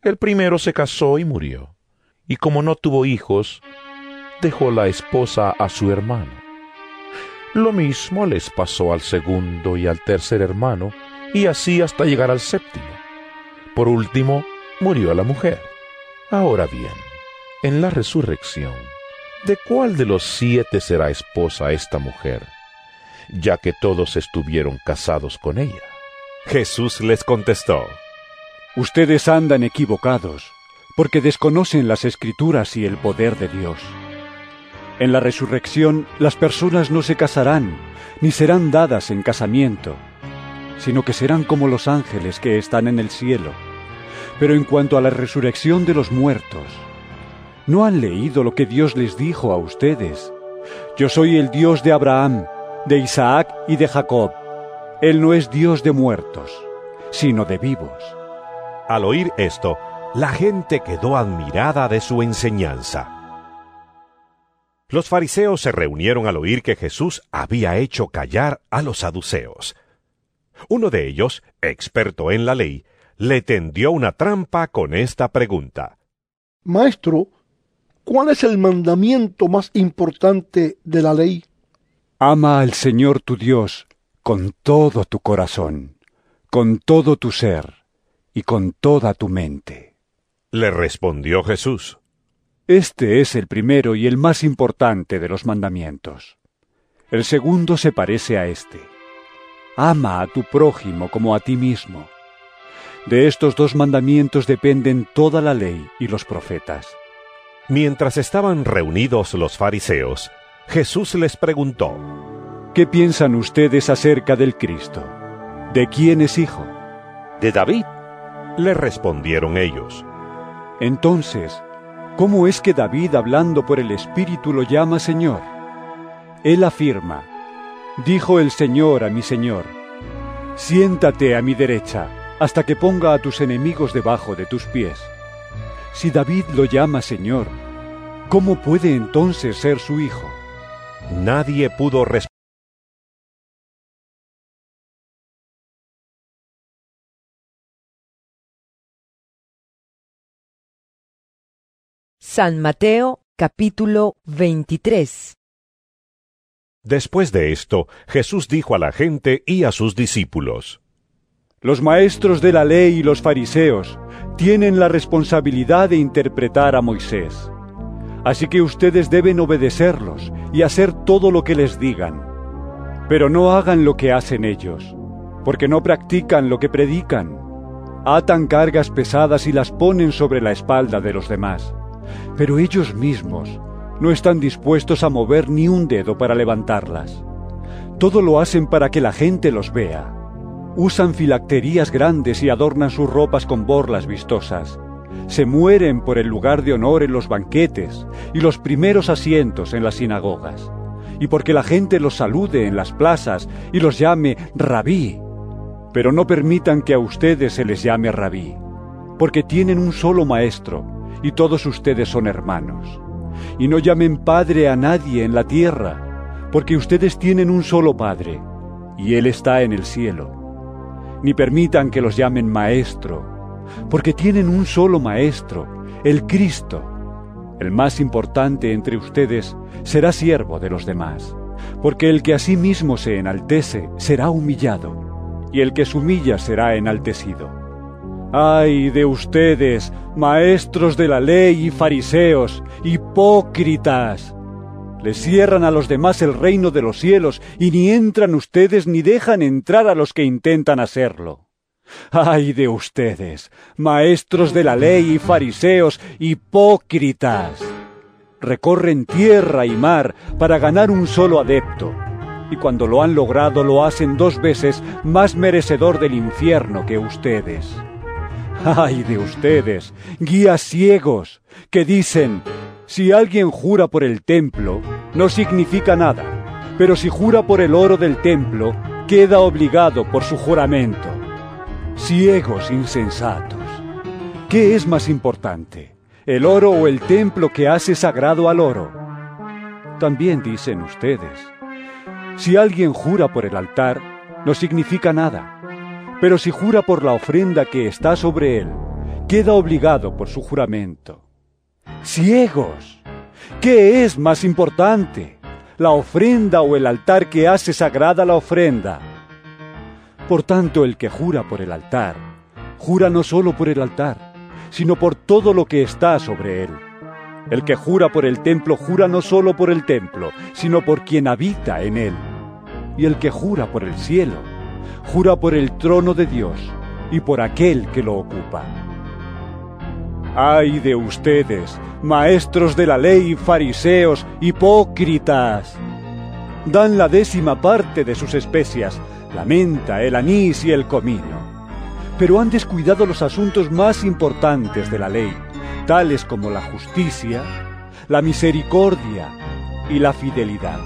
El primero se casó y murió, y como no tuvo hijos, dejó la esposa a su hermano. Lo mismo les pasó al segundo y al tercer hermano, y así hasta llegar al séptimo. Por último, murió la mujer. Ahora bien, en la resurrección, ¿de cuál de los siete será esposa esta mujer, ya que todos estuvieron casados con ella? Jesús les contestó, Ustedes andan equivocados, porque desconocen las escrituras y el poder de Dios. En la resurrección las personas no se casarán, ni serán dadas en casamiento, sino que serán como los ángeles que están en el cielo. Pero en cuanto a la resurrección de los muertos, ¿no han leído lo que Dios les dijo a ustedes? Yo soy el Dios de Abraham, de Isaac y de Jacob. Él no es Dios de muertos, sino de vivos. Al oír esto, la gente quedó admirada de su enseñanza. Los fariseos se reunieron al oír que Jesús había hecho callar a los saduceos. Uno de ellos, experto en la ley, le tendió una trampa con esta pregunta. Maestro, ¿cuál es el mandamiento más importante de la ley? Ama al Señor tu Dios con todo tu corazón, con todo tu ser y con toda tu mente. Le respondió Jesús. Este es el primero y el más importante de los mandamientos. El segundo se parece a este. Ama a tu prójimo como a ti mismo. De estos dos mandamientos dependen toda la ley y los profetas. Mientras estaban reunidos los fariseos, Jesús les preguntó, ¿Qué piensan ustedes acerca del Cristo? ¿De quién es hijo? De David. Le respondieron ellos. Entonces, ¿Cómo es que David, hablando por el Espíritu, lo llama Señor? Él afirma, dijo el Señor a mi Señor, siéntate a mi derecha, hasta que ponga a tus enemigos debajo de tus pies. Si David lo llama Señor, ¿cómo puede entonces ser su hijo? Nadie pudo responder. San Mateo capítulo 23 Después de esto, Jesús dijo a la gente y a sus discípulos, Los maestros de la ley y los fariseos tienen la responsabilidad de interpretar a Moisés. Así que ustedes deben obedecerlos y hacer todo lo que les digan. Pero no hagan lo que hacen ellos, porque no practican lo que predican. Atan cargas pesadas y las ponen sobre la espalda de los demás pero ellos mismos no están dispuestos a mover ni un dedo para levantarlas. Todo lo hacen para que la gente los vea. Usan filacterías grandes y adornan sus ropas con borlas vistosas. Se mueren por el lugar de honor en los banquetes y los primeros asientos en las sinagogas. Y porque la gente los salude en las plazas y los llame rabí. Pero no permitan que a ustedes se les llame rabí, porque tienen un solo maestro, y todos ustedes son hermanos. Y no llamen Padre a nadie en la tierra, porque ustedes tienen un solo Padre, y Él está en el cielo. Ni permitan que los llamen Maestro, porque tienen un solo Maestro, el Cristo. El más importante entre ustedes será siervo de los demás, porque el que a sí mismo se enaltece será humillado, y el que se humilla será enaltecido. ¡Ay de ustedes, maestros de la ley y fariseos, hipócritas! Les cierran a los demás el reino de los cielos y ni entran ustedes ni dejan entrar a los que intentan hacerlo. ¡Ay de ustedes, maestros de la ley y fariseos hipócritas! Recorren tierra y mar para ganar un solo adepto, y cuando lo han logrado lo hacen dos veces más merecedor del infierno que ustedes. ¡Ay de ustedes, guías ciegos, que dicen, si alguien jura por el templo, no significa nada, pero si jura por el oro del templo, queda obligado por su juramento. Ciegos insensatos. ¿Qué es más importante, el oro o el templo que hace sagrado al oro? También dicen ustedes, si alguien jura por el altar, no significa nada, pero si jura por la ofrenda que está sobre él, queda obligado por su juramento. Ciegos. ¿Qué es más importante? ¿La ofrenda o el altar que hace sagrada la ofrenda? Por tanto, el que jura por el altar, jura no solo por el altar, sino por todo lo que está sobre él. El que jura por el templo, jura no solo por el templo, sino por quien habita en él. Y el que jura por el cielo, jura por el trono de Dios y por aquel que lo ocupa. ¡Ay de ustedes, maestros de la ley, fariseos, hipócritas! Dan la décima parte de sus especias, la menta, el anís y el comino. Pero han descuidado los asuntos más importantes de la ley, tales como la justicia, la misericordia y la fidelidad.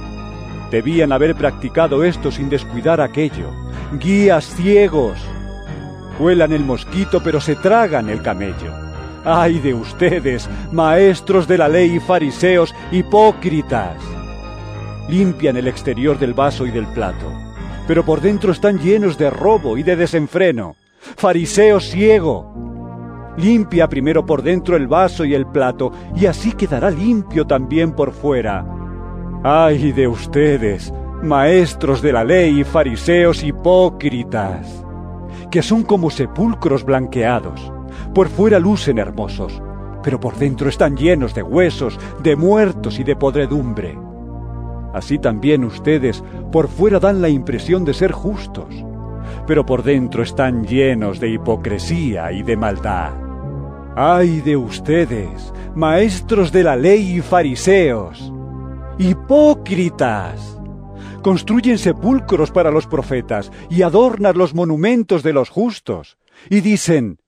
Debían haber practicado esto sin descuidar aquello. Guías ciegos. Cuelan el mosquito pero se tragan el camello. ¡Ay de ustedes, maestros de la ley y fariseos hipócritas! Limpian el exterior del vaso y del plato, pero por dentro están llenos de robo y de desenfreno. Fariseo ciego. Limpia primero por dentro el vaso y el plato, y así quedará limpio también por fuera. ¡Ay de ustedes, maestros de la ley y fariseos hipócritas! que son como sepulcros blanqueados. Por fuera lucen hermosos, pero por dentro están llenos de huesos, de muertos y de podredumbre. Así también ustedes por fuera dan la impresión de ser justos, pero por dentro están llenos de hipocresía y de maldad. ¡Ay de ustedes, maestros de la ley y fariseos! ¡Hipócritas! Construyen sepulcros para los profetas y adornan los monumentos de los justos. Y dicen,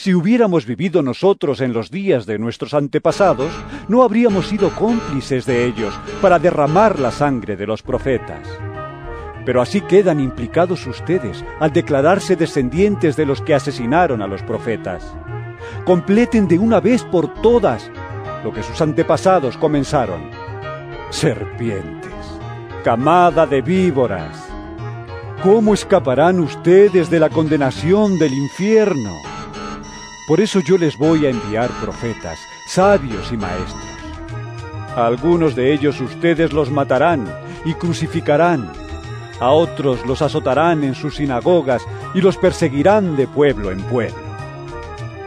si hubiéramos vivido nosotros en los días de nuestros antepasados, no habríamos sido cómplices de ellos para derramar la sangre de los profetas. Pero así quedan implicados ustedes al declararse descendientes de los que asesinaron a los profetas. Completen de una vez por todas lo que sus antepasados comenzaron. Serpientes, camada de víboras. ¿Cómo escaparán ustedes de la condenación del infierno? Por eso yo les voy a enviar profetas, sabios y maestros. A algunos de ellos ustedes los matarán y crucificarán. A otros los azotarán en sus sinagogas y los perseguirán de pueblo en pueblo.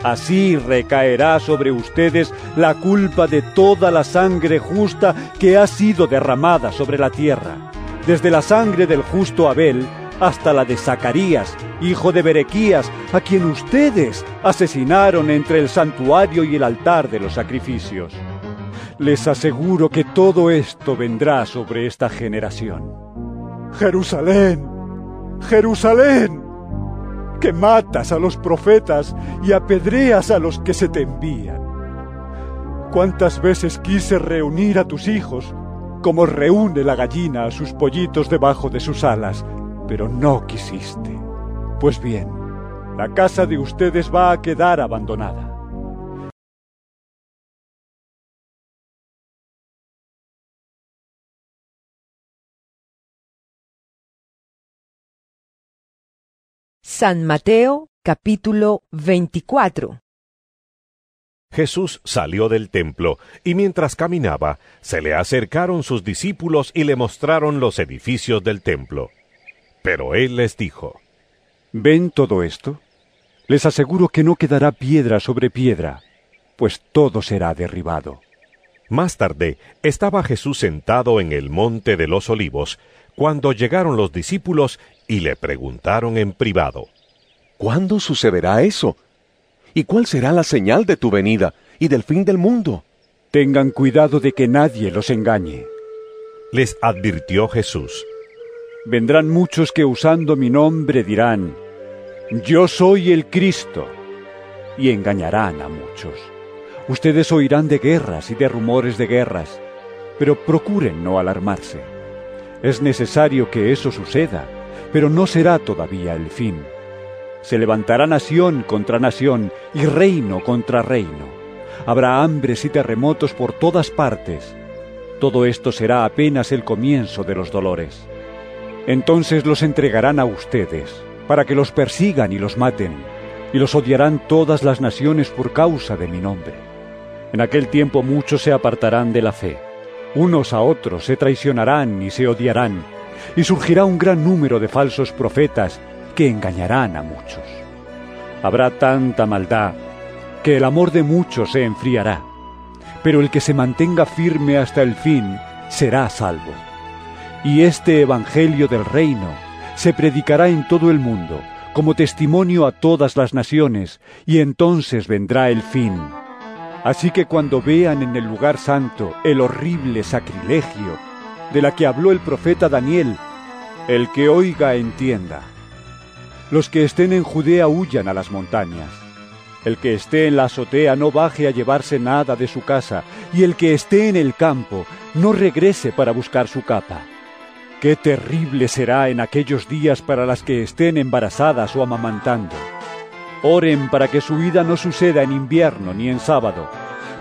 Así recaerá sobre ustedes la culpa de toda la sangre justa que ha sido derramada sobre la tierra, desde la sangre del justo Abel hasta la de Zacarías, hijo de Berequías, a quien ustedes asesinaron entre el santuario y el altar de los sacrificios. Les aseguro que todo esto vendrá sobre esta generación. Jerusalén, Jerusalén, que matas a los profetas y apedreas a los que se te envían. ¿Cuántas veces quise reunir a tus hijos, como reúne la gallina a sus pollitos debajo de sus alas, pero no quisiste? Pues bien, la casa de ustedes va a quedar abandonada. San Mateo capítulo 24 Jesús salió del templo, y mientras caminaba, se le acercaron sus discípulos y le mostraron los edificios del templo. Pero él les dijo, ¿Ven todo esto? Les aseguro que no quedará piedra sobre piedra, pues todo será derribado. Más tarde estaba Jesús sentado en el monte de los olivos, cuando llegaron los discípulos y le preguntaron en privado, ¿Cuándo sucederá eso? ¿Y cuál será la señal de tu venida y del fin del mundo? Tengan cuidado de que nadie los engañe. Les advirtió Jesús. Vendrán muchos que usando mi nombre dirán, Yo soy el Cristo, y engañarán a muchos. Ustedes oirán de guerras y de rumores de guerras, pero procuren no alarmarse. Es necesario que eso suceda, pero no será todavía el fin. Se levantará nación contra nación y reino contra reino. Habrá hambres y terremotos por todas partes. Todo esto será apenas el comienzo de los dolores. Entonces los entregarán a ustedes, para que los persigan y los maten, y los odiarán todas las naciones por causa de mi nombre. En aquel tiempo muchos se apartarán de la fe, unos a otros se traicionarán y se odiarán, y surgirá un gran número de falsos profetas que engañarán a muchos. Habrá tanta maldad que el amor de muchos se enfriará, pero el que se mantenga firme hasta el fin será salvo. Y este Evangelio del Reino se predicará en todo el mundo como testimonio a todas las naciones, y entonces vendrá el fin. Así que cuando vean en el lugar santo el horrible sacrilegio de la que habló el profeta Daniel, el que oiga entienda. Los que estén en Judea huyan a las montañas. El que esté en la azotea no baje a llevarse nada de su casa, y el que esté en el campo no regrese para buscar su capa. Qué terrible será en aquellos días para las que estén embarazadas o amamantando. Oren para que su vida no suceda en invierno ni en sábado,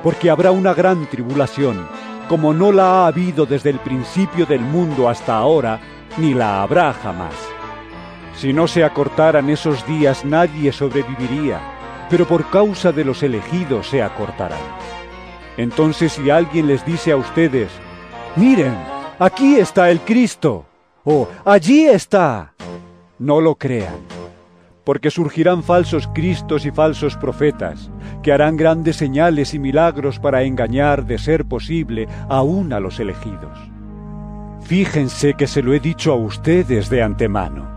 porque habrá una gran tribulación, como no la ha habido desde el principio del mundo hasta ahora, ni la habrá jamás. Si no se acortaran esos días nadie sobreviviría, pero por causa de los elegidos se acortarán. Entonces si alguien les dice a ustedes, miren, aquí está el Cristo, o allí está, no lo crean, porque surgirán falsos Cristos y falsos profetas, que harán grandes señales y milagros para engañar, de ser posible, aún a los elegidos. Fíjense que se lo he dicho a ustedes de antemano.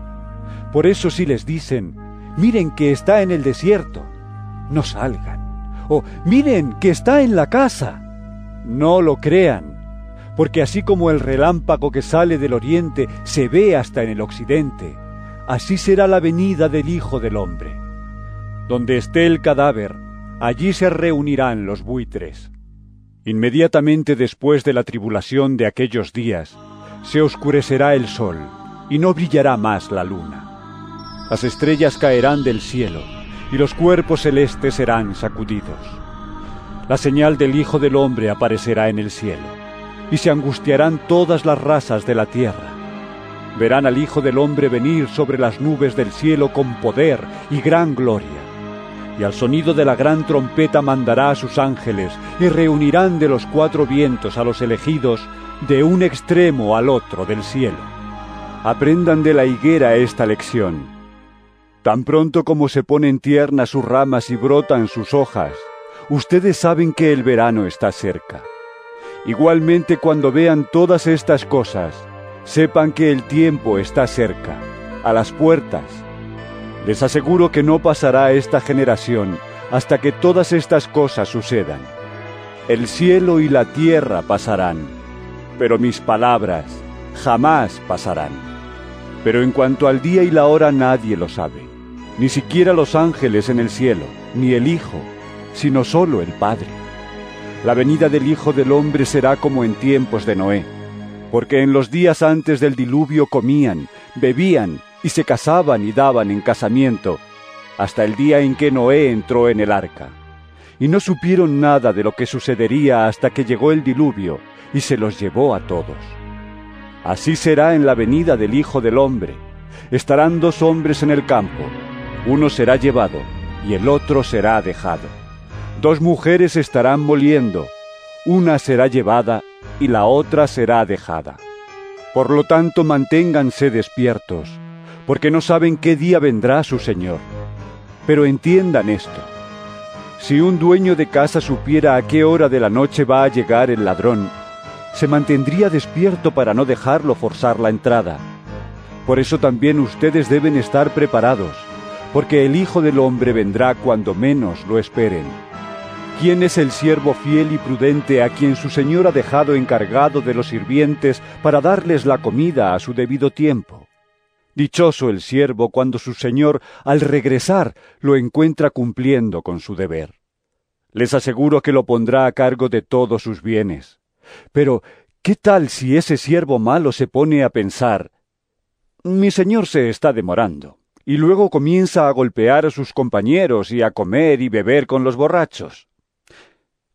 Por eso si les dicen, miren que está en el desierto, no salgan. O miren que está en la casa, no lo crean. Porque así como el relámpago que sale del oriente se ve hasta en el occidente, así será la venida del Hijo del Hombre. Donde esté el cadáver, allí se reunirán los buitres. Inmediatamente después de la tribulación de aquellos días, se oscurecerá el sol y no brillará más la luna. Las estrellas caerán del cielo y los cuerpos celestes serán sacudidos. La señal del Hijo del Hombre aparecerá en el cielo y se angustiarán todas las razas de la tierra. Verán al Hijo del Hombre venir sobre las nubes del cielo con poder y gran gloria. Y al sonido de la gran trompeta mandará a sus ángeles y reunirán de los cuatro vientos a los elegidos de un extremo al otro del cielo. Aprendan de la higuera esta lección. Tan pronto como se ponen tiernas sus ramas y brotan sus hojas, ustedes saben que el verano está cerca. Igualmente cuando vean todas estas cosas, sepan que el tiempo está cerca, a las puertas. Les aseguro que no pasará esta generación hasta que todas estas cosas sucedan. El cielo y la tierra pasarán, pero mis palabras jamás pasarán. Pero en cuanto al día y la hora nadie lo sabe ni siquiera los ángeles en el cielo, ni el Hijo, sino solo el Padre. La venida del Hijo del Hombre será como en tiempos de Noé, porque en los días antes del diluvio comían, bebían y se casaban y daban en casamiento, hasta el día en que Noé entró en el arca. Y no supieron nada de lo que sucedería hasta que llegó el diluvio y se los llevó a todos. Así será en la venida del Hijo del Hombre. Estarán dos hombres en el campo uno será llevado y el otro será dejado. Dos mujeres estarán moliendo, una será llevada y la otra será dejada. Por lo tanto, manténganse despiertos, porque no saben qué día vendrá su Señor. Pero entiendan esto. Si un dueño de casa supiera a qué hora de la noche va a llegar el ladrón, se mantendría despierto para no dejarlo forzar la entrada. Por eso también ustedes deben estar preparados porque el Hijo del Hombre vendrá cuando menos lo esperen. ¿Quién es el siervo fiel y prudente a quien su Señor ha dejado encargado de los sirvientes para darles la comida a su debido tiempo? Dichoso el siervo cuando su Señor, al regresar, lo encuentra cumpliendo con su deber. Les aseguro que lo pondrá a cargo de todos sus bienes. Pero, ¿qué tal si ese siervo malo se pone a pensar mi Señor se está demorando? y luego comienza a golpear a sus compañeros y a comer y beber con los borrachos.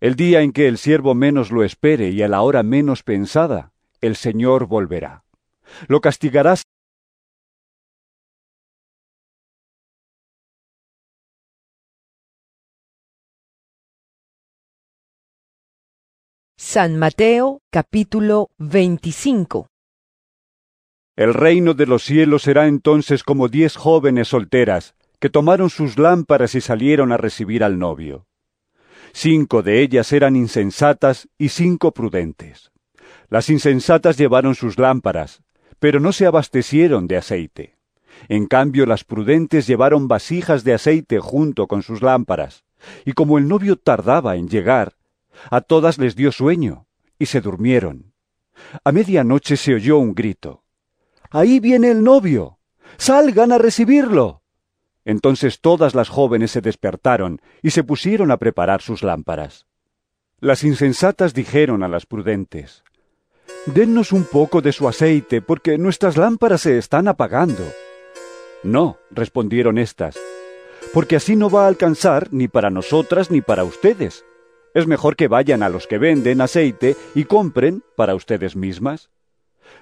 El día en que el siervo menos lo espere y a la hora menos pensada, el Señor volverá. Lo castigará San Mateo capítulo 25 El reino de los cielos será entonces como diez jóvenes solteras, que tomaron sus lámparas y salieron a recibir al novio. Cinco de ellas eran insensatas y cinco prudentes. Las insensatas llevaron sus lámparas, pero no se abastecieron de aceite. En cambio las prudentes llevaron vasijas de aceite junto con sus lámparas, y como el novio tardaba en llegar, a todas les dio sueño, y se durmieron. A medianoche se oyó un grito. Ahí viene el novio. Salgan a recibirlo. Entonces todas las jóvenes se despertaron y se pusieron a preparar sus lámparas. Las insensatas dijeron a las prudentes, Dennos un poco de su aceite, porque nuestras lámparas se están apagando. No, respondieron éstas, porque así no va a alcanzar ni para nosotras ni para ustedes. Es mejor que vayan a los que venden aceite y compren para ustedes mismas.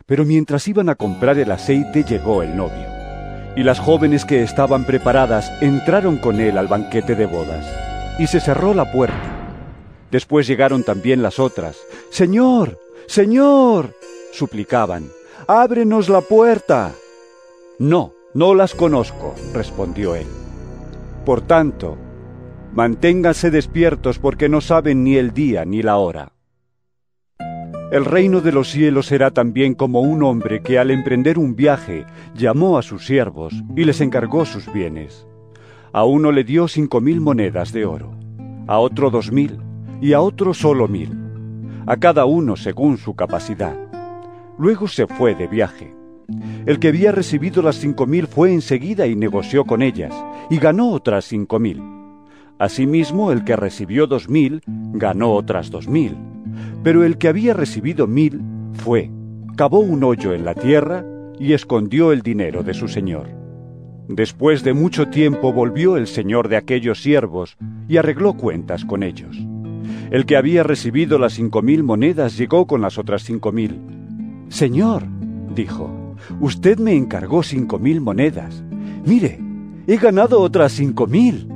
Pero mientras iban a comprar el aceite llegó el novio, y las jóvenes que estaban preparadas entraron con él al banquete de bodas, y se cerró la puerta. Después llegaron también las otras. Señor, Señor, suplicaban, ábrenos la puerta. No, no las conozco, respondió él. Por tanto, manténganse despiertos porque no saben ni el día ni la hora. El reino de los cielos será también como un hombre que al emprender un viaje llamó a sus siervos y les encargó sus bienes. A uno le dio cinco mil monedas de oro, a otro dos mil y a otro solo mil, a cada uno según su capacidad. Luego se fue de viaje. El que había recibido las cinco mil fue enseguida y negoció con ellas, y ganó otras cinco mil. Asimismo, el que recibió dos mil ganó otras dos mil. Pero el que había recibido mil fue, cavó un hoyo en la tierra y escondió el dinero de su señor. Después de mucho tiempo volvió el señor de aquellos siervos y arregló cuentas con ellos. El que había recibido las cinco mil monedas llegó con las otras cinco mil. Señor, dijo, usted me encargó cinco mil monedas. Mire, he ganado otras cinco mil.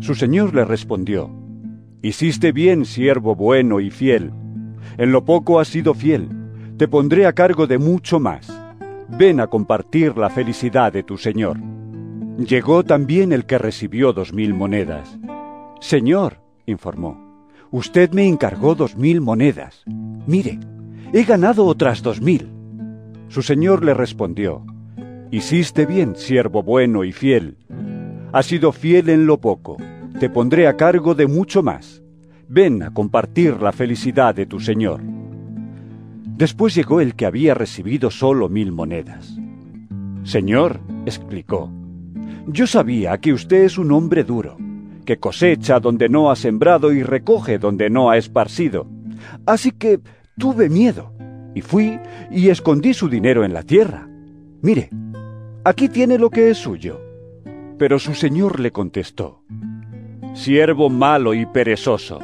Su señor le respondió, Hiciste bien, siervo bueno y fiel. En lo poco has sido fiel, te pondré a cargo de mucho más. Ven a compartir la felicidad de tu señor. Llegó también el que recibió dos mil monedas. Señor, informó, usted me encargó dos mil monedas. Mire, he ganado otras dos mil. Su señor le respondió, Hiciste bien, siervo bueno y fiel. Has sido fiel en lo poco, te pondré a cargo de mucho más. Ven a compartir la felicidad de tu señor. Después llegó el que había recibido solo mil monedas. Señor, explicó, yo sabía que usted es un hombre duro, que cosecha donde no ha sembrado y recoge donde no ha esparcido. Así que tuve miedo y fui y escondí su dinero en la tierra. Mire, aquí tiene lo que es suyo. Pero su señor le contestó, Siervo malo y perezoso.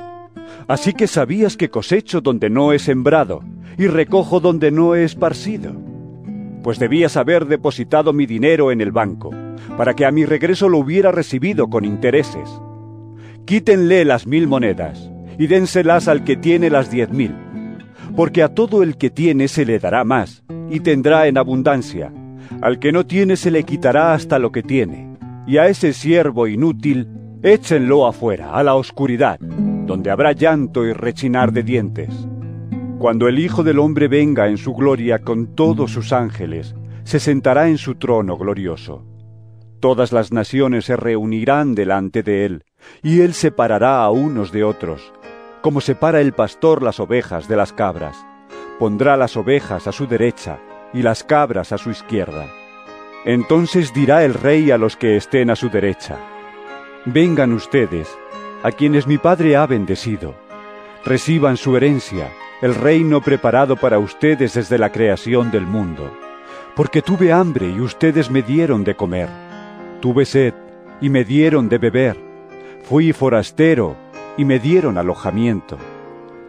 Así que sabías que cosecho donde no he sembrado y recojo donde no he esparcido. Pues debías haber depositado mi dinero en el banco, para que a mi regreso lo hubiera recibido con intereses. Quítenle las mil monedas y dénselas al que tiene las diez mil, porque a todo el que tiene se le dará más, y tendrá en abundancia. Al que no tiene se le quitará hasta lo que tiene, y a ese siervo inútil échenlo afuera, a la oscuridad, donde habrá llanto y rechinar de dientes. Cuando el Hijo del Hombre venga en su gloria con todos sus ángeles, se sentará en su trono glorioso. Todas las naciones se reunirán delante de él, y él separará a unos de otros, como separa el pastor las ovejas de las cabras. Pondrá las ovejas a su derecha y las cabras a su izquierda. Entonces dirá el rey a los que estén a su derecha, Vengan ustedes, a quienes mi Padre ha bendecido, reciban su herencia, el reino preparado para ustedes desde la creación del mundo. Porque tuve hambre y ustedes me dieron de comer. Tuve sed y me dieron de beber. Fui forastero y me dieron alojamiento.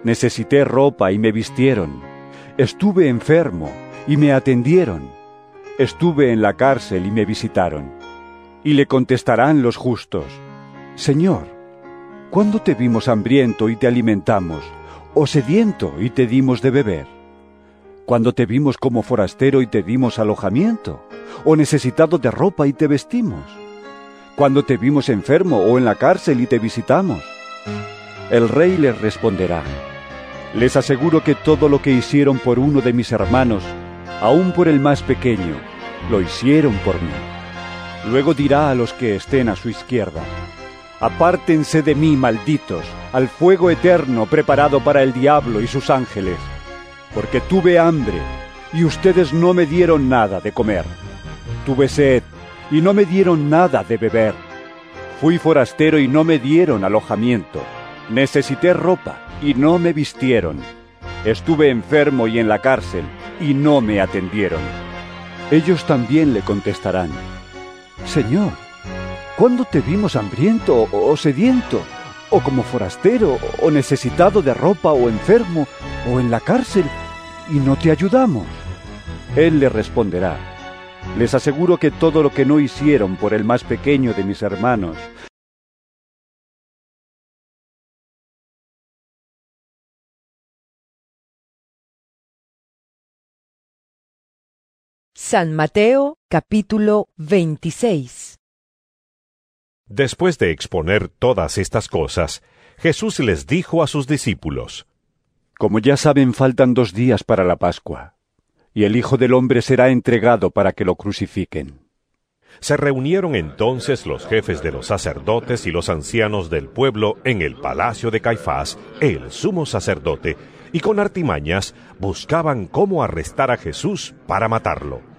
Necesité ropa y me vistieron. Estuve enfermo y me atendieron. Estuve en la cárcel y me visitaron. Y le contestarán los justos, Señor, ¿cuándo te vimos hambriento y te alimentamos, o sediento y te dimos de beber? ¿Cuándo te vimos como forastero y te dimos alojamiento, o necesitado de ropa y te vestimos? ¿Cuándo te vimos enfermo o en la cárcel y te visitamos? El rey les responderá, les aseguro que todo lo que hicieron por uno de mis hermanos, aun por el más pequeño, lo hicieron por mí. Luego dirá a los que estén a su izquierda, Apártense de mí, malditos, al fuego eterno preparado para el diablo y sus ángeles, porque tuve hambre y ustedes no me dieron nada de comer. Tuve sed y no me dieron nada de beber. Fui forastero y no me dieron alojamiento. Necesité ropa y no me vistieron. Estuve enfermo y en la cárcel y no me atendieron. Ellos también le contestarán, Señor, ¿cuándo te vimos hambriento o sediento, o como forastero, o necesitado de ropa, o enfermo, o en la cárcel, y no te ayudamos? Él le responderá, les aseguro que todo lo que no hicieron por el más pequeño de mis hermanos, San Mateo capítulo 26 Después de exponer todas estas cosas, Jesús les dijo a sus discípulos, Como ya saben, faltan dos días para la Pascua, y el Hijo del Hombre será entregado para que lo crucifiquen. Se reunieron entonces los jefes de los sacerdotes y los ancianos del pueblo en el palacio de Caifás, el sumo sacerdote, y con artimañas buscaban cómo arrestar a Jesús para matarlo.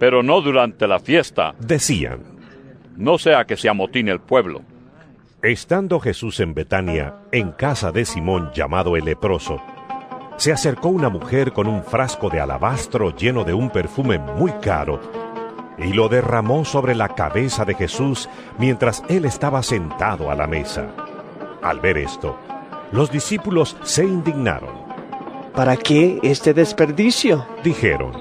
Pero no durante la fiesta, Decían, no sea que se amotine el pueblo. estando Jesús en Betania, en casa de Simón llamado el leproso, se acercó una mujer con un frasco de alabastro lleno de un perfume muy caro, y lo derramó sobre la cabeza de Jesús mientras él estaba sentado a la mesa. Al ver esto, los discípulos se indignaron. ¿Para qué este desperdicio? Dijeron,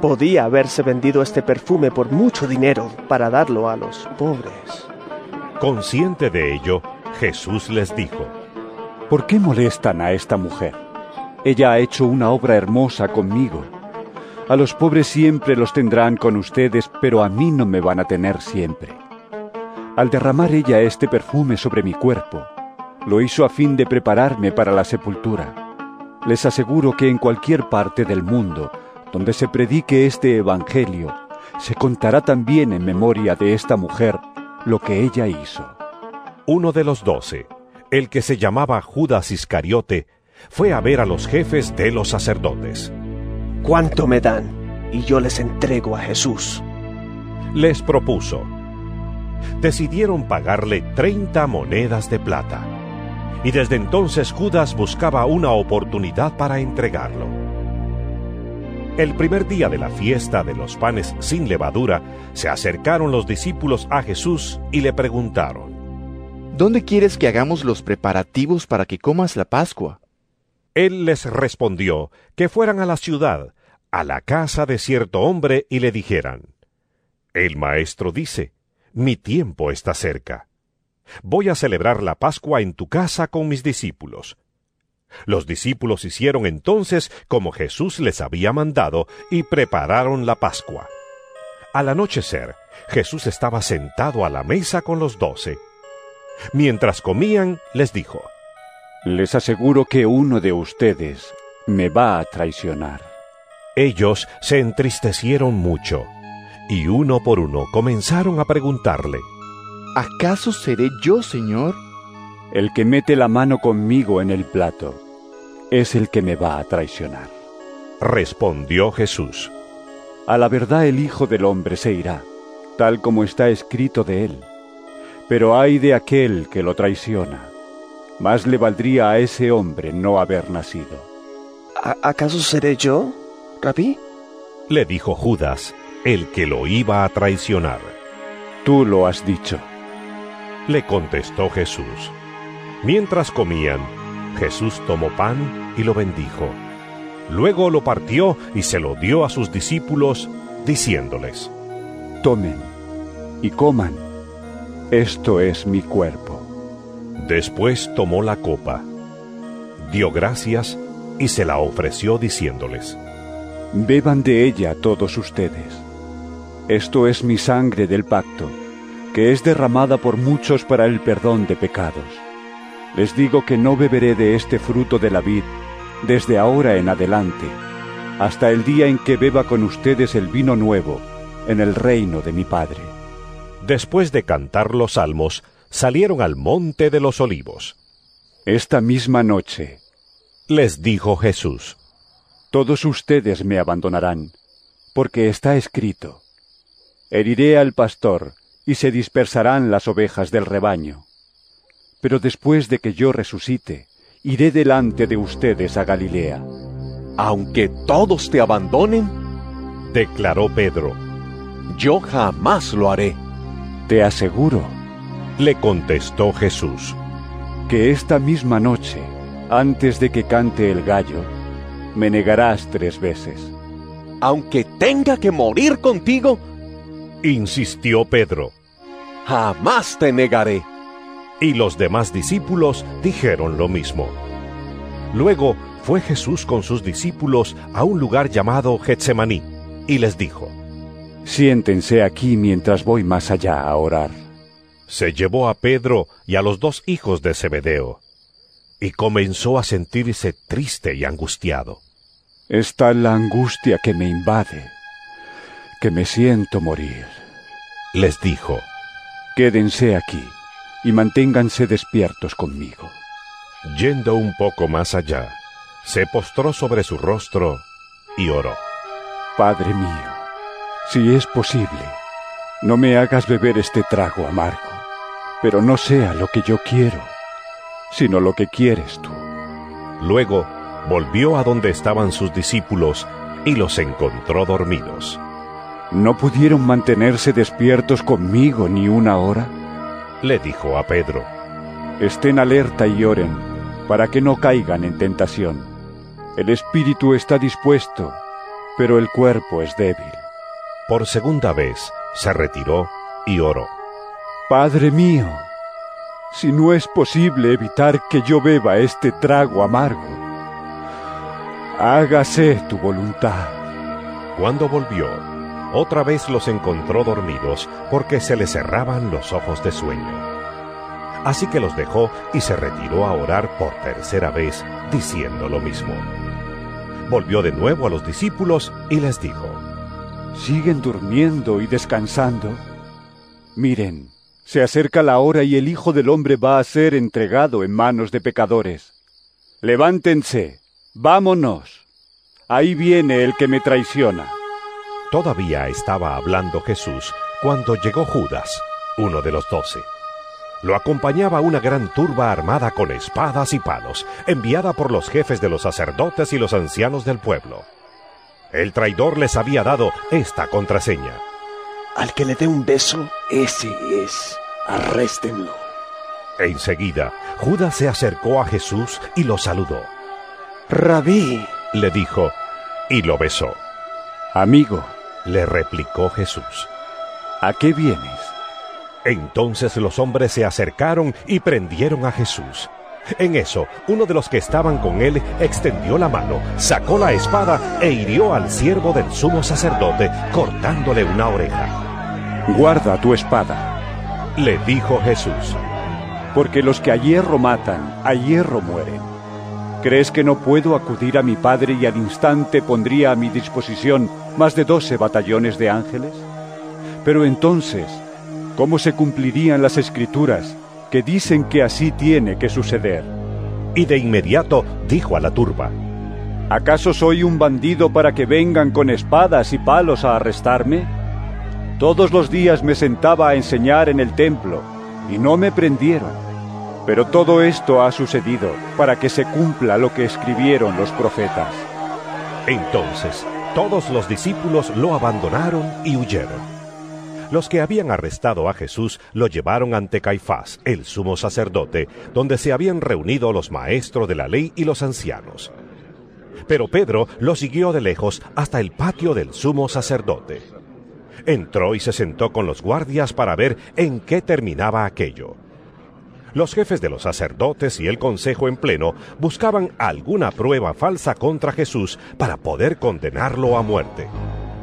Podía haberse vendido este perfume por mucho dinero para darlo a los pobres. consciente de ello, Jesús les dijo, ¿Por qué molestan a esta mujer? Ella ha hecho una obra hermosa conmigo. A los pobres siempre los tendrán con ustedes, pero a mí no me van a tener siempre. Al derramar ella este perfume sobre mi cuerpo, lo hizo a fin de prepararme para la sepultura. Les aseguro que en cualquier parte del mundo donde se predique este Evangelio, se contará también en memoria de esta mujer lo que ella hizo. Uno de los doce, el que se llamaba Judas Iscariote, fue a ver a los jefes de los sacerdotes. ¿Cuánto me dan? Y yo les entrego a Jesús. Les propuso. Decidieron pagarle treinta monedas de plata. Y desde entonces Judas buscaba una oportunidad para entregarlo. El primer día de la fiesta de los panes sin levadura, se acercaron los discípulos a Jesús y le preguntaron, ¿Dónde quieres que hagamos los preparativos para que comas la Pascua? Él les respondió que fueran a la ciudad, a la casa de cierto hombre, y le dijeran, El maestro dice, mi tiempo está cerca. Voy a celebrar la Pascua en tu casa con mis discípulos. Los discípulos hicieron entonces como Jesús les había mandado y prepararon la Pascua. Al anochecer, Jesús estaba sentado a la mesa con los doce. Mientras comían, les dijo, Les aseguro que uno de ustedes me va a traicionar. Ellos se entristecieron mucho, y uno por uno comenzaron a preguntarle, ¿Acaso seré yo, Señor? El que mete la mano conmigo en el plato es el que me va a traicionar. Respondió Jesús. A la verdad el Hijo del Hombre se irá, tal como está escrito de él. Pero ay de aquel que lo traiciona. Más le valdría a ese hombre no haber nacido. ¿Acaso seré yo, Rabí? Le dijo Judas, el que lo iba a traicionar. Tú lo has dicho. Le contestó Jesús. Mientras comían, Jesús tomó pan y lo bendijo. Luego lo partió y se lo dio a sus discípulos, diciéndoles, Tomen y coman, esto es mi cuerpo. Después tomó la copa, dio gracias y se la ofreció diciéndoles, Beban de ella todos ustedes. Esto es mi sangre del pacto, que es derramada por muchos para el perdón de pecados. Les digo que no beberé de este fruto de la vid desde ahora en adelante, hasta el día en que beba con ustedes el vino nuevo en el reino de mi Padre. Después de cantar los salmos, salieron al monte de los olivos. Esta misma noche, les dijo Jesús, todos ustedes me abandonarán, porque está escrito, heriré al pastor y se dispersarán las ovejas del rebaño. Pero después de que yo resucite, iré delante de ustedes a Galilea. Aunque todos te abandonen, declaró Pedro, yo jamás lo haré. Te aseguro, le contestó Jesús, que esta misma noche, antes de que cante el gallo, me negarás tres veces. Aunque tenga que morir contigo, insistió Pedro, jamás te negaré. Y los demás discípulos dijeron lo mismo. Luego fue Jesús con sus discípulos a un lugar llamado Getsemaní y les dijo, Siéntense aquí mientras voy más allá a orar. Se llevó a Pedro y a los dos hijos de Zebedeo y comenzó a sentirse triste y angustiado. Está la angustia que me invade, que me siento morir. Les dijo, Quédense aquí y manténganse despiertos conmigo. Yendo un poco más allá, se postró sobre su rostro y oró. Padre mío, si es posible, no me hagas beber este trago amargo, pero no sea lo que yo quiero, sino lo que quieres tú. Luego volvió a donde estaban sus discípulos y los encontró dormidos. ¿No pudieron mantenerse despiertos conmigo ni una hora? Le dijo a Pedro. Estén alerta y oren, para que no caigan en tentación. El espíritu está dispuesto, pero el cuerpo es débil. Por segunda vez se retiró y oró. Padre mío, si no es posible evitar que yo beba este trago amargo, hágase tu voluntad. Cuando volvió, otra vez los encontró dormidos porque se les cerraban los ojos de sueño. Así que los dejó y se retiró a orar por tercera vez, diciendo lo mismo. Volvió de nuevo a los discípulos y les dijo, ¿Siguen durmiendo y descansando? Miren, se acerca la hora y el Hijo del Hombre va a ser entregado en manos de pecadores. Levántense, vámonos. Ahí viene el que me traiciona. Todavía estaba hablando Jesús cuando llegó Judas, uno de los doce. Lo acompañaba una gran turba armada con espadas y palos, enviada por los jefes de los sacerdotes y los ancianos del pueblo. El traidor les había dado esta contraseña. Al que le dé un beso, ese es. Arréstenlo. Enseguida, Judas se acercó a Jesús y lo saludó. Rabí, le dijo, y lo besó. Amigo, le replicó Jesús. ¿A qué vienes? Entonces los hombres se acercaron y prendieron a Jesús. En eso, uno de los que estaban con él extendió la mano, sacó la espada e hirió al siervo del sumo sacerdote, cortándole una oreja. Guarda tu espada, le dijo Jesús. Porque los que a hierro matan, a hierro mueren. ¿Crees que no puedo acudir a mi Padre y al instante pondría a mi disposición más de doce batallones de ángeles? Pero entonces, ¿cómo se cumplirían las escrituras que dicen que así tiene que suceder? Y de inmediato dijo a la turba, ¿Acaso soy un bandido para que vengan con espadas y palos a arrestarme? Todos los días me sentaba a enseñar en el templo y no me prendieron. Pero todo esto ha sucedido para que se cumpla lo que escribieron los profetas. Entonces todos los discípulos lo abandonaron y huyeron. Los que habían arrestado a Jesús lo llevaron ante Caifás, el sumo sacerdote, donde se habían reunido los maestros de la ley y los ancianos. Pero Pedro lo siguió de lejos hasta el patio del sumo sacerdote. Entró y se sentó con los guardias para ver en qué terminaba aquello. Los jefes de los sacerdotes y el consejo en pleno buscaban alguna prueba falsa contra Jesús para poder condenarlo a muerte.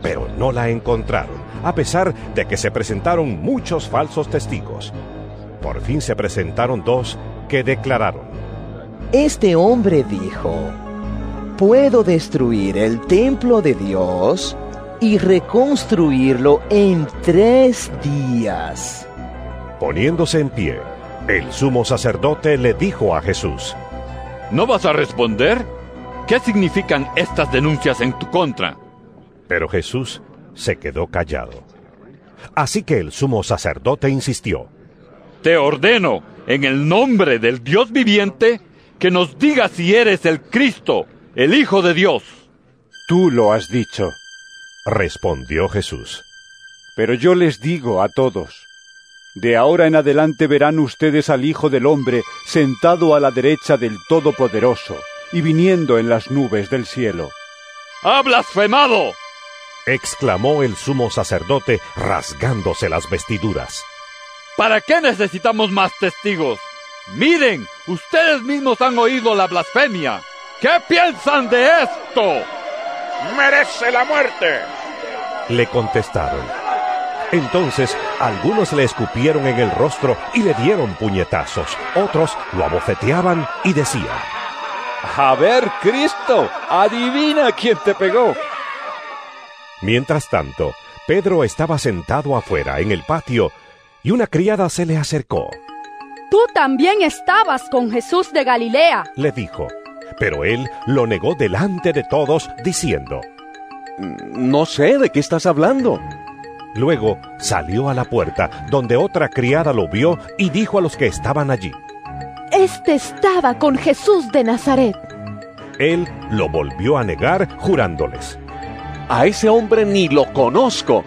Pero no la encontraron, a pesar de que se presentaron muchos falsos testigos. Por fin se presentaron dos que declararon. Este hombre dijo, puedo destruir el templo de Dios y reconstruirlo en tres días. Poniéndose en pie, el sumo sacerdote le dijo a Jesús, ¿No vas a responder? ¿Qué significan estas denuncias en tu contra? Pero Jesús se quedó callado. Así que el sumo sacerdote insistió, Te ordeno, en el nombre del Dios viviente, que nos digas si eres el Cristo, el Hijo de Dios. Tú lo has dicho, respondió Jesús. Pero yo les digo a todos, de ahora en adelante verán ustedes al Hijo del Hombre sentado a la derecha del Todopoderoso y viniendo en las nubes del cielo. ¡Ha blasfemado! exclamó el sumo sacerdote rasgándose las vestiduras. ¿Para qué necesitamos más testigos? Miren, ustedes mismos han oído la blasfemia. ¿Qué piensan de esto? Merece la muerte. Le contestaron. Entonces algunos le escupieron en el rostro y le dieron puñetazos. Otros lo abofeteaban y decían, A ver, Cristo, adivina quién te pegó. Mientras tanto, Pedro estaba sentado afuera en el patio y una criada se le acercó. Tú también estabas con Jesús de Galilea, le dijo. Pero él lo negó delante de todos, diciendo, No sé de qué estás hablando. Luego salió a la puerta, donde otra criada lo vio y dijo a los que estaban allí, Este estaba con Jesús de Nazaret. Él lo volvió a negar, jurándoles, A ese hombre ni lo conozco.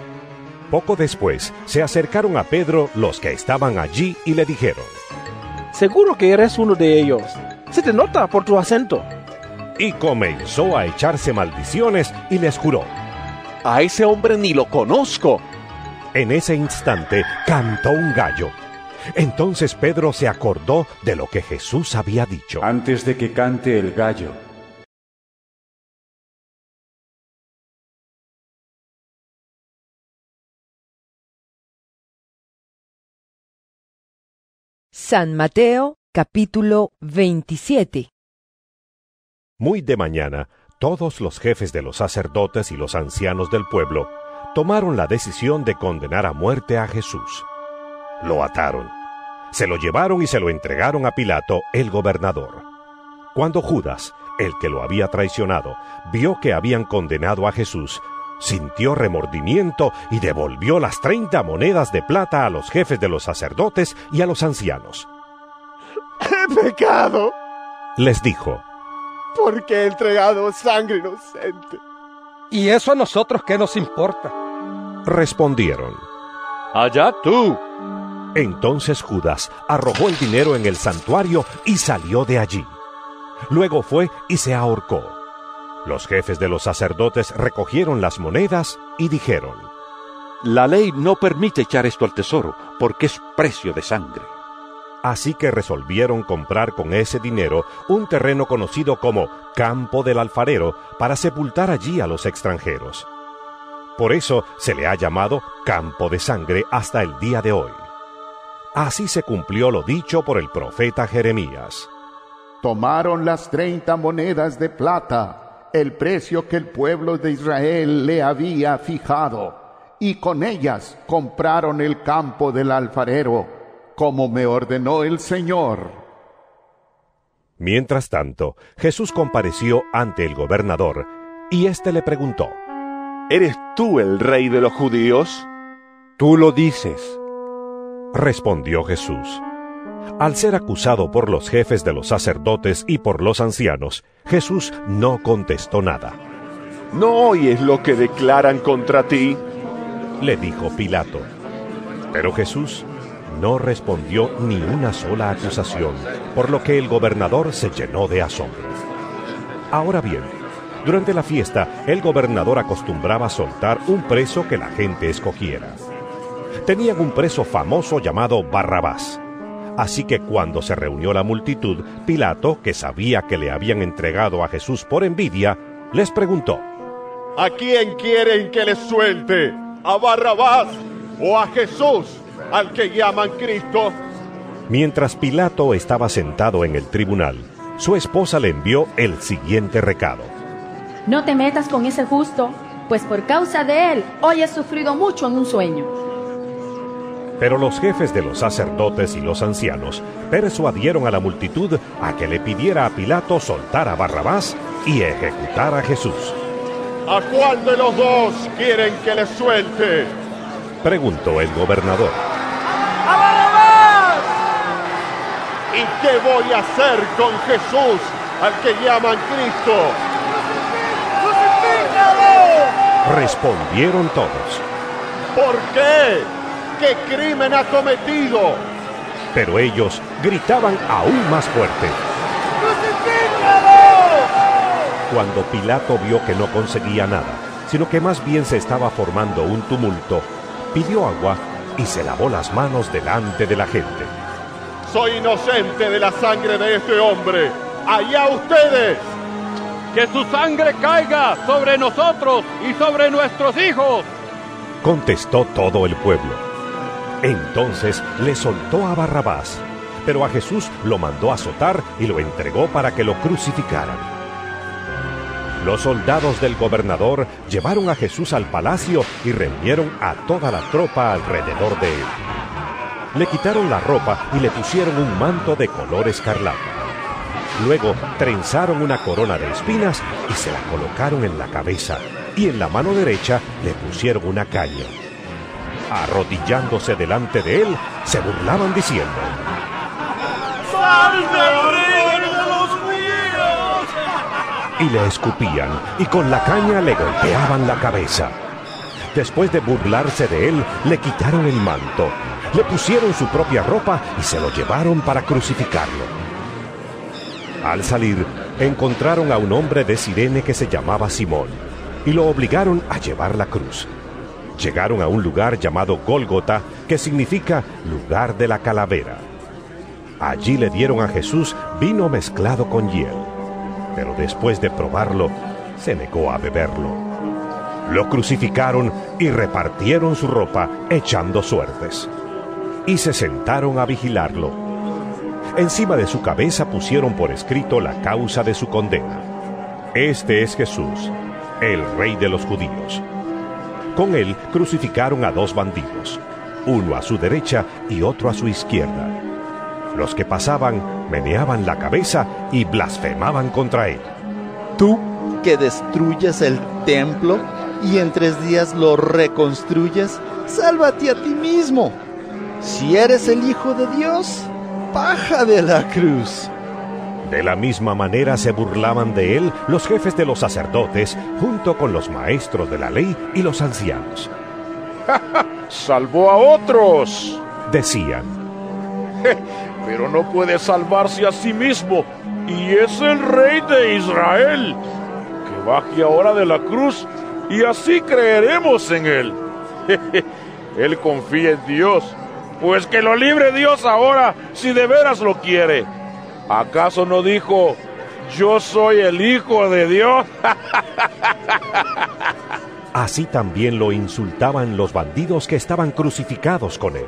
Poco después se acercaron a Pedro los que estaban allí y le dijeron, Seguro que eres uno de ellos. Se te nota por tu acento. Y comenzó a echarse maldiciones y les juró, A ese hombre ni lo conozco. En ese instante cantó un gallo. Entonces Pedro se acordó de lo que Jesús había dicho. Antes de que cante el gallo. San Mateo capítulo 27 Muy de mañana, todos los jefes de los sacerdotes y los ancianos del pueblo tomaron la decisión de condenar a muerte a Jesús. Lo ataron, se lo llevaron y se lo entregaron a Pilato, el gobernador. Cuando Judas, el que lo había traicionado, vio que habían condenado a Jesús, sintió remordimiento y devolvió las treinta monedas de plata a los jefes de los sacerdotes y a los ancianos. ¡He pecado! Les dijo, porque he entregado sangre inocente. ¿Y eso a nosotros qué nos importa? Respondieron, Allá tú. Entonces Judas arrojó el dinero en el santuario y salió de allí. Luego fue y se ahorcó. Los jefes de los sacerdotes recogieron las monedas y dijeron, La ley no permite echar esto al tesoro, porque es precio de sangre. Así que resolvieron comprar con ese dinero un terreno conocido como Campo del Alfarero para sepultar allí a los extranjeros. Por eso se le ha llamado Campo de Sangre hasta el día de hoy. Así se cumplió lo dicho por el profeta Jeremías. Tomaron las treinta monedas de plata, el precio que el pueblo de Israel le había fijado, y con ellas compraron el campo del alfarero, como me ordenó el Señor. Mientras tanto, Jesús compareció ante el gobernador, y éste le preguntó, ¿Eres tú el rey de los judíos? Tú lo dices. Respondió Jesús. Al ser acusado por los jefes de los sacerdotes y por los ancianos, Jesús no contestó nada. ¿No oyes lo que declaran contra ti? Le dijo Pilato. Pero Jesús no respondió ni una sola acusación, por lo que el gobernador se llenó de asombro. Ahora bien, durante la fiesta, el gobernador acostumbraba soltar un preso que la gente escogiera. Tenían un preso famoso llamado Barrabás. Así que cuando se reunió la multitud, Pilato, que sabía que le habían entregado a Jesús por envidia, les preguntó, ¿A quién quieren que les suelte? ¿A Barrabás o a Jesús, al que llaman Cristo? Mientras Pilato estaba sentado en el tribunal, su esposa le envió el siguiente recado. No te metas con ese justo, pues por causa de él hoy he sufrido mucho en un sueño. Pero los jefes de los sacerdotes y los ancianos persuadieron a la multitud a que le pidiera a Pilato soltar a Barrabás y ejecutar a Jesús. ¿A cuál de los dos quieren que les suelte? Preguntó el gobernador. ¡A Barrabás! ¿Y qué voy a hacer con Jesús, al que llaman Cristo? Respondieron todos. ¿Por qué? ¿Qué crimen ha cometido? Pero ellos gritaban aún más fuerte. Cuando Pilato vio que no conseguía nada, sino que más bien se estaba formando un tumulto, pidió agua y se lavó las manos delante de la gente. Soy inocente de la sangre de este hombre. Allá ustedes. Que su sangre caiga sobre nosotros y sobre nuestros hijos. Contestó todo el pueblo. Entonces le soltó a Barrabás, pero a Jesús lo mandó azotar y lo entregó para que lo crucificaran. Los soldados del gobernador llevaron a Jesús al palacio y reunieron a toda la tropa alrededor de él. Le quitaron la ropa y le pusieron un manto de color escarlata. Luego trenzaron una corona de espinas y se la colocaron en la cabeza, y en la mano derecha le pusieron una caña. Arrodillándose delante de él, se burlaban diciendo, y le escupían, y con la caña le golpeaban la cabeza. Después de burlarse de él, le quitaron el manto, le pusieron su propia ropa y se lo llevaron para crucificarlo. Al salir, encontraron a un hombre de Sirene que se llamaba Simón, y lo obligaron a llevar la cruz. Llegaron a un lugar llamado Gólgota, que significa lugar de la calavera. Allí le dieron a Jesús vino mezclado con hiel, pero después de probarlo, se negó a beberlo. Lo crucificaron y repartieron su ropa echando suertes. Y se sentaron a vigilarlo. Encima de su cabeza pusieron por escrito la causa de su condena. Este es Jesús, el rey de los judíos. Con él crucificaron a dos bandidos, uno a su derecha y otro a su izquierda. Los que pasaban meneaban la cabeza y blasfemaban contra él. Tú que destruyes el templo y en tres días lo reconstruyes, sálvate a ti mismo. Si eres el Hijo de Dios, baja de la cruz. De la misma manera se burlaban de él los jefes de los sacerdotes, junto con los maestros de la ley y los ancianos. ¡Salvó a otros! Decían. Pero no puede salvarse a sí mismo, y es el rey de Israel. Que baje ahora de la cruz, y así creeremos en él. él confía en Dios, pues que lo libre Dios ahora, si de veras lo quiere. ¿Acaso no dijo, yo soy el Hijo de Dios? Así también lo insultaban los bandidos que estaban crucificados con él.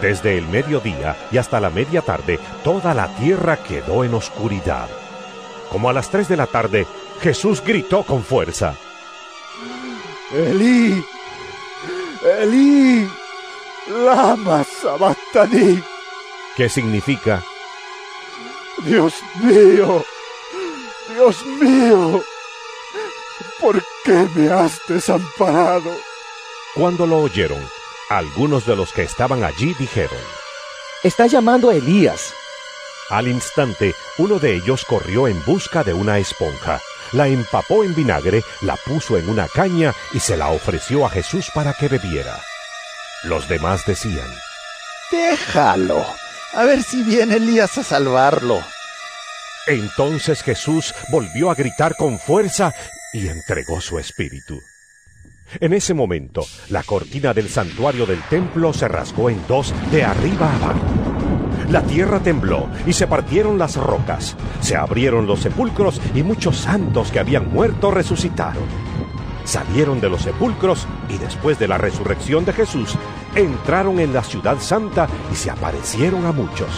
Desde el mediodía y hasta la media tarde, toda la tierra quedó en oscuridad. Como a las tres de la tarde, Jesús gritó con fuerza. Elí, Elí, lama sabachthani. ¿Qué significa? Dios mío, Dios mío, ¿por qué me has desamparado? Cuando lo oyeron, algunos de los que estaban allí dijeron, Está llamando a Elías. Al instante, uno de ellos corrió en busca de una esponja, la empapó en vinagre, la puso en una caña y se la ofreció a Jesús para que bebiera. Los demás decían, Déjalo, a ver si viene Elías a salvarlo. Entonces Jesús volvió a gritar con fuerza y entregó su espíritu. En ese momento, la cortina del santuario del templo se rasgó en dos de arriba abajo. La tierra tembló y se partieron las rocas. Se abrieron los sepulcros y muchos santos que habían muerto resucitaron. Salieron de los sepulcros y después de la resurrección de Jesús, entraron en la ciudad santa y se aparecieron a muchos.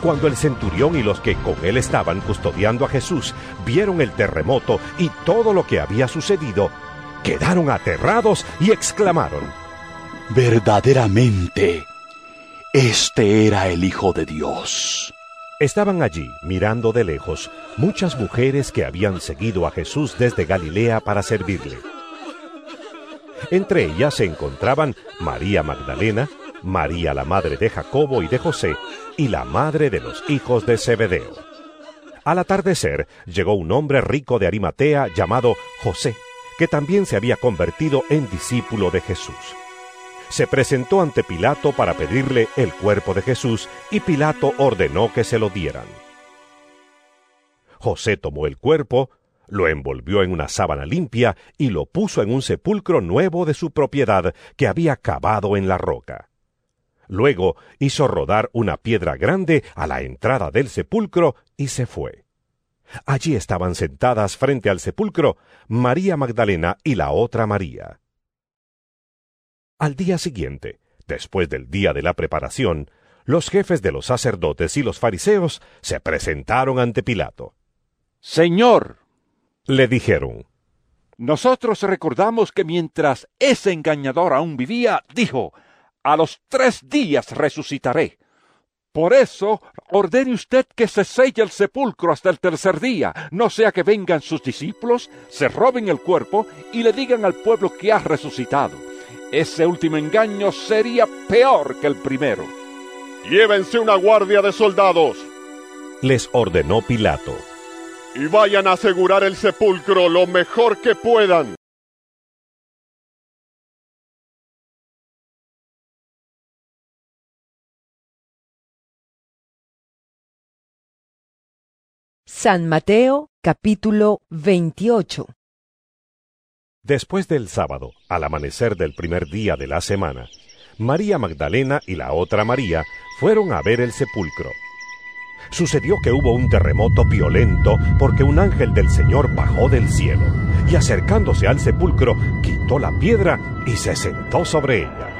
Cuando el centurión y los que con él estaban custodiando a Jesús vieron el terremoto y todo lo que había sucedido, quedaron aterrados y exclamaron, Verdaderamente, este era el Hijo de Dios. Estaban allí, mirando de lejos, muchas mujeres que habían seguido a Jesús desde Galilea para servirle. Entre ellas se encontraban María Magdalena, María la madre de Jacobo y de José, y la madre de los hijos de Zebedeo. Al atardecer llegó un hombre rico de Arimatea llamado José, que también se había convertido en discípulo de Jesús. Se presentó ante Pilato para pedirle el cuerpo de Jesús y Pilato ordenó que se lo dieran. José tomó el cuerpo, lo envolvió en una sábana limpia y lo puso en un sepulcro nuevo de su propiedad que había cavado en la roca. Luego hizo rodar una piedra grande a la entrada del sepulcro y se fue. Allí estaban sentadas frente al sepulcro María Magdalena y la otra María. Al día siguiente, después del día de la preparación, los jefes de los sacerdotes y los fariseos se presentaron ante Pilato. Señor, le dijeron, nosotros recordamos que mientras ese engañador aún vivía, dijo, a los tres días resucitaré. Por eso, ordene usted que se selle el sepulcro hasta el tercer día, no sea que vengan sus discípulos, se roben el cuerpo y le digan al pueblo que ha resucitado. Ese último engaño sería peor que el primero. Llévense una guardia de soldados. Les ordenó Pilato. Y vayan a asegurar el sepulcro lo mejor que puedan. San Mateo capítulo 28 Después del sábado, al amanecer del primer día de la semana, María Magdalena y la otra María fueron a ver el sepulcro. Sucedió que hubo un terremoto violento porque un ángel del Señor bajó del cielo y acercándose al sepulcro quitó la piedra y se sentó sobre ella.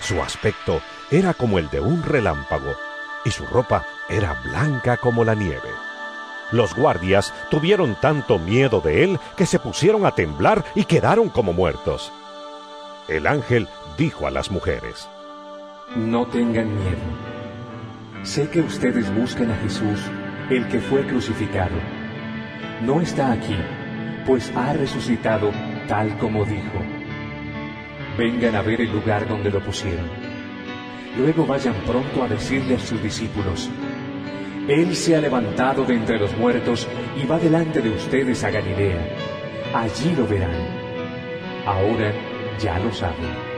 Su aspecto era como el de un relámpago y su ropa era blanca como la nieve. Los guardias tuvieron tanto miedo de él que se pusieron a temblar y quedaron como muertos. El ángel dijo a las mujeres, No tengan miedo. Sé que ustedes buscan a Jesús, el que fue crucificado. No está aquí, pues ha resucitado tal como dijo. Vengan a ver el lugar donde lo pusieron. Luego vayan pronto a decirle a sus discípulos, él se ha levantado de entre los muertos y va delante de ustedes a Galilea. Allí lo verán. Ahora ya lo saben.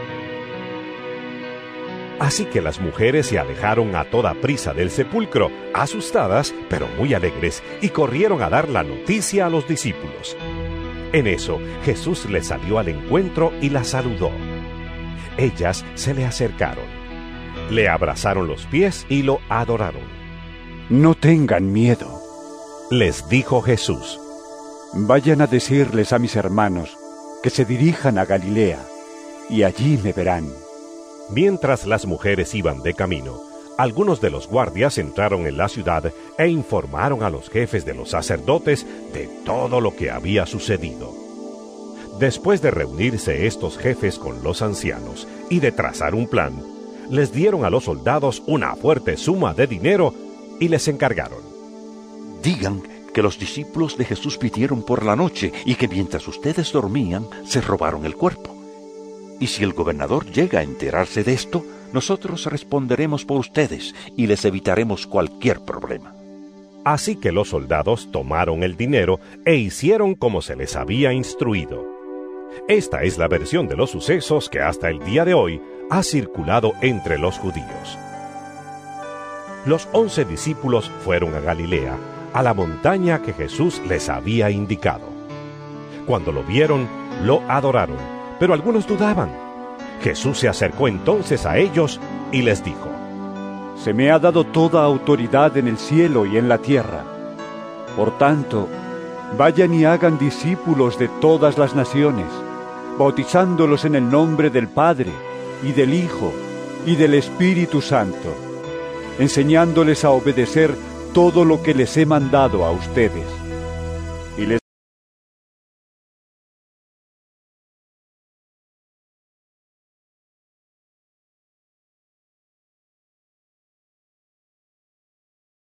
Así que las mujeres se alejaron a toda prisa del sepulcro, asustadas pero muy alegres, y corrieron a dar la noticia a los discípulos. En eso Jesús les salió al encuentro y las saludó. Ellas se le acercaron, le abrazaron los pies y lo adoraron. No tengan miedo, les dijo Jesús. Vayan a decirles a mis hermanos que se dirijan a Galilea, y allí me verán. Mientras las mujeres iban de camino, algunos de los guardias entraron en la ciudad e informaron a los jefes de los sacerdotes de todo lo que había sucedido. Después de reunirse estos jefes con los ancianos y de trazar un plan, les dieron a los soldados una fuerte suma de dinero y les encargaron. Digan que los discípulos de Jesús pidieron por la noche y que mientras ustedes dormían se robaron el cuerpo. Y si el gobernador llega a enterarse de esto, nosotros responderemos por ustedes y les evitaremos cualquier problema. Así que los soldados tomaron el dinero e hicieron como se les había instruido. Esta es la versión de los sucesos que hasta el día de hoy ha circulado entre los judíos. Los once discípulos fueron a Galilea, a la montaña que Jesús les había indicado. Cuando lo vieron, lo adoraron, pero algunos dudaban. Jesús se acercó entonces a ellos y les dijo, Se me ha dado toda autoridad en el cielo y en la tierra. Por tanto, vayan y hagan discípulos de todas las naciones, bautizándolos en el nombre del Padre, y del Hijo, y del Espíritu Santo, enseñándoles a obedecer todo lo que les he mandado a ustedes